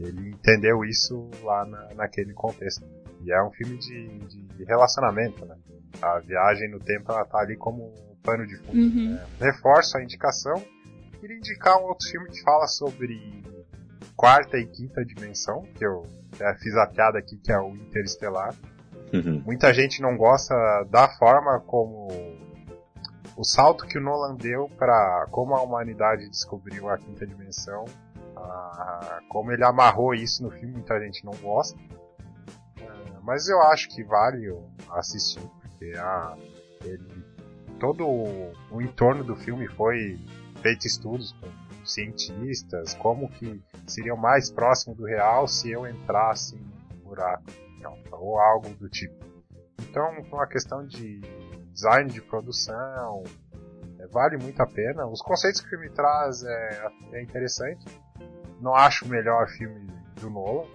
[SPEAKER 4] Ele entendeu isso lá na, naquele contexto. E é um filme de, de, relacionamento, né? A viagem no tempo ela tá ali como pano de fundo.
[SPEAKER 6] Uhum.
[SPEAKER 4] Né? Reforço a indicação. Queria indicar um outro filme que fala sobre quarta e quinta dimensão, que eu fiz a piada aqui, que é o Interestelar.
[SPEAKER 2] Uhum.
[SPEAKER 4] Muita gente não gosta da forma como o salto que o Nolan deu para como a humanidade descobriu a quinta dimensão, a, como ele amarrou isso no filme, muita gente não gosta. É, mas eu acho que vale assistir, porque a, ele, todo o, o entorno do filme foi feito estudos com cientistas, como que seria mais próximo do real se eu entrasse em um buraco, ou algo do tipo. Então, com a questão de design de produção, é, vale muito a pena. Os conceitos que o filme traz é, é interessante. Não acho o melhor filme do Nolan,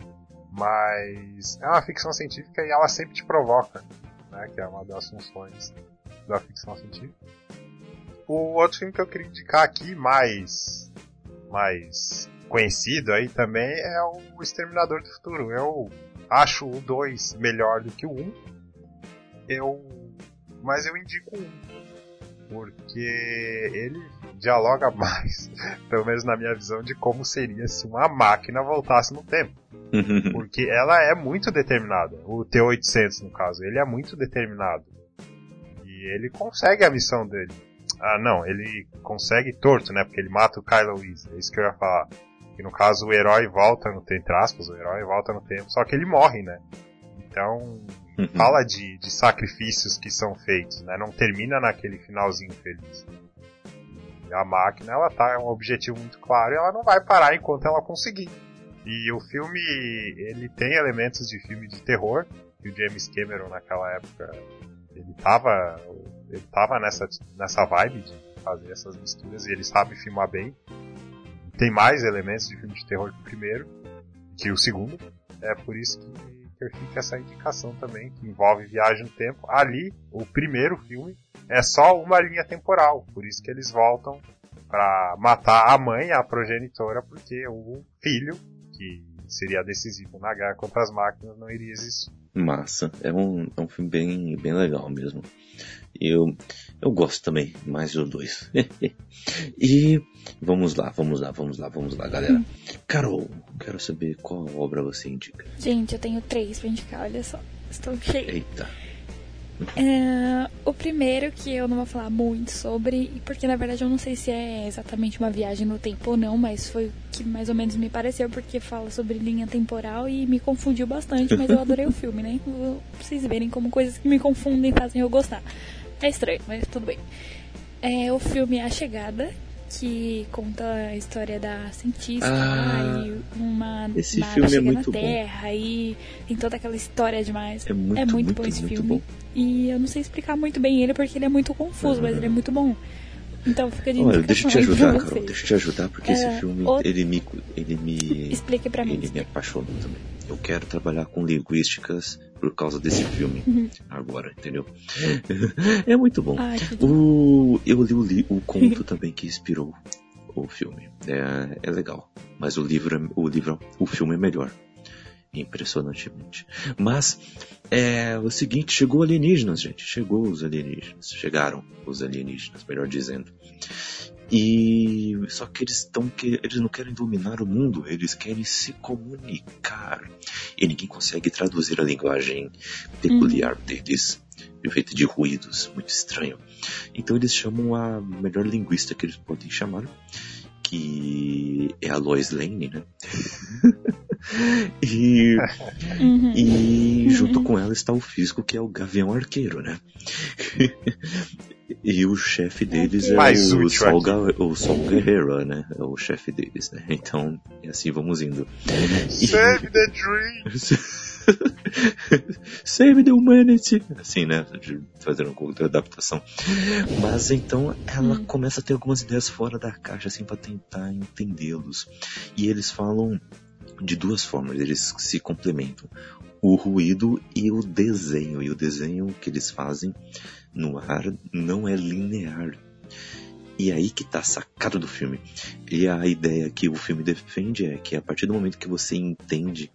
[SPEAKER 4] mas é uma ficção científica e ela sempre te provoca, né, que é uma das funções da ficção científica. O outro filme que eu queria indicar aqui, mais, mais conhecido aí também, é o Exterminador do Futuro. Eu acho o 2 melhor do que o 1. Um. Eu mas eu indico um. Porque ele dialoga mais, pelo menos na minha visão, de como seria se uma máquina voltasse no tempo. Porque ela é muito determinada. O T-800, no caso, ele é muito determinado. E ele consegue a missão dele. Ah, não, ele consegue torto, né? Porque ele mata o Kylo Reese. É isso que eu ia falar. Que no caso o herói volta no tempo, entre aspas, o herói volta no tempo, só que ele morre, né? Então, Uhum. Fala de, de sacrifícios que são feitos, né? Não termina naquele finalzinho feliz. E a máquina, ela tá é um objetivo muito claro e ela não vai parar enquanto ela conseguir. E o filme, ele tem elementos de filme de terror, que o James Cameron naquela época, ele tava, ele tava nessa, nessa vibe de fazer essas misturas e ele sabe filmar bem. Tem mais elementos de filme de terror que o primeiro, que o segundo. É por isso que fica essa indicação também, que envolve viagem no tempo. Ali, o primeiro filme, é só uma linha temporal, por isso que eles voltam para matar a mãe, a progenitora, porque o filho, que seria decisivo na guerra contra as máquinas, não iria existir.
[SPEAKER 2] Massa, é um, é um filme bem, bem legal mesmo. Eu, eu gosto também mais do dois. e vamos lá, vamos lá, vamos lá, vamos lá, galera. Carol, quero saber qual obra você indica.
[SPEAKER 6] Gente, eu tenho três pra indicar, olha só. Estou cheio.
[SPEAKER 2] Eita.
[SPEAKER 6] É, o primeiro que eu não vou falar muito sobre, porque na verdade eu não sei se é exatamente uma viagem no tempo ou não, mas foi o que mais ou menos me pareceu, porque fala sobre linha temporal e me confundiu bastante, mas eu adorei o filme, né? Pra vocês verem como coisas que me confundem fazem eu gostar. É estranho, mas tudo bem. É o filme A Chegada, que conta a história da cientista
[SPEAKER 2] ah,
[SPEAKER 6] e uma
[SPEAKER 2] esse filme é muito
[SPEAKER 6] na
[SPEAKER 2] bom.
[SPEAKER 6] Terra e tem toda aquela história demais.
[SPEAKER 2] É muito,
[SPEAKER 6] é muito,
[SPEAKER 2] muito,
[SPEAKER 6] bom esse
[SPEAKER 2] muito
[SPEAKER 6] filme.
[SPEAKER 2] bom.
[SPEAKER 6] E eu não sei explicar muito bem ele porque ele é muito confuso, mas ele é muito bom. Então fica de
[SPEAKER 2] Olha, deixa eu te ajudar, Carol, deixa eu te ajudar, porque esse
[SPEAKER 6] É,
[SPEAKER 2] filme,
[SPEAKER 6] outro-
[SPEAKER 2] ele me, ele me,
[SPEAKER 6] Explique pra mim.
[SPEAKER 2] ele me apaixonou também. Eu quero trabalhar com linguísticas por causa desse filme
[SPEAKER 6] Uhum.
[SPEAKER 2] agora, entendeu? É muito bom.
[SPEAKER 6] Ai,
[SPEAKER 2] O, eu li o, li, o conto também que inspirou o filme. É, é legal. Mas o livro, é- o livro, o filme é melhor. Impressionantemente. Mas, é o seguinte, chegou alienígenas, gente. Chegou os alienígenas. Chegaram os alienígenas, melhor dizendo. E só que eles estão que eles não querem dominar o mundo, eles querem se comunicar. E ninguém consegue traduzir a linguagem peculiar deles, feita de ruídos, muito estranho. Então eles chamam a melhor linguista que eles podem chamar, que é a Lois Lane, né? E,
[SPEAKER 6] Uhum.
[SPEAKER 2] e junto com ela está o físico que é o Gavião Arqueiro, né? e o chefe deles é
[SPEAKER 4] Mais
[SPEAKER 2] o Sol, o Sol Guerreiro, né? É o chefe deles, né? Então, e assim vamos indo. E-
[SPEAKER 4] Save the dream!
[SPEAKER 2] Save the humanity! Assim, né? De fazer uma outra adaptação. Mas então ela hum. começa a ter algumas ideias fora da caixa, assim, para tentar entendê-los. E eles falam de duas formas, eles se complementam. O ruído e o desenho. E o desenho que eles fazem no ar não é linear. E é aí que tá sacado do filme. E a ideia que o filme defende é que a partir do momento que você entende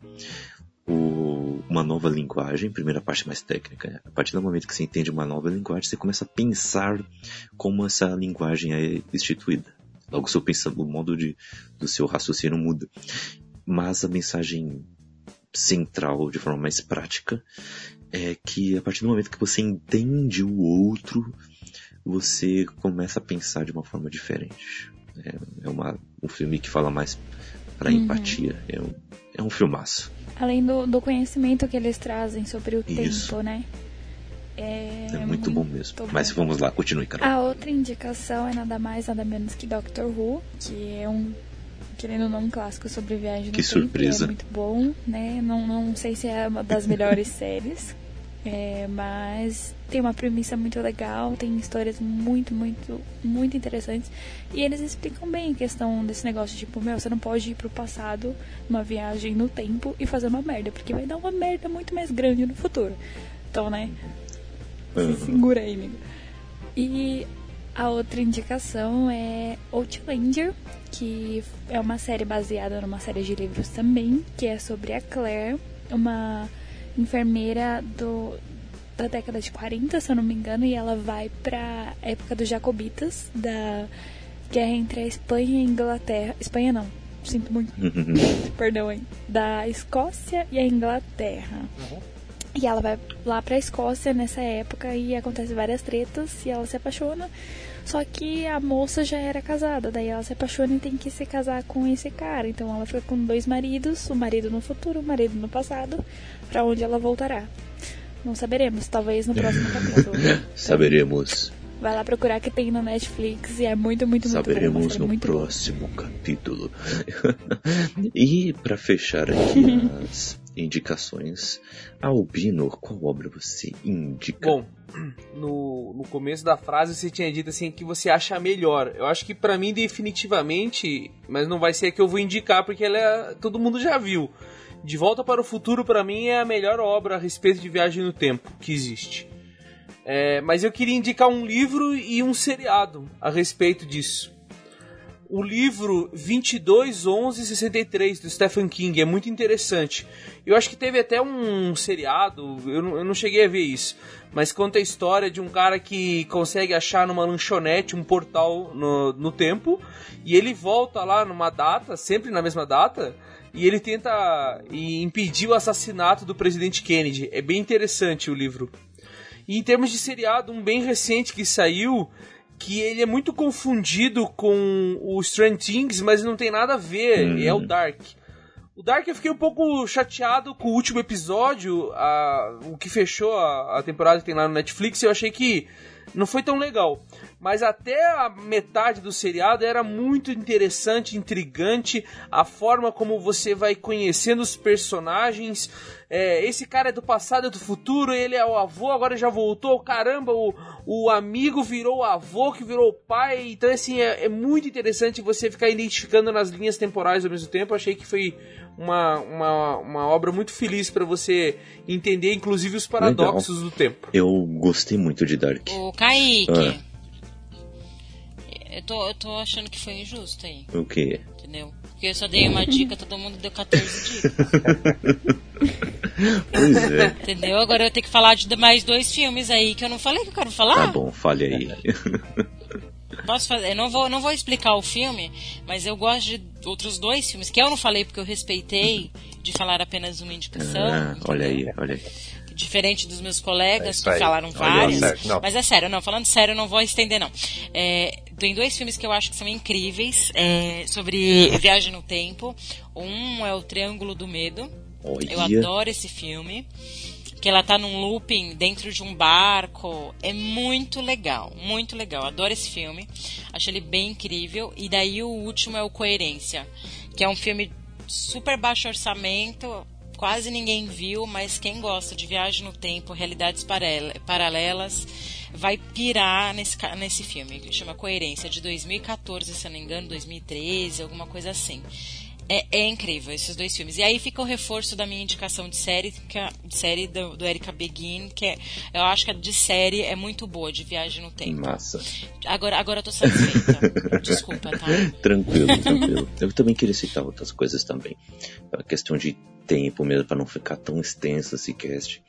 [SPEAKER 2] o, uma nova linguagem, primeira parte mais técnica, a partir do momento que você entende uma nova linguagem, você começa a pensar como essa linguagem é instituída. Logo, seu pensamento, o modo de, do seu raciocínio muda. Mas a mensagem central, de forma mais prática, é que a partir do momento que você entende o outro, você começa a pensar de uma forma diferente. É, é uma, um filme que fala mais para uhum. empatia. É um, é um filmaço.
[SPEAKER 6] Além do, do conhecimento que eles trazem sobre o Isso. tempo, né?
[SPEAKER 2] É, é muito, muito, bom mesmo. Bom. Mas vamos lá, continue, Carol.
[SPEAKER 6] A outra indicação é nada mais, nada menos que Doctor Who, que é um, querendo ou não, um clássico sobre viagem no
[SPEAKER 2] que
[SPEAKER 6] tempo.
[SPEAKER 2] surpresa.
[SPEAKER 6] É muito bom, né? Não, não sei se é uma das melhores séries, é, mas tem uma premissa muito legal, tem histórias muito, muito, muito interessantes. E eles explicam bem a questão desse negócio, tipo, meu, você não pode ir pro passado numa viagem no tempo e fazer uma merda, porque vai dar uma merda muito mais grande no futuro. Então, né? Uhum. Se segura aí, amigo. E a outra indicação é Outlander, que é uma série baseada numa série de livros também, que é sobre a Claire, uma enfermeira do, da década de 40, se eu não me engano, e ela vai pra época dos Jacobitas, da guerra entre a Espanha e a Inglaterra. Espanha não, sinto muito. Perdão aí. Da Escócia e a Inglaterra. Uhum. E ela vai lá pra Escócia nessa época e acontece várias tretas e ela se apaixona. Só que a moça já era casada, daí ela se apaixona e tem que se casar com esse cara. Então ela fica com dois maridos, o marido no futuro, o marido no passado, para onde ela voltará. Não saberemos, talvez no próximo capítulo.
[SPEAKER 2] Saberemos.
[SPEAKER 6] Vai lá procurar que tem no Netflix e é muito, muito, muito
[SPEAKER 2] Saberemos
[SPEAKER 6] bom,
[SPEAKER 2] no próximo bom. capítulo. e para fechar aqui as indicações, Albino, qual obra você indica?
[SPEAKER 5] Bom, no, no começo da frase você tinha dito assim que você acha melhor. Eu acho que para mim definitivamente, mas não vai ser que eu vou indicar porque ela é, todo mundo já viu. De Volta para o Futuro, para mim, é a melhor obra a respeito de viagem no tempo que existe. É, mas eu queria indicar um livro e um seriado a respeito disso. O livro 221163 do Stephen King é muito interessante. Eu acho que teve até um seriado, eu não, eu não cheguei a ver isso, mas conta a história de um cara que consegue achar numa lanchonete um portal no, no tempo e ele volta lá numa data, sempre na mesma data, e ele tenta impedir o assassinato do presidente Kennedy. É bem interessante o livro. E em termos de seriado, um bem recente que saiu, que ele é muito confundido com o Strange Things, mas não tem nada a ver, hum. é o Dark. O Dark eu fiquei um pouco chateado com o último episódio, a, o que fechou a, a temporada que tem lá no Netflix, eu achei que não foi tão legal. Mas até a metade do seriado era muito interessante, intrigante, a forma como você vai conhecendo os personagens. É, esse cara é do passado, é do futuro, ele é o avô, agora já voltou. Caramba, o, o amigo virou o avô, que virou o pai. Então, assim, é, é muito interessante você ficar identificando nas linhas temporais ao mesmo tempo. Achei que foi uma, uma, uma obra muito feliz para você entender, inclusive, os paradoxos Legal. do tempo.
[SPEAKER 2] Eu gostei muito de Dark.
[SPEAKER 3] O Kaique. Ah. Eu, tô, eu tô achando que foi injusto aí.
[SPEAKER 2] O quê?
[SPEAKER 3] Entendeu? Porque eu só dei uma dica, todo mundo deu 14 dicas.
[SPEAKER 2] pois é.
[SPEAKER 3] Entendeu? Agora eu tenho que falar de mais dois filmes aí que eu não falei que eu quero falar.
[SPEAKER 2] Tá bom, fale aí.
[SPEAKER 3] Posso fazer? Eu não vou, não vou explicar o filme, mas eu gosto de outros dois filmes que eu não falei porque eu respeitei de falar apenas uma indicação. Ah,
[SPEAKER 2] olha aí, olha aí.
[SPEAKER 3] Diferente dos meus colegas é que falaram vários. Mas é sério, não, falando sério, eu não vou estender, não. É, tem dois filmes que eu acho que são incríveis é, sobre viagem no tempo. Um é o Triângulo do Medo. Olha. Eu adoro esse filme que ela tá num looping dentro de um barco. É muito legal, muito legal. Adoro esse filme. Acho ele bem incrível. E daí o último é o Coerência, que é um filme super baixo orçamento, quase ninguém viu, mas quem gosta de viagem no tempo, realidades paralelas, vai pirar nesse, nesse filme, que chama Coerência, de 2014, se eu não me engano, 2013, alguma coisa assim. É, é, incrível esses dois filmes. E aí fica o reforço da minha indicação de série, que é, de série do, do Erika Begin, que é, eu acho que a de série é muito boa, de viagem no tempo.
[SPEAKER 2] Massa.
[SPEAKER 3] Agora, agora eu tô satisfeita. Desculpa, tá?
[SPEAKER 2] tranquilo, tranquilo. Eu também queria citar outras coisas também. A questão de tempo mesmo, para não ficar tão extenso esse cast.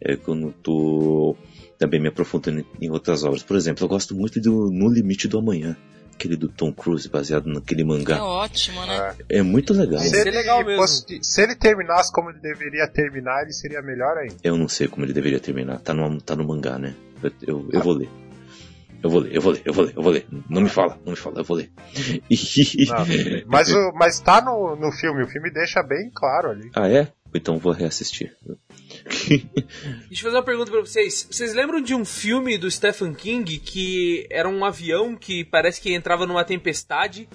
[SPEAKER 2] É quando tô também me aprofundando em outras obras. Por exemplo, eu gosto muito do No Limite do Amanhã aquele do Tom Cruise, baseado naquele mangá.
[SPEAKER 3] É ótimo, né?
[SPEAKER 2] É, é muito legal.
[SPEAKER 4] Se ele, legal mesmo. se ele terminasse como ele deveria terminar, ele seria melhor ainda.
[SPEAKER 2] Eu não sei como ele deveria terminar. Tá no, tá no mangá, né? Eu, eu, eu vou ler. Eu vou ler, eu vou ler, eu vou ler, eu vou ler. Não me fala, não me fala, eu vou ler.
[SPEAKER 4] Não, mas, o, mas tá no, no filme, o filme deixa bem claro ali.
[SPEAKER 2] Ah, é? Então vou reassistir.
[SPEAKER 5] Deixa eu fazer uma pergunta pra vocês. Vocês lembram de um filme do Stephen King que era um avião que parece que entrava numa tempestade?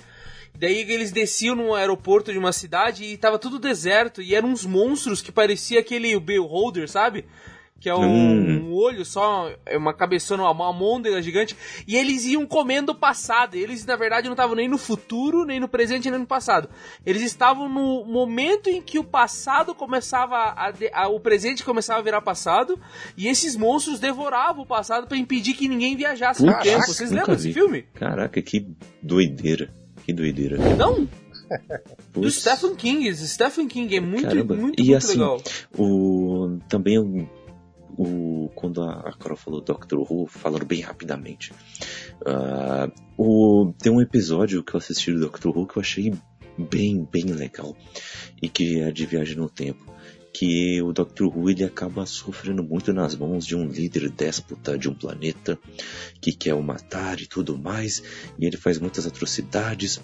[SPEAKER 5] Daí eles desciam no aeroporto de uma cidade e tava tudo deserto e eram uns monstros que parecia aquele Beholder, sabe? Que é um, hum. um, olho só, é uma cabeçona, uma almôndega gigante, e eles iam comendo o passado. Eles, na verdade, não estavam nem no futuro, nem no presente, nem no passado. Eles estavam no momento em que o passado começava a, a, o presente começava a virar passado, e esses monstros devoravam o passado para impedir que ninguém viajasse no tempo. Vocês lembram desse filme?
[SPEAKER 2] Caraca, que doideira. Que doideira.
[SPEAKER 5] Não? Do Stephen King. Stephen King é muito, Caramba. muito, muito, e,
[SPEAKER 2] assim,
[SPEAKER 5] legal.
[SPEAKER 2] O, também o, quando a Carol falou Doctor Who, falando bem rapidamente. Uh, o, tem um episódio que eu assisti do Doctor Who que eu achei bem, bem legal. E que é de viagem no tempo. Que o Doctor Who ele acaba sofrendo muito nas mãos de um líder déspota de um planeta que quer o matar e tudo mais. E ele faz muitas atrocidades.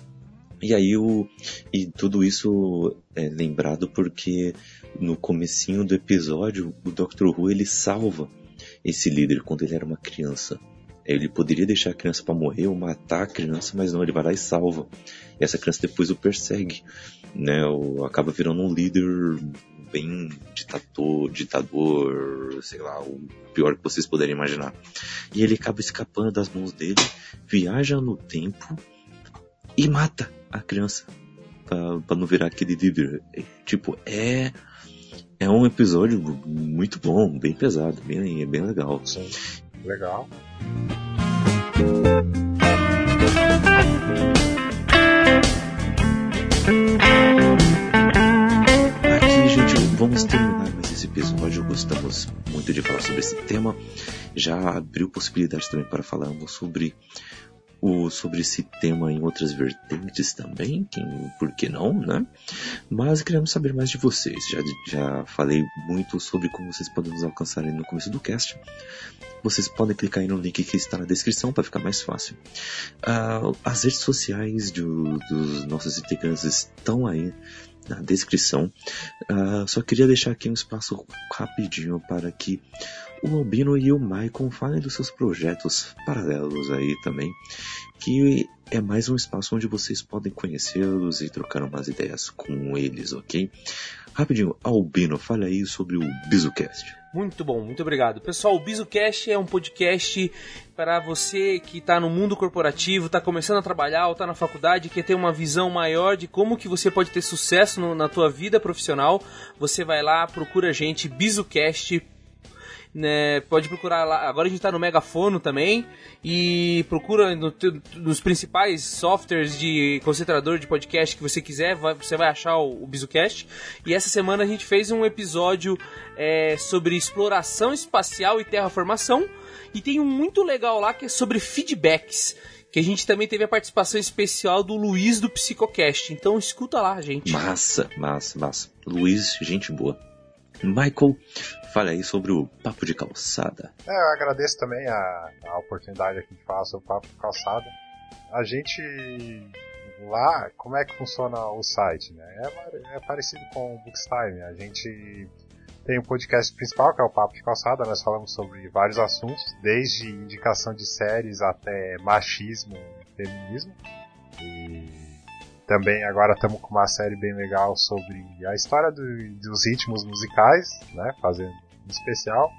[SPEAKER 2] E aí o e tudo isso é lembrado porque no comecinho do episódio, o Dr. Who ele salva esse líder quando ele era uma criança. Ele poderia deixar a criança para morrer ou matar a criança, mas não, ele vai lá e salva. E essa criança depois o persegue, né? Acaba virando um líder bem ditador, ditador, sei lá, o pior que vocês puderem imaginar. E ele acaba escapando das mãos dele, viaja no tempo e mata a criança para não virar aquele líder. É, tipo, é é um episódio muito bom, bem pesado, bem, bem legal.
[SPEAKER 4] Sim, legal.
[SPEAKER 2] Aqui, gente, vamos terminar mais esse episódio. Gostamos muito de falar sobre esse tema. Já abriu possibilidades também para falarmos sobre o, sobre esse tema em outras vertentes também, quem, por que não, né? Mas queremos saber mais de vocês. Já, já falei muito sobre como vocês podem nos alcançar no começo do cast. Vocês podem clicar aí no link que está na descrição para ficar mais fácil. Uh, as redes sociais do, dos nossos integrantes estão aí na descrição. Uh, só queria deixar aqui um espaço rapidinho para que o Albino e o Maicon falem dos seus projetos paralelos aí também, que é mais um espaço onde vocês podem conhecê-los e trocar umas ideias com eles, ok? Rapidinho, Albino, fale aí sobre o BizuCast.
[SPEAKER 5] Muito bom, muito obrigado. Pessoal, o BizuCast é um podcast para você que está no mundo corporativo, está começando a trabalhar ou está na faculdade, quer ter uma visão maior de como que você pode ter sucesso no, na tua vida profissional. Você vai lá, procura a gente, BizuCast né, pode procurar lá. Agora a gente está no Megafono também. E procura no, nos principais softwares de concentrador de podcast que você quiser, vai, você vai achar o, o BizuCast. E essa semana a gente fez um episódio é, sobre exploração espacial e terraformação. E tem um muito legal lá que é sobre feedbacks que a gente também teve a participação especial do Luiz do Psicocast. Então escuta lá, gente.
[SPEAKER 2] Massa, massa, massa. Luiz, gente boa. Michael, fale aí sobre o Papo de Calçada.
[SPEAKER 4] É, eu agradeço também a, a oportunidade aqui de falar sobre o Papo de Calçada. A gente lá, como é que funciona o site? Né? É, é parecido com o Bookstime. A gente tem o um podcast principal, que é o Papo de Calçada. Nós falamos sobre vários assuntos, desde indicação de séries até machismo e feminismo. E também agora estamos com uma série bem legal sobre a história do, dos ritmos musicais, né? Fazendo especial.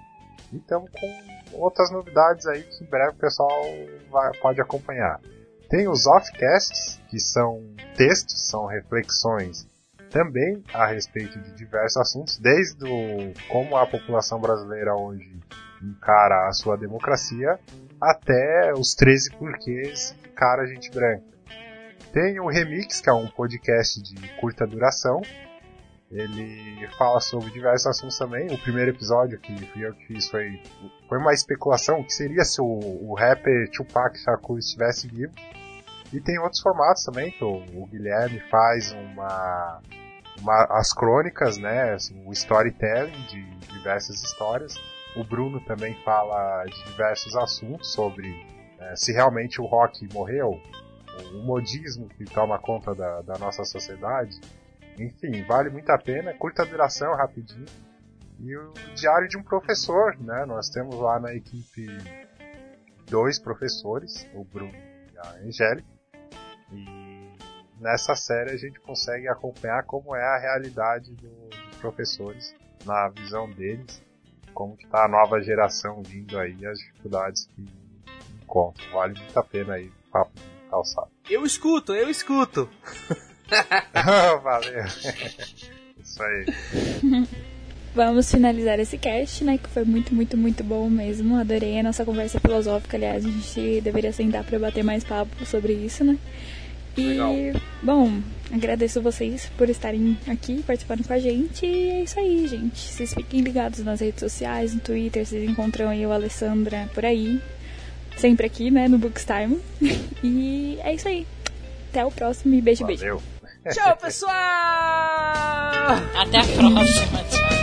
[SPEAKER 4] E estamos com outras novidades aí que em breve o pessoal vai, pode acompanhar. Tem os offcasts, que são textos, são reflexões também a respeito de diversos assuntos, desde o, como a população brasileira hoje encara a sua democracia, até os 13 porquês encara a gente branca. Tem o Remix, que é um podcast de curta duração. Ele fala sobre diversos assuntos também. O primeiro episódio que fui eu que fiz foi, foi uma especulação que seria se o, o rapper Tupac Shakur estivesse vivo. E tem outros formatos também, que o, o Guilherme faz uma, uma, as crônicas, né, assim, o storytelling de diversas histórias. O Bruno também fala de diversos assuntos sobre é, se realmente o rock morreu, o modismo que toma conta da, da nossa sociedade. Enfim, vale muito a pena, curta duração, rapidinho. E o Diário de um Professor, né? Nós temos lá na equipe dois professores, o Bruno e a Angélica. E nessa série a gente consegue acompanhar como é a realidade do, dos professores, na visão deles, como que tá a nova geração vindo aí, as dificuldades que encontram. Vale muito a pena aí papo calçado.
[SPEAKER 5] Eu escuto, eu escuto.
[SPEAKER 4] Valeu. Isso aí.
[SPEAKER 6] Vamos finalizar esse cast, né? Que foi muito, muito, muito bom mesmo. Adorei a nossa conversa filosófica. Aliás, a gente deveria sentar para bater mais papo sobre isso, né? E,
[SPEAKER 5] Legal.
[SPEAKER 6] bom, agradeço vocês por estarem aqui participando com a gente. E é isso aí, gente. Vocês fiquem ligados nas redes sociais, no Twitter. Vocês encontram eu, Alessandra, por aí. Sempre aqui, né? No Bookstime. e é isso aí. Até o próximo e beijo, beijo.
[SPEAKER 5] Tchau, pessoal!
[SPEAKER 3] Até a próxima. Tchau.